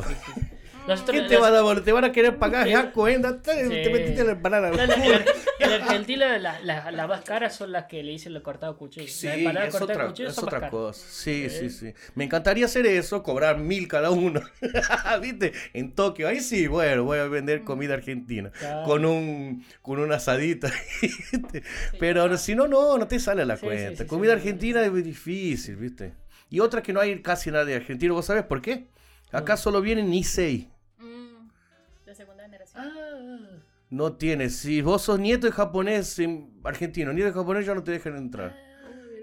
Sí, sí. Nosotros- ¿Qué te, van a, dar? te van a querer pagar? Ya, cuenta, te, Sí. te metiste la empanada. No, en, Ar- en Argentina las la, las más caras son las que le dicen lo cortado cuchillo. Sí, es otra, cuchillo es otra cosa. Sí, sí, Eh. sí. Me encantaría hacer eso, cobrar mil cada uno. ¿Viste? En Tokio. Ahí sí, bueno, voy a vender comida argentina. Claro. Con un con una asadita. ¿viste? Pero si no, no, no te sale la Sí, sí, cuenta. sí, comida sí. argentina es muy difícil, ¿viste? Y otra que no hay casi nada de argentino. ¿Vos sabés por qué? Acá solo vienen Nisei. Ah, No tienes. Si vos sos nieto de japonés en argentino, nieto de japonés ya no te dejan entrar.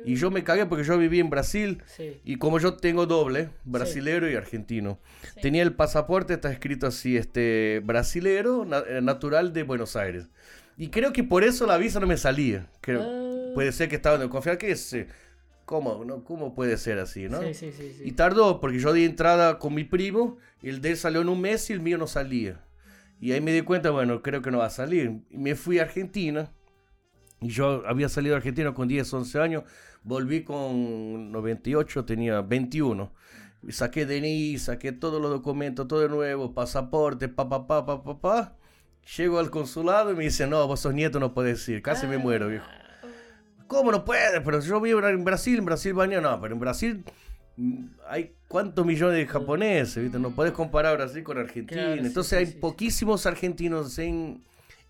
Y yo me cagué porque yo viví en Brasil sí. y como yo tengo doble, brasilero y argentino. Sí. Tenía el pasaporte, está escrito así, este, brasilero, na- eh, natural de Buenos Aires. Y creo que por eso la visa no me salía. Creo, Ah. Puede ser que estaba en confianza, que es, ¿cómo, no? ¿cómo puede ser así, no? Y tardó, porque yo di entrada con mi primo, y el de él salió en un mes y el mío no salía. Y ahí me di cuenta, bueno, creo que no va a salir. Me fui a Argentina, y yo había salido a Argentina con 10, 11 años, volví con 98, tenía 21. Y saqué DNI, saqué todos los documentos, todo de nuevo, pasaporte, pa, pa, pa, pa, pa, pa. Llego al consulado y me dice, no, vos sos nieto, no puedes ir. Casi me muero, viejo. ¿Cómo no puede? Pero yo vivo en Brasil, en Brasil baña, no, pero en Brasil mm, hay cuántos millones de japoneses, ¿viste? No puedes comparar Brasil con Argentina. Claro, sí, Entonces sí, hay sí, sí. poquísimos argentinos en,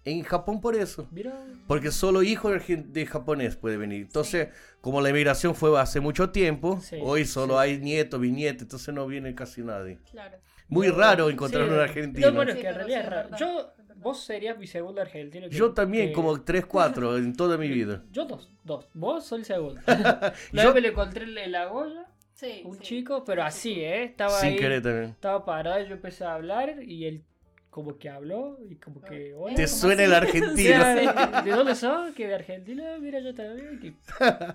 en Japón por eso. Mira. Porque solo hijo de, japonés puede venir. Entonces, como la inmigración fue hace mucho tiempo, Sí, hoy solo sí. hay nietos, bisnietos, entonces no viene casi nadie. Claro. Muy Yo- raro encontrar sí. un No, argentino. bueno, es que en pero realidad es raro. Yo, vos serías mi segundo argentino. que- Yo también, que- como 3, 4 en toda mi vida. Yo dos, dos. Vos sos el segundo. Yo- La vez me lo encontré en la Goya, Sí, un sí. chico, pero así, ¿eh? Estaba Sin ahí, querer también. estaba parado yo empecé a hablar y él como que habló y como que... hola. Te ¿Cómo suena así? el O argentino. sea, ¿De dónde sos? Que de Argentina, mira yo también. que-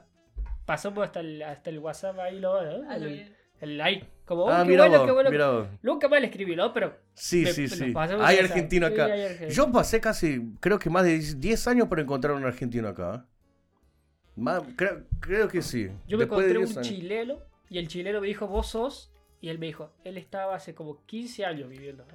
Pasamos hasta el, hasta el WhatsApp ahí, lo, ¿no? A lo el, el like. Como, oh, Ah, qué mira bueno, vos, qué bueno. mira vos. Nunca más le escribí, ¿no? Pero Sí, me- sí, sí. Hay esa- argentino sí, acá. hay argentino. Yo pasé casi, creo que más de 10 años para encontrar un argentino acá. ¿eh? Más- creo, creo que sí. Yo me Después de encontré 10 un años. chileno y el chileno me dijo, vos sos. Y él me dijo, él estaba hace como 15 años viviendo.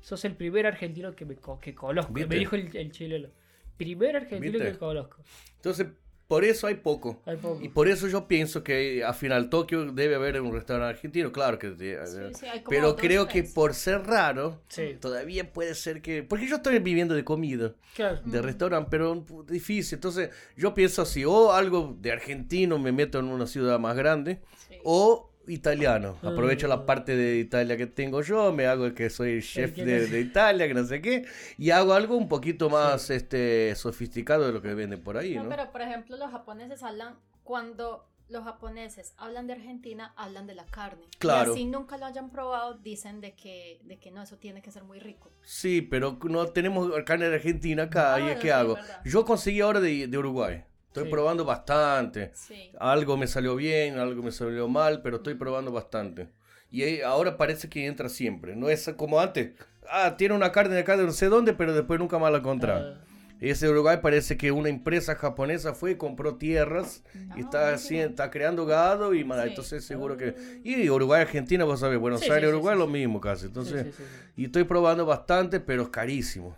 Sos el primer argentino que, me, que conozco. ¿Viste? Me dijo el, el chileno. Primer argentino ¿Viste? que conozco. Entonces, por eso hay poco. Hay poco. Y por eso yo pienso que al final Tokio debe haber un restaurante argentino, claro que sí, Sí, como pero creo que por ser raro, Sí, todavía puede ser que... Porque yo estoy viviendo de comida, claro. de restaurante, pero difícil. Entonces yo pienso así, o algo de argentino me meto en una ciudad más grande, Sí. O italiano. Aprovecho Mm. la parte de Italia que tengo yo, me hago que soy chef ¿quién de, es? de Italia, que no sé qué, y hago algo un poquito más este sofisticado de lo que venden por ahí, No, ¿no? pero por ejemplo los japoneses hablan cuando los japoneses hablan de Argentina, hablan de la carne. Claro. Y así nunca lo hayan probado, dicen de que, de que no, eso tiene que ser muy rico. Sí, pero no tenemos carne de Argentina acá. ¿Y Ah, qué sí, hago? verdad. Yo conseguí ahora de, de Uruguay. Estoy Sí. probando bastante. Sí. Algo me salió bien, algo me salió mal, pero estoy probando bastante. Y ahora parece que entra siempre. No es como antes. Ah, tiene una carne de acá de no sé dónde, pero después nunca más la encontraba. Ah, Ese Uruguay parece que una empresa japonesa fue y compró tierras y Ah, está, está creando gado y más, entonces seguro que... Y Uruguay, Argentina, vos sabés, Buenos Aires, Uruguay lo mismo casi. Entonces, y estoy probando bastante, pero es carísimo.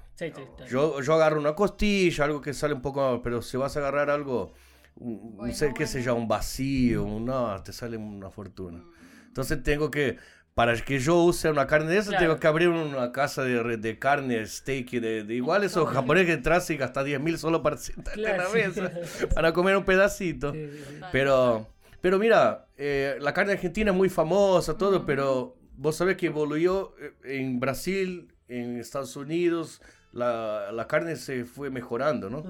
Yo, yo agarro una costilla, algo que sale un poco más, pero si vas a agarrar algo, un- Bueno, sé, qué sé yo, bueno. un vacío, un- no, te sale una fortuna. Entonces tengo que, para que yo use una carne de esa, Claro. tengo que abrir una casa de, de carne, steak, de, de igual esos japoneses que entras y gastas 10 mil solo para sentarte en la Claro, sí. mesa, para comer un pedacito. Sí, sí, sí. Vale. Pero, pero mira, eh, la carne argentina es muy famosa, todo, Ujú. pero vos sabés que evoluyó eh, en Brasil, en Estados Unidos, la, la carne se fue mejorando, ¿no?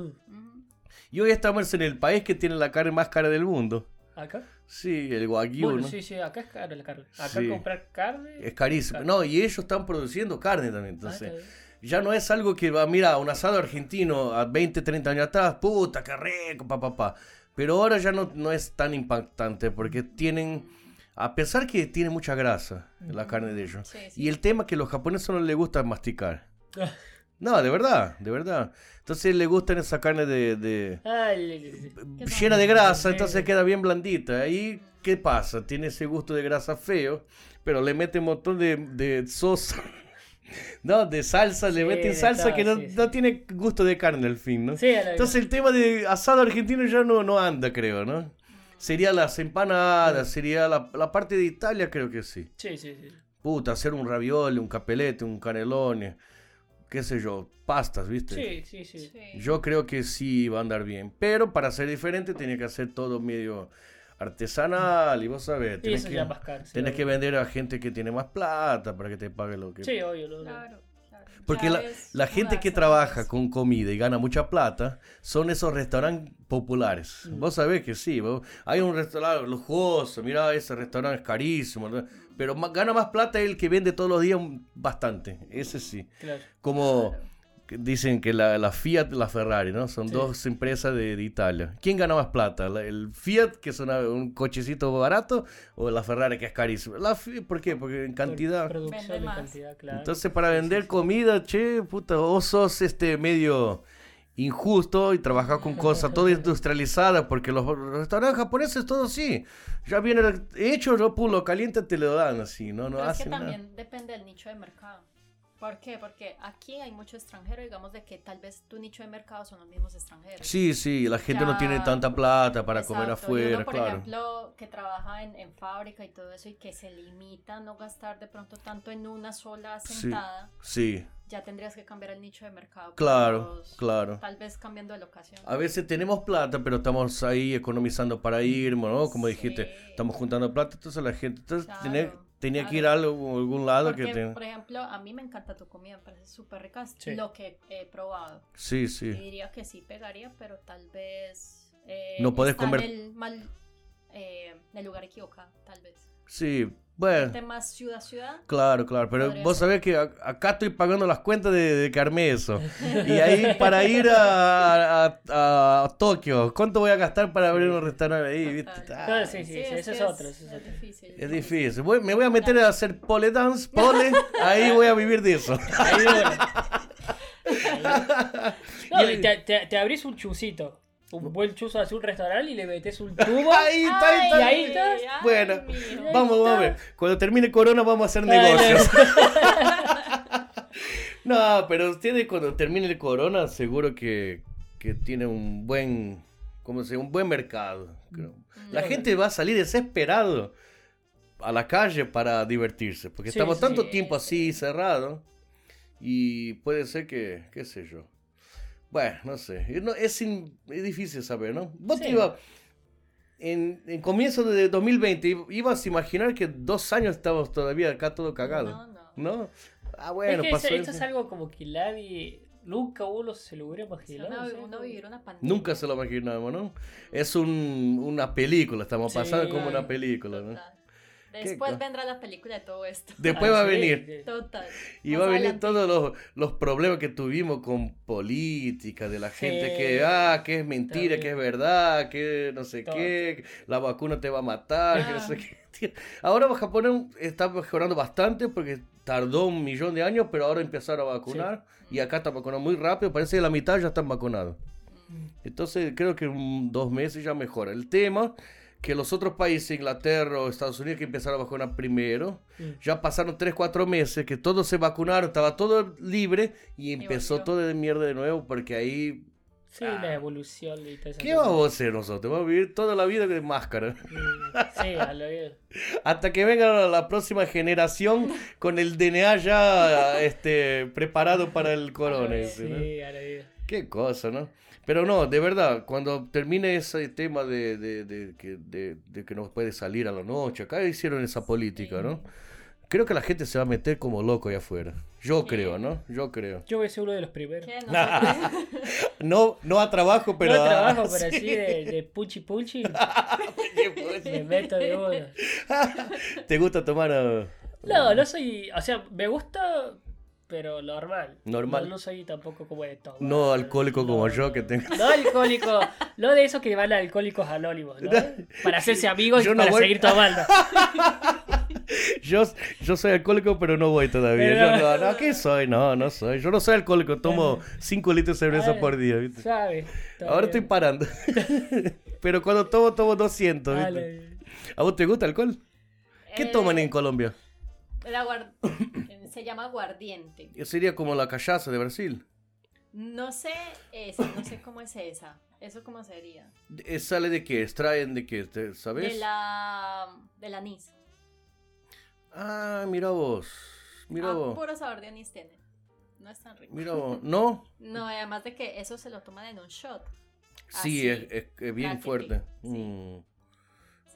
Y hoy estamos en el país que tiene la carne más cara del mundo. ¿Acá? Sí, el Wagyu, Bueno, ¿no? sí, sí, acá es cara la carne. Acá Sí. comprar carne. Es carísimo. Caro. No, y ellos están produciendo carne también, Ah, entonces... bien. Ya no es algo que va, mira, un asado argentino a 20, 30 años atrás, puta, qué rico, pa, pa, pa. Pero ahora ya no, no es tan impactante porque tienen, a pesar que tiene mucha grasa la carne de ellos. Sí, sí. Y el tema es que a los japoneses no les gusta masticar. No, de verdad, de verdad. Entonces les gustan esa carne de, de- le- le- le- ¿Qué llena de grasa, entonces queda bien blandita. Ahí, ¿qué pasa? Tiene ese gusto de grasa feo, pero le meten un montón de, de sosa. No, de salsa, le Sí, meten de salsa sal, que no, sí, sí. no tiene gusto de carne al fin, ¿no? Sí, Entonces el tema de asado argentino ya no, no anda, creo, ¿no? Sería las empanadas, sería la, la parte de Italia, creo que sí. sí, sí, sí. Puta, hacer un ravioli, un capelete, un canelone, qué sé yo, pastas, ¿viste? Sí, sí, sí. Sí. Yo creo que sí va a andar bien, pero para ser diferente tiene que hacer todo medio artesanal y vos sabés, tenés, que, caro. sí, tenés que vender a gente que tiene más plata para que te pague lo que... Sí, obvio. lo- Claro, claro. Porque la, la gente que trabaja con comida y gana mucha plata son esos restaurantes populares. Mm. Vos sabés que sí, vos- hay un restaurante lujoso, mira, ese restaurante es carísimo, ¿no? Pero gana más plata el que vende todos los días bastante, ese sí. Claro. Como dicen que la, la Fiat y la Ferrari, ¿no? Son Sí. dos empresas de, de Italia. ¿Quién gana más plata? ¿La- ¿El Fiat, que es una- un cochecito barato, o la Ferrari, que es carísimo? La ¿Por qué? Porque en cantidad... Producción Vende y más. cantidad, claro. Entonces, para Sí, sí, vender sí. comida, che, puta, vos sos este medio injusto y trabajas con cosas todo industrializadas, porque los restaurantes japoneses, todo sí. Ya viene hecho, lo caliente, te lo dan así, no, no Pero es que nada. también depende del nicho de mercado. ¿Por qué? Porque aquí hay mucho extranjero, digamos, de que tal vez tu nicho de mercado son los mismos extranjeros. Sí, sí, la gente no tiene tanta plata para comer Exacto, afuera, uno, por claro. ejemplo, que trabaja en, en fábrica y todo eso y que se limita a no gastar de pronto tanto en una sola sentada, Sí, ya tendrías que cambiar el nicho de mercado. claro, los- claro. Tal vez cambiando de locación. A veces tenemos plata, pero estamos ahí economizando para ir, ¿no? Como Sí. dijiste, estamos juntando plata, entonces la gente entonces Claro, tenía, que ir a algún lado Porque, que te... por ejemplo, a mí me encanta tu comida, me parece súper rica, Sí. lo que he probado. Sí, Y sí. diría que sí pegaría, pero tal vez eh, No está comer- en el mal eh, en el lugar equivocado, tal vez. Sí, bueno. Este más ciudad ciudad. Claro, claro, pero vos ser. sabés que a- acá estoy pagando las cuentas de, de que armé eso. Y ahí para ir a, a- a Tokio, ¿cuánto voy a gastar para abrir un restaurante ahí? ¿viste? Ah, Claro, sí, sí, sí, es es otro, es otro. difícil. Es difícil. Voy- me voy a meter a hacer pole dance, pole, ahí voy a vivir de eso. Ahí. Ahí. No, y te, te, te abrís un chusito. Un buen chuzo hacia un restaurante y le metes un tubo. Ahí está, ahí está. y ahí estás. ay, Bueno. Vamos, vamos a ver. Cuando termine Corona vamos a hacer negocios. No, pero ustedes cuando termine el Corona seguro que, que tiene un buen, ¿cómo se? Un buen mercado. creo. La Mm. gente va a salir desesperado a la calle para divertirse, porque Sí, estamos sí, tanto tiempo así cerrado y puede ser que, qué sé yo. Bueno, no sé, No, es, in- es difícil saber, ¿no? Vos te Sí. iba, en, en comienzo de 2020, ibas a imaginar que dos años estábamos todavía acá todo cagado, No, no. ¿no? Ah, bueno, es que pasó eso- esto es algo como que nadie. Nunca uno se lo hubiera imaginado. o sea, una pandemia. Nunca se lo imaginamos, ¿no? Es un, una película, estamos Sí. pasando como una película, ¿no? Total. Después vendrá la película de todo esto. Después Ah, va a sí, venir. sí. Total. Y Más va a venir adelante. todos los, los problemas que tuvimos con política, de la gente Sí. que, ah, que es mentira, También. que es verdad, que no sé Todo. qué, la vacuna te va a matar, que no Ah. sé qué. Tío, Ahora Japón está mejorando bastante porque tardó un millón de años, pero ahora empezaron a vacunar y acá está vacunando muy rápido, parece que la mitad ya están vacunados. Entonces creo que en dos meses ya mejora. El tema que los otros países, Inglaterra o Estados Unidos, que empezaron a vacunar primero, Mm. ya pasaron 3, 4 meses que todos se vacunaron, estaba todo libre y empezó todo de mierda de nuevo porque ahí... Sí, la evolución y todo eso. Ah. ¿Qué vamos a hacer nosotros? Vamos a vivir toda la vida con máscara. Sí, a lo bien. Hasta que venga la, próxima generación con el DNA ya este, preparado para el corona. ese, ¿no? Sí, a lo bien. Qué cosa, ¿no? Pero no, de verdad, cuando termine ese tema de, de, de que, de, de que no puede salir a la noche, acá hicieron esa política, ¿no? Creo que la gente se va a meter como loco allá afuera. Yo creo, ¿no? Yo creo. Yo voy a ser uno de los primeros. No, no a trabajo, pero no a- trabajo, pero sí. así de, de puchi puchi. me meto de uno. ¿Te gusta tomar uh, No, no soy. O sea, me gusta, pero normal. Normal. No, no soy tampoco como de todo. no alcohólico como yo que tengo? No alcohólico, no de esos que van a alcohólicos anónimos, ¿no? Para hacerse amigos Yo y no para voy- seguir tomando. Yo, yo soy alcohólico, pero no voy todavía. Pero- Yo no, no, ¿qué soy? No, no soy. Yo no soy alcohólico, tomo 5 litros de cerveza Ah, por día, ¿viste? Está Ahora estoy parando. pero cuando tomo, tomo 200, ¿viste? ¿A vos te gusta el alcohol? ¿Qué Eh, toman en Colombia? la guar- Se llama aguardiente. Sería como la callaza de Brasil. No sé esa, no sé cómo es esa. ¿Eso cómo sería? Eh, ¿Sale de qué? ¿Extraen de qué? ¿Te- De ¿Sabes? la... del anís. Ah, mira vos. Mira ah, vos. puro sabor de anís tiene. No es tan rico. Mira vos. ¿No? No, además de que eso se lo toman en un shot. Sí, Así. es, es- es bien fuerte. sí. Mm.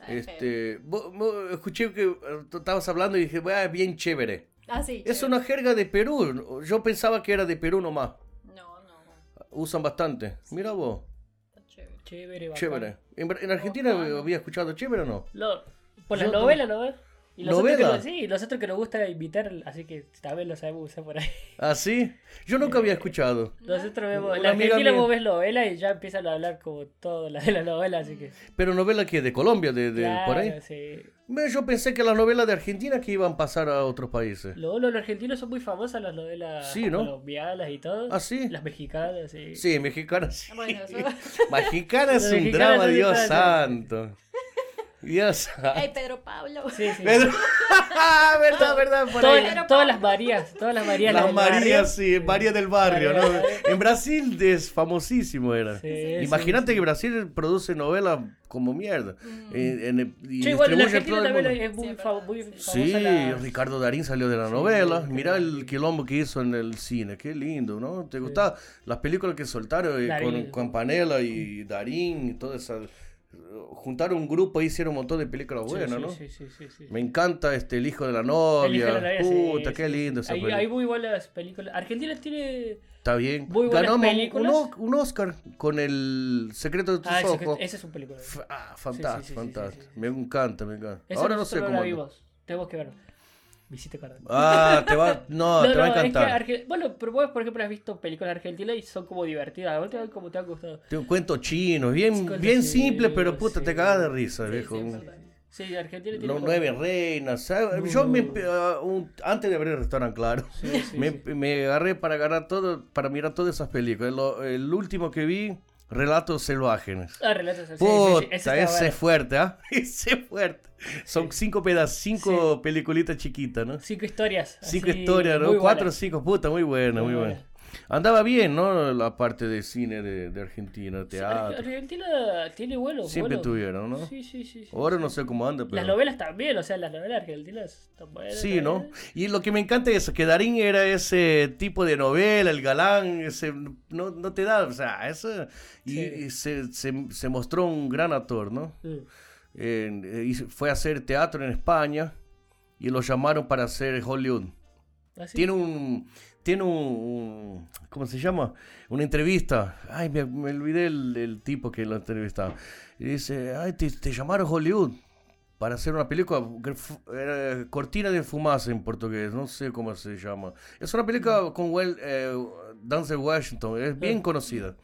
Este, vos- vos- escuché que eh, estabas hablando y dije, "Ah, es bien chévere. Ah, sí. Es chévere. una jerga de Perú. Yo pensaba que era de Perú nomás. No, no. Usan bastante. Mira vos. Está chévere. Chévere, bacán. Chévere. ¿En, Argentina había escuchado chévere o no? Por Yo las no- Y que ¿Novela? nos- sí, nosotros que nos gusta invitar, así que también lo sabemos usar por ahí. ¿Ah, sí? Yo nunca había escuchado. Nosotros vemos, amiga Argentina vos ves novelas y ya empiezan a hablar como todo la de la novela, así que. Pero novela que de Colombia, de, de por ahí. Claro, sí. Yo pensé que las novelas de Argentina que iban a pasar a otros países. Luego los argentinos son muy famosas las novelas Sí, ¿no? colombianas y todo. ¿Ah, sí? Las mexicanas, sí. Sí, mexicana sí. Bueno, eso... Mexicana es un mexicanas drama, Dios santo. Dios. ¡Ey, Pedro Pablo! Sí, sí. Pedro- verdad, verdad, por Todas, ahí. las- todas las Marías, todas las Marías. Las. Marías, sí, María del barrio, María ¿no? En Brasil es famosísimo era. Sí, Imagínate sí. que Brasil produce novelas como mierda. Mm. Eh, en- y Sí, igual en distribuye Argentina también es muy, famosa Sí, la- Ricardo Darín salió de la Sí, novela. Mira el quilombo que hizo en el cine. Qué lindo, ¿no? ¿Te gustaba? Las películas que soltaron eh, Darín. con Campanella y Darín y toda esa... Juntaron un grupo y hicieron un montón de películas buenas, sí, ¿no? sí, sí, sí, sí. Me encanta este El hijo de la El novia. hijo de la novia, Puta, sí, qué lindo esa Hay, película. hay muy buenas películas. Argentina tiene. Está bien. muy buenas Ganamos un- películas. Un, un Oscar con El secreto de tus Ah, ojos. ese es un película. F- Ah, fantástico, fantástico. Me encanta, me encanta. Esa Ahora no sé cómo. la vimos. Tenemos que ver. Visite Carden. Ah, te va, no, te va a es que encantar. Bueno, pero vos, por ejemplo, has visto películas argentinas y son como divertidas. ¿A vos te, como te han gustado? Te un cuento chino, bien, Sí, bien simple, pero puta, sí. te cagas de risa, Sí, viejo. sí. Sí, Argentina tiene. Los nueve reinas. ¿sabes? Yo me, Uh. un- antes de abrir el restaurante, claro, me, me agarré para agarrar todo, para mirar todas esas películas. Lo- el último que vi, Relatos Salvajes. Ah, relatos. sí, sí, Puta, ese ese, es fuerte, ¿ah? Ese es fuerte. Son cinco pedazos, cinco peliculitas chiquitas, ¿no? Cinco historias. Cinco historias, ¿no? Cuatro o cinco, puta, muy buena, muy Muy buena. buena. Andaba bien, ¿no? La parte de cine de, de Argentina, teatro. Argentina tiene buenos. Siempre buenos- tuvieron, ¿no? Sí, sí, sí. sí, Ahora no sé cómo anda, Las pero... novelas también, o sea, las novelas argentinas están buenas. Sí, ¿no? Y lo que me encanta es que Darín era ese tipo de novela, el galán, ese, no, no te da, o sea, eso, y, y se, se- se mostró un gran actor, ¿no? Mm. Eh, hizo- fue a hacer teatro en España y lo llamaron para hacer Hollywood. ¿Ah, sí? Tiene un. Tiene un, un- ¿Cómo se llama? Una entrevista. Ay, me, me olvidé el, el tipo que lo entrevistaba. Y dice: Ay, te, te llamaron Hollywood para hacer una película. Cortina de Fumaza en portugués. No sé cómo se llama. Es una película con Well, eh, Denzel Washington. Es bien conocida.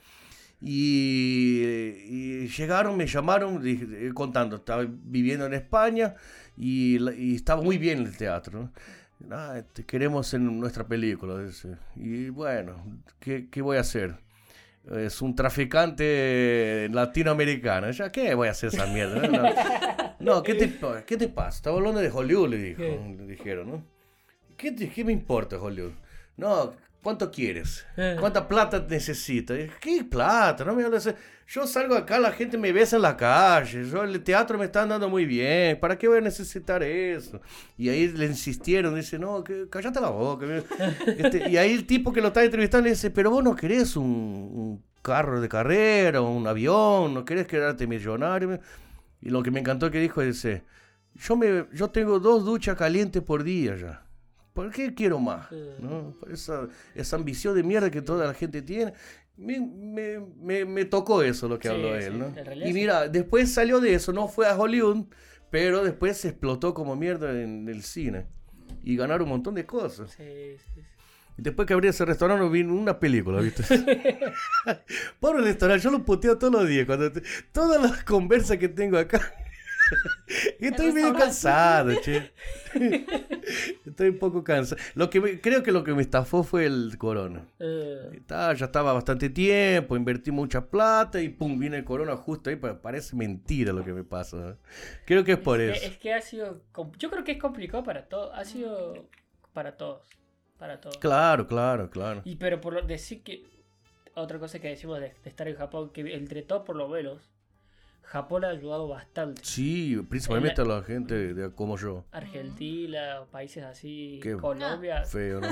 Y, y llegaron, me llamaron, dije, eh, contando, estaba viviendo en España y, y estaba muy bien el teatro. ¿no? Ah, te queremos en nuestra película. dice. Y bueno, ¿qué, qué voy a hacer? Es un traficante latinoamericano. ¿Ya qué voy a hacer esa mierda? No, no. ¿qué, te, ¿qué te pasa? Estaba hablando de Hollywood, le, dijo, le dijeron, ¿no? ¿Qué, te- qué me importa Hollywood? No, ¿cuánto quieres? Eh. ¿Cuánta plata necesitas? ¿Qué plata? No me hables Yo salgo acá, la gente me besa en la calle. Yo, el teatro me está andando muy bien. ¿Para qué voy a necesitar eso? Y ahí le insistieron. Dice, no, que, cállate la boca. Este, y ahí el tipo que lo está entrevistando le dice, pero vos no querés un, un carro de carrera, un avión, no querés quedarte millonario. Y lo que me encantó que dijo, dice, yo, me, yo tengo dos duchas calientes por día ya. ¿Por qué quiero más? ¿No? Esa, esa ambición de mierda que toda la gente tiene. Me, me, me, me tocó eso lo que Sí, habló sí, él, ¿no? Y mira, después salió de eso, no fue a Hollywood, pero después se explotó como mierda en el cine. Y ganaron un montón de cosas. Sí, sí, sí. Después que abrí ese restaurante vi una película, ¿viste? Pobre restaurante, yo lo puteo todos los días. Cuando te- todas las conversas que tengo acá. Estoy medio cansado, che. Estoy un poco cansado. Lo que me- creo que lo que me estafó fue el corona. Eh, Está, ya estaba bastante tiempo, invertí mucha plata y pum, viene el corona justo ahí. pa- Parece mentira lo que me pasa. ¿eh? Creo que es por es, eso. es que ha sido. Yo creo que es complicado para todos. Ha sido para todos. Para todos. Claro, claro, claro. Y pero por decir que. Otra cosa que decimos de, de estar en Japón, que entre todos por lo menos, Japón ha ayudado bastante. Sí, principalmente a la gente de, como yo. Argentina, países así, Qué Colombia. Feo, ¿no?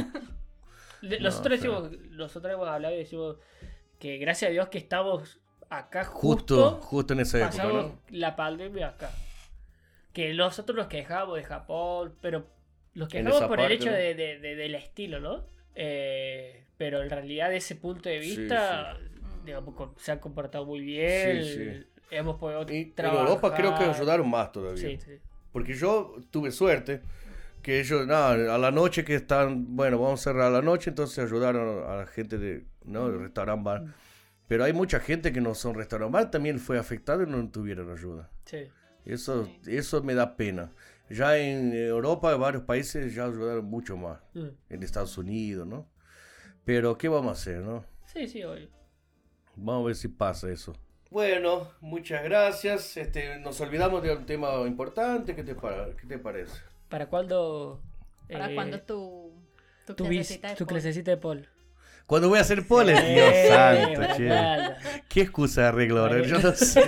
Le- No, nosotros, feo. decimos, nosotros hemos hablado y decimos que gracias a Dios que estamos acá Justo, justo, justo en esa época, ¿no? la pandemia acá. Que nosotros nos quejamos de Japón, pero nos quejamos por el hecho de, de- de- del estilo, ¿no? Eh, pero en realidad, de ese punto de Sí, vista, digamos, se han comportado muy bien. Sí, sí. Hemos podido Y en trabajar. Europa creo que ayudaron más todavía. Sí, sí. Porque yo tuve suerte que ellos, nada, a la noche que están, bueno, vamos a cerrar a la noche, entonces ayudaron a la gente de, ¿no? del restaurant bar. Pero hay mucha gente que no son restaurant bar, también fue afectada y no tuvieron ayuda. sí. Eso, eso me da pena. Ya en Europa, en varios países ya ayudaron mucho más. Mm. En Estados Unidos, ¿no? Pero, ¿qué vamos a hacer, no? Sí, sí, obvio. Vamos a ver si pasa eso. Bueno, muchas gracias. Este, nos olvidamos de un tema importante. ¿Qué te, para- qué te parece? ¿Para cuándo? ¿Para eh, cuando tu, tu, tu, clasecita de tu pol? clasecita de Paul? Cuando voy a hacer poles, Eh, Dios santo, che. ¿Qué excusa arreglo ahora? Vale. Yo no sé.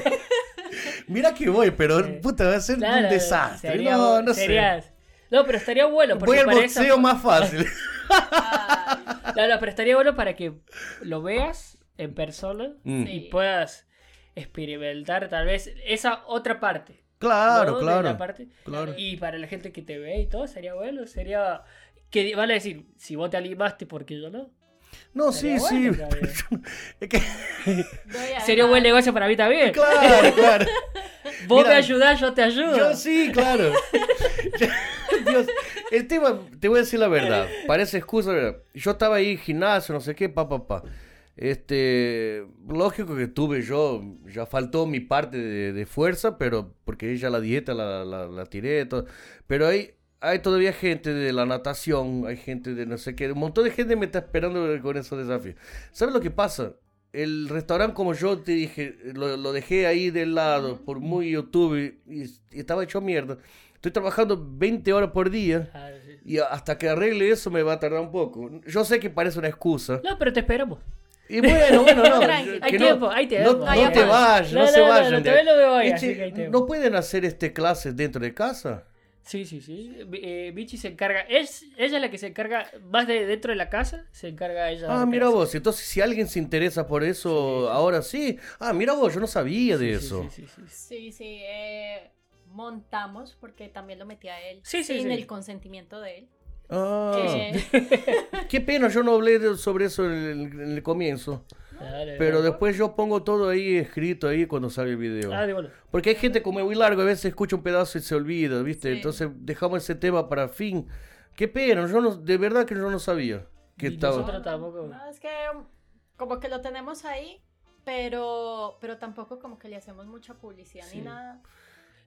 Mira que voy, pero Sí. puta, va a ser Claro, un desastre. sería- no, no sería- No, pero estaría bueno. sé. Porque Voy al esa- boxeo más fácil. No, no, pero estaría bueno para que lo veas en persona Mm. y Sí. puedas experimentar tal vez esa otra parte. Claro, ¿no? Claro. la parte- claro. Y para la gente que te ve y todo, sería bueno. Sería. Que van a decir, si vos te animaste, ¿por qué yo no? No, sí, Sería sí. bueno, todavía. Es que, Sería un buen negocio para mí también. claro, claro. Vos Mira, me ayudás, yo te ayudo. Yo sí, claro. Dios, el tema, te voy a decir la verdad, parece excusa, ¿verdad? Yo estaba ahí, gimnasio, no sé qué, pa, pa, pa. Este, lógico que tuve yo, ya faltó mi parte de, de fuerza, pero porque ella la dieta la, la, la tiré, todo. Pero hay, hay todavía gente de la natación, hay gente de no sé qué, un montón de gente me está esperando con esos desafíos. ¿Sabes lo que pasa? El restaurante, como yo te dije, lo, lo dejé ahí de lado por muy YouTube y, y estaba hecho mierda. Estoy trabajando 20 horas por día Ah, y hasta que arregle eso me va a tardar un poco. Yo sé que parece una excusa. No, pero te esperamos. Y bueno, bueno, no. Hay que tiempo, no, hay no, tiempo. no hay te tiempo. vayas, no, No, se no, no, vayan. no, todavía ahí. no me voy, Este. ¿No pueden hacer este clases dentro de casa? Sí, sí, sí. Eh, Vichy se encarga. Es ella la que se encarga más de dentro de la casa. Se encarga ella. Ah, de mira vos, entonces si alguien se interesa por eso, Sí, sí. ahora sí. Ah, mira vos, yo no sabía de Sí, eso. Sí, sí, sí, sí. Sí, sí, eh, montamos porque también lo metí a él Sí, sí, sin sí. el consentimiento de él. Ah, Eh, qué pena, yo no hablé de- sobre eso en el, en el comienzo. Dale, Pero dale. después yo pongo todo ahí escrito ahí cuando sale el video. Ah, de bueno. Porque hay gente como es muy largo, a veces escucha un pedazo y se olvida, ¿viste? Sí. Entonces dejamos ese tema para fin. Qué pena, yo no, de verdad que yo no sabía que Y estaba... nosotros tampoco. no, es que um, como que lo tenemos ahí, pero, pero tampoco como que le hacemos mucha publicidad Sí. ni nada.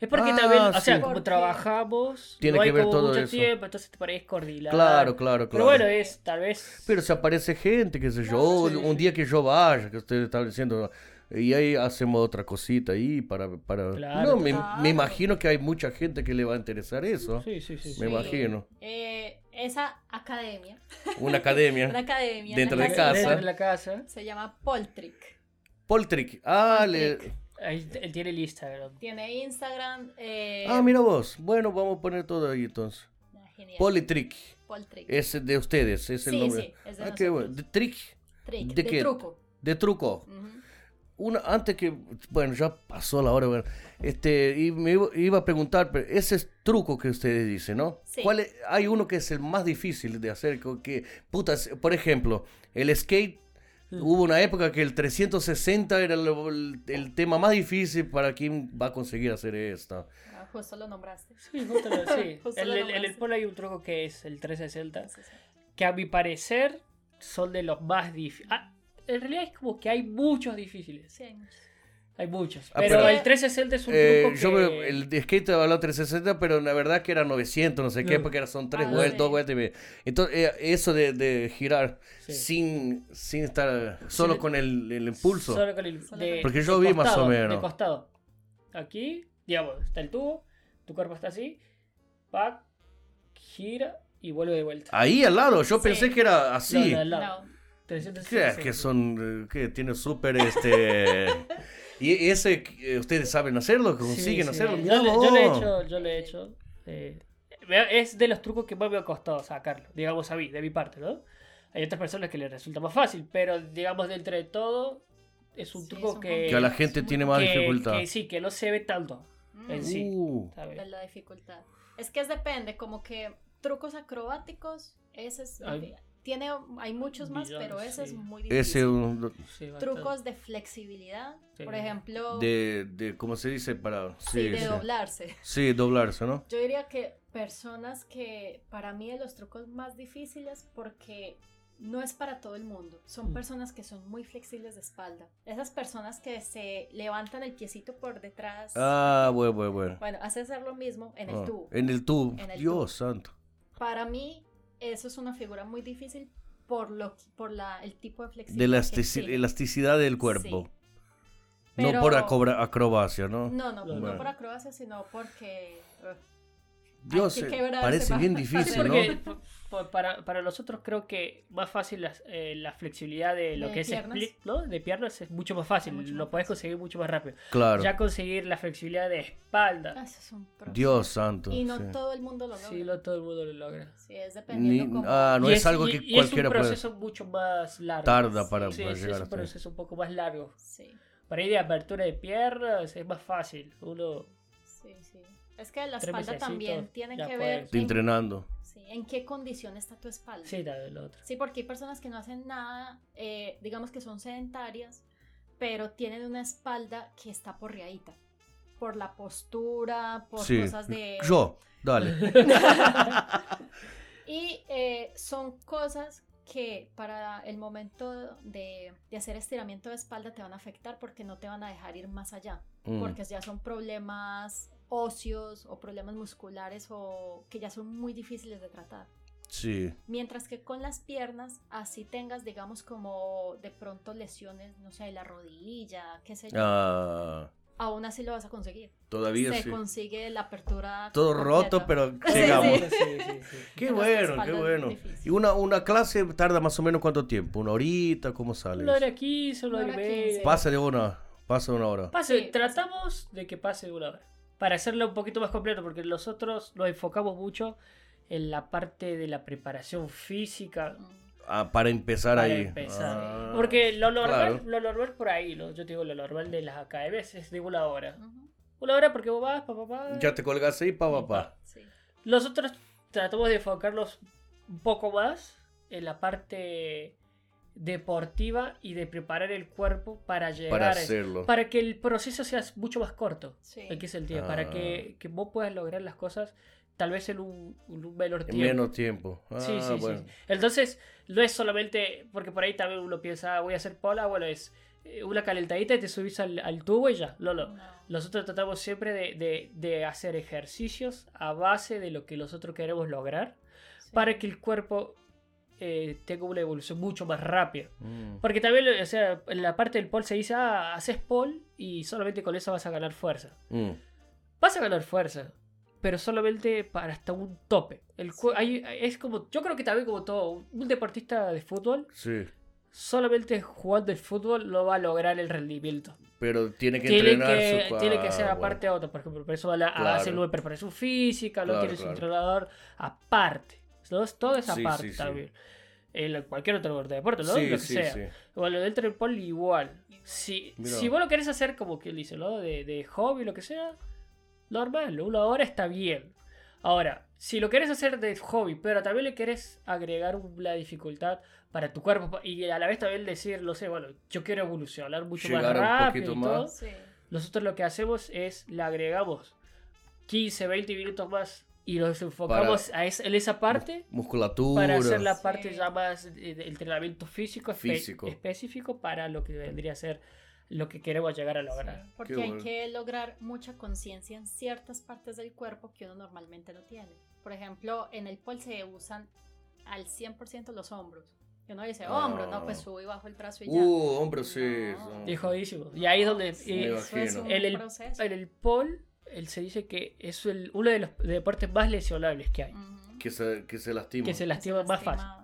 Es porque Ah, también, o sea, sí. como trabajamos, Tiene no hay que ver como todo mucho eso. tiempo, entonces te parece coordinar. Claro, claro, claro. Pero bueno, es tal vez. Pero si aparece gente, qué sé yo, sí. un día que yo vaya, que ustedes están diciendo, y ahí hacemos otra cosita ahí para... para... Claro, no, me, claro. me imagino que hay mucha gente que le va a interesar eso. Sí, sí, sí. Me Sí. imagino. Eh, esa academia, Una una academia. academia Dentro en de casa. Dentro de la casa. se llama Poltrick. Poltrick. Ah, le... Ahí él tiene el Instagram. Tiene Instagram. Eh, ah, mira vos. Bueno, vamos a poner todo ahí entonces. ah, genial. Politrick. Poltrick. Es de ustedes, es el Sí, nombre. sí, es de ah, qué bueno. De trick. Trick, ¿de de, qué? truco. De truco. Ujú. Una, antes que, bueno, ya pasó la hora, bueno, este, y me iba, iba a preguntar, pero ese es truco que ustedes dicen, ¿no? Sí. ¿Cuál es- hay uno que es el más difícil de hacer, que, putas, por ejemplo, el skate. Hubo una época que el 360 era el, el tema más difícil para quien va a conseguir hacer esto. Ah, justo lo nombraste. Sí, justo lo- sí. Justo En lo el, en el nombraste. polo hay un truco que es el 360. Entonces, Que a mi parecer son de los más difíciles. en realidad es como que hay muchos difíciles. sí, hay muchos. Hay muchos. Ah, pero, pero- el 360 es un Eh, truco yo que... me- el skate hablaba 360, pero la verdad que era 900, no sé qué, No. porque son tres Ah, vueltas, dos vueltas y media. Entonces, eh, eso de, de girar Sí. sin, sin estar solo Sí. con el, el impulso. Solo con el, de- Porque yo vi más o costado, menos. De costado. Aquí, digamos, está el tubo, tu cuerpo está así, pack, gira y vuelve de vuelta. Ahí al lado, yo Sí. pensé que era así. No, no, al lado. No, 360. ¿Qué? Que son, eh, que tiene súper este... y ese, eh, ustedes saben hacerlo, consiguen Sí, sí. hacerlo. Yo, le- yo lo he hecho, yo lo he hecho. eh, es de los trucos que más me ha costado sacarlo, digamos a mí, de mi parte, ¿no? Hay otras personas que les resulta más fácil, pero digamos dentro de todo es un Sí, truco es un que, Que a la Es gente tiene más que- dificultad. que sí, que no se ve tanto en Mm, sí. Uh, ¿sabes? de la dificultad. Es que es depende, como que trucos acrobáticos, ese es... tiene, hay muchos más, millones, pero ese sí. es muy difícil. ese un- Sí. Trucos de flexibilidad, Sí. por ejemplo, de, de, ¿cómo se dice? Para... sí, Sí, de sí. doblarse. Sí, doblarse, ¿no? Yo diría que personas que para mí de los trucos más difíciles porque no es para todo el mundo. Son Mm. personas que son muy flexibles de espalda. Esas personas que se levantan el piecito por detrás. Ah, bueno, bueno, bueno. Bueno, hace hacer lo mismo en el Ah, tubo. En el tubo. En el Dios tubo. santo. Para mí eso es una figura muy difícil por lo por la, el tipo de De flexibilidad. la que elastici- exige. elasticidad del cuerpo. No Pero- por acrobacia, ¿no? No, no, no por acrobacia, sino porque Dios, que eh, parece bien difícil, ¿no? porque p- p- para, para nosotros creo que más fácil las- eh, la flexibilidad de lo De que es piernas. split, ¿no? De piernas es mucho más fácil, Es mucho lo más fácil. conseguir mucho más rápido. Claro. Ya conseguir la flexibilidad de espalda, eso es un. Dios santo. Y no sí. todo el mundo lo logra. sí, no todo el mundo lo logra. Sí, es Ni- dependiendo cómo- ah, no Y es, algo que y cualquiera es un puede. proceso mucho más largo. Tarda para, Sí, para sí, llegar es a un proceso un poco más largo. Sí, Para ir de apertura de piernas es más fácil. Uno sí, sí. Es que la espalda también tiene que ver en, entrenando. sí, en qué condición está tu espalda. sí, da del otro. Sí, porque hay personas que no hacen nada, eh, digamos que son sedentarias, pero tienen una espalda que está porreadita. Por la postura, por Sí. cosas de... Yo, dale. Y eh, son cosas que para el momento de, de hacer estiramiento de espalda te van a afectar porque no te van a dejar ir más allá. Mm. Porque ya son problemas óseos o problemas musculares o que ya son muy difíciles de tratar. Sí. Mientras que con las piernas, así tengas, digamos, como de pronto lesiones, no sé, de la rodilla, qué sé yo, Ah, aún así lo vas a conseguir. todavía Se sí. consigue la apertura. Todo completa. roto, pero Sí, llegamos. sí. Sí, sí, sí. Qué Pero bueno, qué bueno. ¿Y una, una clase tarda más o menos cuánto tiempo? ¿Una horita? ¿Cómo sale? Una hora 15, una hora y hora media. 15. Pasa de una, pasa de una hora. Pase, Sí, tratamos de que pase de una hora. Para hacerlo un poquito más completo, porque nosotros nos enfocamos mucho en la parte de la preparación física. Ah, para empezar Para ahí. empezar. Ah, Porque lo normal, claro. lo normal por ahí, ¿no? yo te digo, lo normal de las academias es de una hora. Una hora porque vos vas, papá, papá. Ya te colgas ahí, pa, pa, pa. Sí. Nosotros tratamos de enfocarlos un poco más en la parte deportiva y de preparar el cuerpo para llegar Para a- hacerlo. para que el proceso sea mucho más corto. Sí. ¿En qué sentido? Ah. Para que, que vos puedas lograr las cosas tal vez en un, un menor En tiempo. menos tiempo. Ah, Sí, sí, bueno. sí. Entonces, no es solamente, porque por ahí también uno piensa, "Ah, voy a hacer pola, bueno, es eh, una calentadita y te subís al, al tubo y ya. No, no. No. Nosotros tratamos siempre de, de- de hacer ejercicios a base de lo que nosotros queremos lograr Sí. para que el cuerpo eh, tenga una evolución mucho más rápida. Mm. Porque también, o sea, en la parte del pole se dice, ah, haces pole y solamente con eso vas a ganar fuerza. Mm. Vas a ganar fuerza, pero solamente para hasta un tope. El cu- Sí. hay- es como, yo creo que también como todo, un deportista de fútbol, Sí. solamente jugando el fútbol no va a lograr el rendimiento. Pero tiene que Tiene entrenar que, su tiene que ah, ser bueno. aparte otra, por ejemplo, por eso va a la- Claro. a hacer una preparación física, Claro, tiene su claro. entrenador aparte. ¿No? Todo es Sí, aparte sí, sí. también. En cualquier otro deporte, ¿no? Sí, lo que sí, sea. sí. Bueno, dentro del pole igual. Si, Mirá. si vos lo querés hacer como que él dice, ¿no? De, de hobby, lo que sea, normal, una hora está bien. Ahora, si lo querés hacer de hobby, pero también le querés agregar una dificultad para tu cuerpo y a la vez también decir, no sé, bueno, yo quiero evolucionar mucho Llegar más rápido y todo, más. Sí. nosotros lo que hacemos es le agregamos 15, 20 minutos más y nos enfocamos a esa- en esa parte Musculatura. para hacer la Sí. parte ya más de, entrenamiento físico, espe- Físico. específico para lo que vendría a ser lo que queremos llegar a lograr. Sí, porque Qué hay bueno. que lograr mucha conciencia en ciertas partes del cuerpo que uno normalmente no tiene. Por ejemplo, en el pole se usan al 100% los hombros. Y uno dice, hombro, no, pues Ah. subo y bajo el brazo y ya. Uh, hombre, sí. No. Y jodísimo. Y ahí es donde Sí, eh, eso es un En el- proceso. en el pole él se dice que es el, uno de los deportes más lesionables que hay. Que se, que se lastima. Que se lastima Se más fácil. lastima.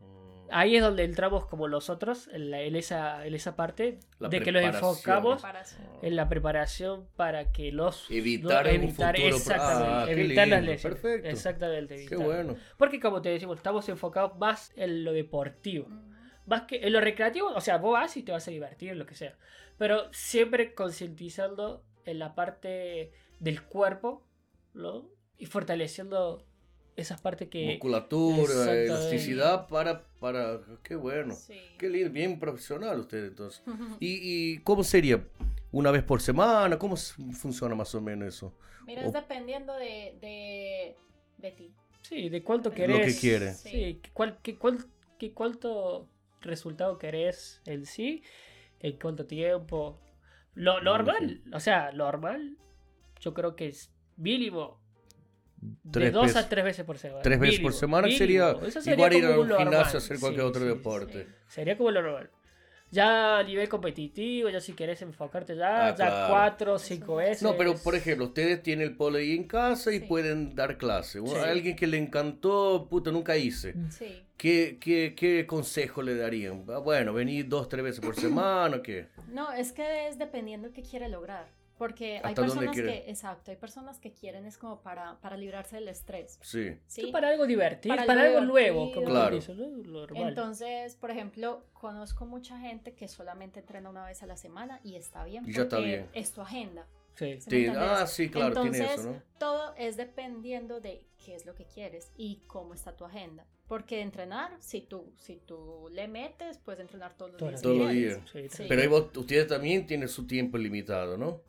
Mm. Ahí es donde entramos como nosotros en, la- en esa, en esa parte La de que nos preparación. enfocamos Preparación. en la preparación para que los Evitar no, un evitar futuro- exactamente, Ah, qué evitar las lindo, lesiones. perfecto. Exactamente, Qué evitar. bueno. Porque como te decimos, estamos enfocados más en lo deportivo. Más que en lo recreativo, o sea, vos vas y te vas a divertir, lo que sea. Pero siempre concientizando en la parte del cuerpo, ¿no? Y fortaleciendo esas partes que... Musculatura, elasticidad para, para. Qué bueno. Sí. Qué lindo, bien profesional usted entonces. ¿Y, y cómo sería? ¿Una vez por semana? ¿Cómo funciona más o menos eso? Mira, O- es dependiendo de, de, de ti. Sí, de cuánto Lo querés. que quiere. Sí, cuál, que cuál- que cuánto resultado querés en sí, en cuánto tiempo. Lo normal, o sea, normal, yo creo que es mínimo de Tres dos veces- a tres veces por semana. Tres veces por semana sería sería igual ir a un gimnasio a hacer cualquier Sí, otro sí, deporte. sí. Sería como lo normal. Ya a nivel competitivo, ya si querés enfocarte ya, Ah, ya claro. cuatro o cinco veces. No, pero por ejemplo, ustedes tienen el polo ahí en casa y Sí. pueden dar clase. Alguien que le encantó, puta, nunca hice. Sí. ¿Qué, qué, qué consejo le darían? Ah, Bueno, venir dos, tres veces por semana, ¿qué? No, es que es dependiendo qué quiere lograr. Porque hay ¿Hasta dónde personas que, exacto, hay personas que quieren es como para, para librarse del estrés. Sí. ¿sí? Para algo divertido, Para para, algo nuevo, como Claro. dice. Lo normal. Entonces, por ejemplo, conozco mucha gente que solamente entrena una vez a la semana y está bien. Y ya está porque bien. Es tu agenda. Sí. ah, sí, claro, tiene Entonces, eso, ¿no? todo es dependiendo de qué es lo que quieres y cómo está tu agenda. Porque entrenar, si tú, si tú le metes, puedes entrenar todos los Todos días. Todos los días. Sí, Sí. Pero ahí vos- ustedes también tienen su tiempo limitado, ¿no?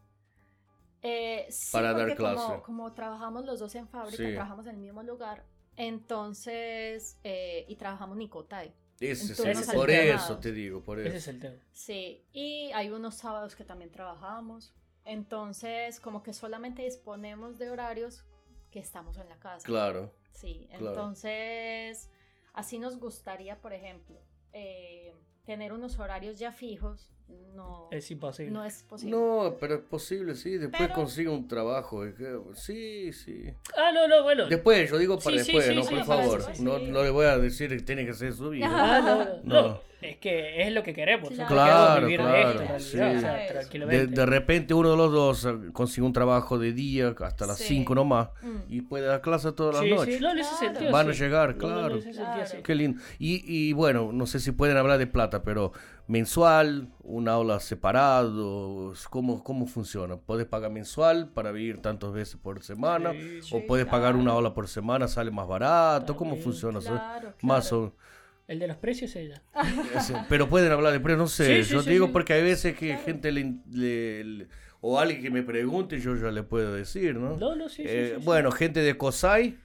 Eh, sí, Para dar porque clase. Como, como trabajamos los dos en fábrica, Sí. trabajamos en el mismo lugar, entonces, eh, y trabajamos Nicotai. Ese, sí, por eso te digo, por Ese eso. es el tema. Sí, y hay unos sábados que también trabajamos. Entonces, como que solamente disponemos de horarios que estamos en la casa. Claro. Sí, claro. entonces, así nos gustaría, por ejemplo, eh, tener unos horarios ya fijos. No, Es imposible. no es posible. No, pero es posible, sí. Después Pero- consigue un trabajo. Sí, sí. Ah, no, no, bueno. Después, yo digo para Sí, después, sí, no, sí, por favor. después, no, sí. no le voy a decir que tiene que ser su vida. Ah, no, no, No. no. Es que es lo que queremos. Claro. Claro, de esto, realidad, o sea. De, repente uno de los dos eh, consigue un trabajo de día hasta las Sí. 5 nomás Mm. y puede dar clase todas las sí, noches. sí, no, Claro. sentido. Van a llegar, No, no, claro. Claro. sí. Qué lindo. Y, y bueno, no sé si pueden hablar de plata, pero mensual, un aula separado, ¿cómo, cómo funciona? ¿Puedes pagar mensual para vivir tantas veces por semana? Sí, ¿O sí, puedes pagar una claro. aula por semana, sale más barato? ¿Cómo También. funciona? eso? Claro, Más claro. o El de los precios ella. Sí, Pero pueden hablar de precios, no sé. Sí, sí, yo sí, digo sí. porque hay veces que gente le, le- le- o alguien que me pregunte, yo ya le puedo decir, ¿no? No, no, sí, sí, Eh, sí, sí. Bueno, gente de Kosai,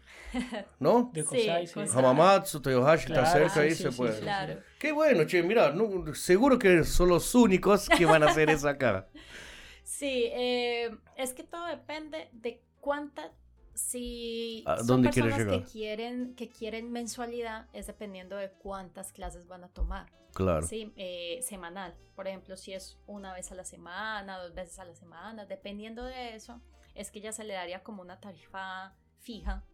¿no? De Sí, Kosai, sí. Kosai. Hamamatsu, Toyohashi está Claro, cerca, sí, ahí sí, se sí, puede. sí. Claro. Qué bueno, che, mira, no, seguro que son los únicos que van a hacer eso acá. Sí, eh, es que todo depende de cuánta. Si ¿A son dónde quieres personas que llegar? quieren, que quieren mensualidad, es dependiendo de cuántas clases van a tomar. Claro. Sí, eh, semanal. Por ejemplo, si es una vez a la semana, dos veces a la semana, dependiendo de eso, es que ya se le daría como una tarifa fija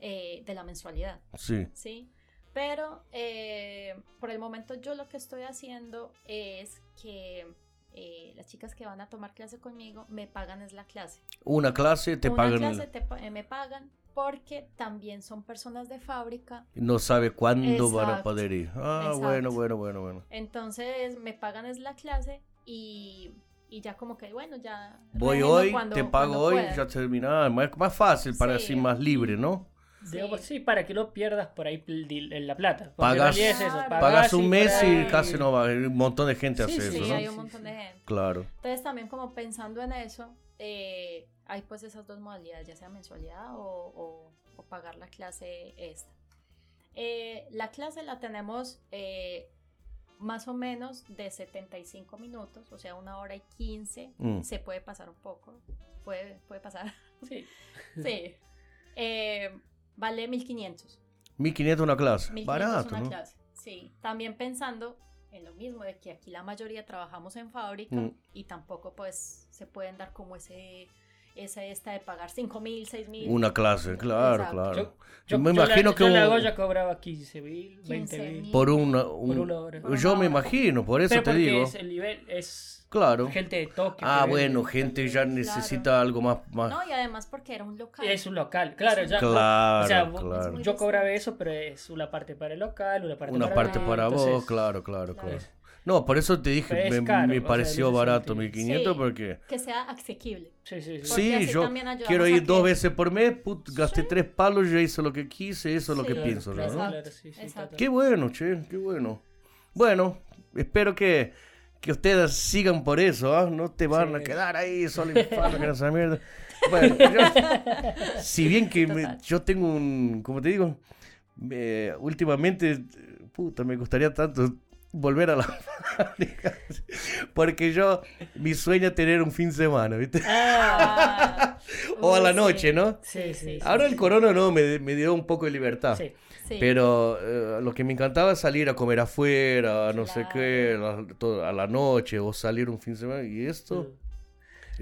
eh, de la mensualidad. Sí. ¿sí? Pero eh, por el momento yo lo que estoy haciendo es que eh, las chicas que van a tomar clase conmigo me pagan es la clase. Una clase te Una pagan, clase te eh, me pagan porque también son personas de fábrica. no sabe cuándo van a Exacto. poder ir. Ah, Exacto. bueno, bueno, bueno, bueno. Entonces me pagan es la clase y, y ya como que bueno, ya... Voy hoy, cuando- te pago hoy, pueda. ya terminaba. Más, más fácil para Sí. así más libre, ¿no? Digamos, Sí. sí, para que no pierdas por ahí en la plata. Porque Pagas- es eso, Pagas un mes y casi no va. Un montón de gente Sí, hace Sí, eso, sí, ¿no? hay un Sí, montón sí. de gente. Claro. Entonces también como pensando en eso, eh, hay pues esas dos modalidades, ya sea mensualidad o, o- o pagar la clase esta. Eh, la clase la tenemos eh, más o menos de 75 minutos, o sea, una hora y 15. Mm. Se puede pasar un poco, puede, puede pasar. Sí. sí. Eh, vale 1500. 1500 una clase. 1500 Barato, una ¿no? clase. Sí, también pensando en lo mismo de que aquí la mayoría trabajamos en fábrica Mm. y tampoco pues se pueden dar como ese esa esta de pagar 5 mil, 6 mil. Una clase, claro, Exacto. claro. Yo, Yo me imagino la, que yo la Goya cobraba 15 mil, 20 15.000. mil. por una, un- Por una hora. Yo me Una imagino, por eso Pero te porque digo. es el nivel es Claro. gente de Tokio. Ah, bueno, gente ya necesita algo más. más... No, y además porque era un local. Es un local, claro, ya. Claro, o sea, claro. yo cobraba eso, pero es una parte para el local, una parte Una para parte mí, para vos, entonces, claro, claro, Claro. claro. No, por eso te dije, es me, caro, me sea, pareció ese barato sentido. 1500 Sí. porque... Que sea asequible. Sí, sí, sí. Sí, yo quiero a ir dos que- veces por mes, put, gasté tres palos, ya hice lo que quise, eso es lo que claro, pienso, claro, ¿no? claro, sí, sí, Exacto. total. Qué bueno, che, qué bueno. Bueno, espero que, que ustedes sigan por eso, ¿ah? No te van a quedar ahí solo infando con esa mierda. Bueno, yo- si bien que me- yo tengo un, como te digo, me- últimamente, puta, me gustaría tanto volver a la fábrica. Porque yo, mi sueño es tener un fin de semana, ¿viste? Ah, O a la sí. noche, ¿no? Sí, sí. Ahora el corona no, me, me dio un poco de libertad. Sí. Sí. Pero eh, lo que me encantaba es salir a comer afuera, no sé qué, la- todo- a la noche o salir un fin de semana. Y esto,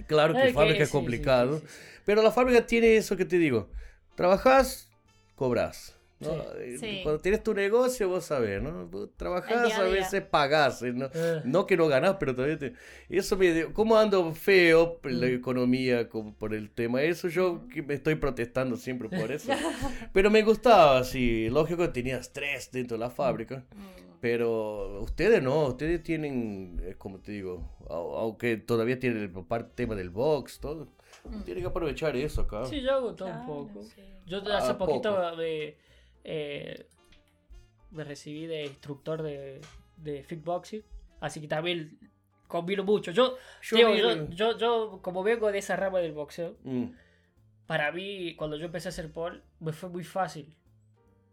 claro que Eh, fábrica es complicado. Pero la fábrica tiene eso que te digo. Trabajás, cobras. ¿No? Sí. Sí. Cuando tienes tu negocio, vos sabés, ¿no? Vos Trabajás, a veces pagás. ¿eh? ¿no? Eh. No que no ganás, pero todavía te... Eso me... dio- ¿Cómo ando feo la Mm. economía como por el tema? Eso yo que me estoy protestando siempre por eso. Pero me gustaba, sí. Lógico que tenía estrés dentro de la fábrica. Mm, Pero ustedes no, ustedes tienen, eh, como te digo, au- aunque todavía tienen el par- tema del box, todo. mm. Tienen que aprovechar eso acá. Sí, yo hago todo un Claro, poco. sí. Yo Ah, hace poquito poco. me, eh, me recibí de instructor de, de kickboxing, así que también combino mucho. Yo, Yo digo, yo, el- yo, yo, como vengo de esa rama del boxeo, Mm. para mí, cuando yo empecé a hacer pole, me fue muy fácil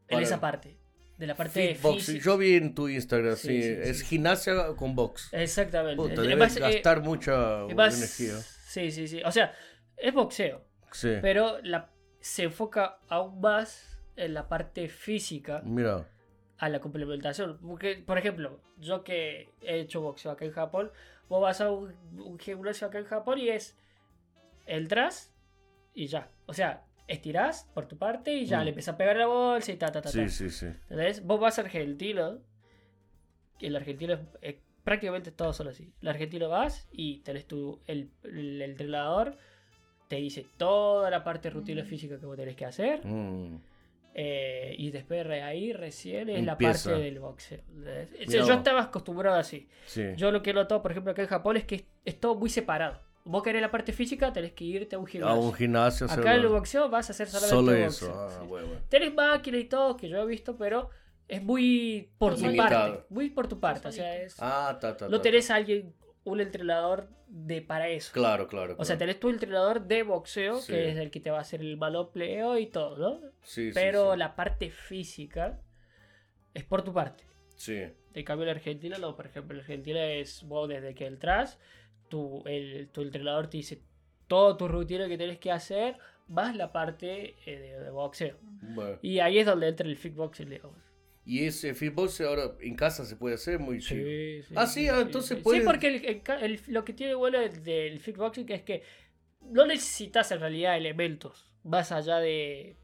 en Para- esa parte. De la parte de. Yo vi en tu Instagram, sí, Sí, sí, es sí. gimnasia con box. Exactamente. Puta, Es debes más, eh, gastar mucha es más- energía. Sí, sí, sí. O sea, es boxeo, Sí. pero la, se enfoca aún más en la parte física Mira, a la complementación. Porque, por ejemplo, yo que he hecho boxeo acá en Japón, vos vas a un, un gimnasio acá en Japón y es entras y ya. O sea, estirás por tu parte y ya Mm. le empezás a pegar la bolsa y ta, ta, ta, sí, ta. sí, sí. ¿Entendés? Vos vas a Argentino, que el argentino es, es- prácticamente todos son así. El argentino vas y tenés tu, el, el entrenador te dice toda la parte rutina Mm. física que vos tenés que hacer. Mm. Eh, y después de ahí recién es la parte del boxeo. Yo estaba acostumbrado así. Sí. Yo lo que he notado, por ejemplo, acá en Japón es que es, es todo muy separado. Vos querés la parte física, tenés que irte a un A gimnasio. un gimnasio. Acá hacerlo. en el boxeo vas a hacer solamente Solo boxeo, eso. Ah, sí. bueno, bueno. Tenés máquinas y todo que yo he visto, pero es muy por tu Limitado. parte. Muy por tu parte. O sea, es, Ah, ta, ta, no tenés a alguien, un entrenador de para eso. Claro, claro. O sea, claro. tenés tu entrenador de boxeo, Sí. que es el que te va a hacer el manopleo y todo, ¿no? Sí, Pero sí. la parte física es por tu parte. Sí. En cambio, en Argentina no. Por ejemplo, en Argentina es vos desde que entras, tu, el, tu entrenador te dice toda tu rutina que tienes que hacer, más la parte eh, de, de boxeo. Bueno. Y ahí es donde entra el kickboxing, digamos. Y ese fitbox ahora en casa se puede hacer muy chido. Sí, sí, Ah, sí, ah, entonces sí. puede- Sí, porque el- el el- lo que tiene bueno del, kickboxing es que no necesitas en realidad elementos más allá de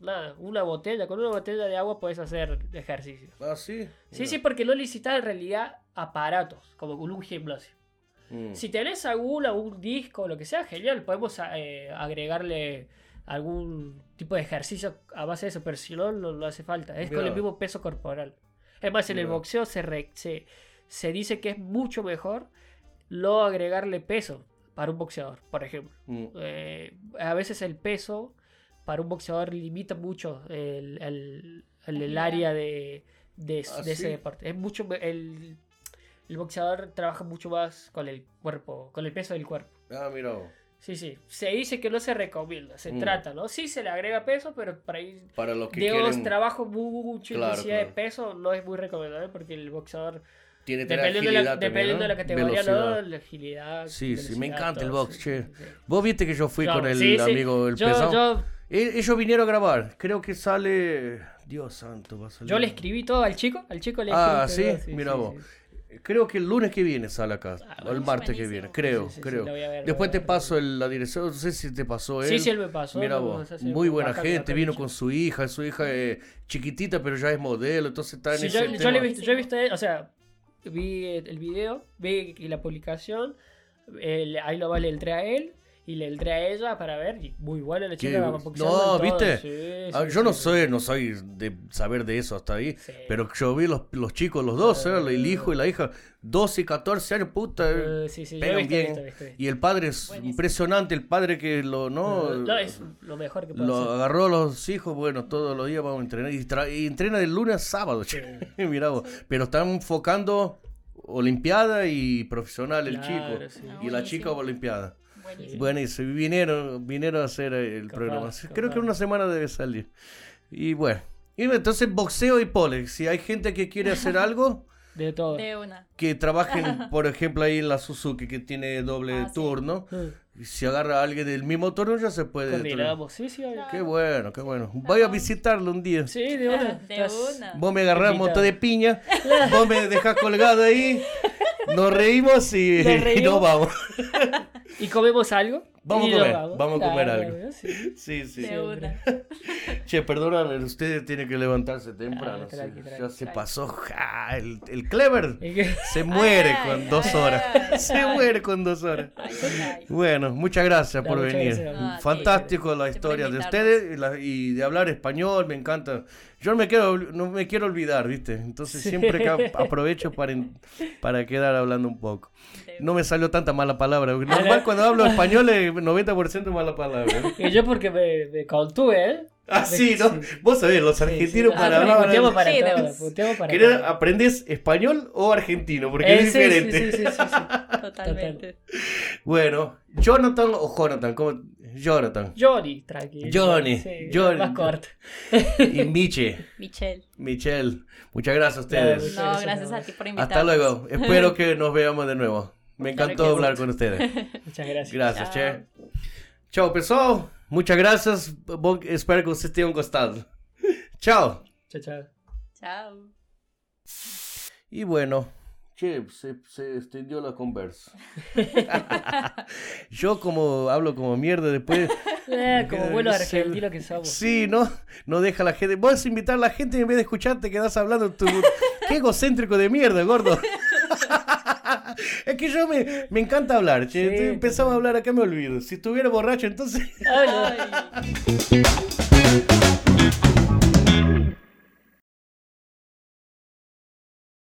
nada, una botella. Con una botella de agua puedes hacer ejercicio. Ah, sí. Sí, sí, porque no necesitas en realidad aparatos, como con un gimnasio. Mm. Si tenés alguna, un disco lo que sea, genial, podemos eh, agregarle algún tipo de ejercicio a base de eso, pero si no, no, no hace falta. Es con el mismo peso corporal. Es más, en el boxeo se, re- se, se dice que es mucho mejor no agregarle peso para un boxeador, por ejemplo. Mm. Eh, a veces el peso para un boxeador limita mucho el, el- el- el Agilidad. área de, de, ¿Ah, de ese sí? deporte. Es mucho el, el boxeador trabaja mucho más con el cuerpo, con el peso del cuerpo. Ah, mira. Sí, sí. Se dice que no se recomienda, se Mm. trata, ¿no? Sí se le agrega peso, pero para ir Para los que digamos, quieren. trabajo mucha Claro, intensidad de claro. peso no es muy recomendable porque el boxeador, Tiene que tener dependiendo, de la, dependiendo ¿no? de la categoría, Velocidad. ¿no? La agilidad. Sí, sí, me encanta el box, sí, che. sí, sí. Vos viste que yo fui Claro, con el sí, sí. amigo el Yo- pesado. yo- E- Ellos vinieron a grabar. Creo que sale. Dios santo, va a salir. Yo le escribí todo al chico, al chico le Ah, escribí ¿sí? todo, Mira vos. Creo que el lunes que viene sale acá. Ah, o el buenísimo. martes que viene. Creo, Sí, sí, sí, creo. a ver, Después te a paso el- la dirección. No sé si te pasó él. Sí, sí, él me pasó. Mira vos. Muy buena gente. Vino con su hija. Su hija es chiquitita, pero ya es modelo. Entonces está en ese yo, tema. yo le he visto, yo he visto, o sea, vi el video, vi la publicación, el- ahí lo vale entré a él y le entré a ella para ver, y muy buena la Qué- chica. va No, ¿viste? sí, Ah, sí, yo no sí. soy, no soy de saber de eso hasta ahí, Sí. pero yo vi los, los chicos, los dos, el hijo y la hija, 12 y 14 años, puta, Eh, sí, sí, pegan visto, bien. visto, visto, visto. Y el padre es Buenísimo. impresionante, el padre que lo, no, No, es lo mejor que puedo lo hacer. agarró a los hijos, bueno, todos los días vamos a entrenar, y, tra- y entrena de lunes a sábado. Mirá vos. pero están enfocando olimpiada y profesional el Claro, chico, sí. Y la chica olimpiada. Buenísimo. Y vinieron, vinieron a hacer el Capaz, programa. Creo que capaz. una semana debe salir. Y bueno. Y entonces boxeo y pole. Si hay gente que quiere hacer algo, De todo. De una. que trabajen, por ejemplo, ahí en la Suzuki, que tiene doble Ah, sí. turno. Mm. Y si agarra a alguien del mismo turno, ya se puede. Sí, sí. Claro. Qué bueno, qué bueno. Voy a visitarlo un día. Sí, de una. De una. Vos me agarrás un montón de piña, vos me dejás colgado ahí, nos reímos y, Nos y nos vamos. ¿Y comemos algo? Vamos a comer, vamos a comer Claro, algo. sí. Sí, sí. De Siempre. una. Che, perdóname, usted tiene que levantarse temprano. Ah, tranqui, sí. tranqui, ya se pasó. ja, el, el Clever se muere Ay, con dos ay, horas. ay, se muere con dos horas. Ay. Bueno, muchas gracias No, por muchas venir. gracias. No, a ti. Fantástico la Siempre historia de ustedes y, la- y de hablar español, me encanta. Yo no me quiero, no me quiero olvidar, ¿viste? Entonces Sí. siempre que ap- aprovecho para, en- para quedar hablando un poco. No me salió tanta mala palabra. Normal cuando hablo español es 90% mala palabra. Y yo porque me, me contuve, ¿eh? Ah, sí, ¿no? Sí. Vos sabés, los argentinos sí. para Ah, hablar... puteamos para para ¿Querés, todo. ¿Aprendés español o argentino? Porque Eh, es sí, diferente. Sí, sí, sí, sí, sí. Totalmente. Bueno, Jonathan o Jonathan, ¿cómo? Jonathan. Johnny, tranquilo. Johnny, Sí, Johnny. Más corto. Y Miche, Michelle. Michelle. Muchas gracias a ustedes. No, gracias, a ti por invitarnos. Hasta luego. Espero que nos veamos de nuevo. Me encantó hablar con ustedes. Muchas gracias. Gracias, Chao. che. Chao, pessoal. Muchas gracias. Espero que vocês tenham gostado. Chao. Chao, chao. Chao. Y bueno, che, se, se extendió la conversa. Yo como hablo como mierda después. Eh, como buenos Sí. argentinos que somos. Sí, ¿no? No deja la gente. Vos invitar a la gente y en vez de escuchar te quedás hablando tu... Qué egocéntrico de mierda, gordo. es que yo me, me encanta hablar, che. Sí, Empezamos a hablar acá me olvido. Si estuviera borracho entonces... Ay. Ay.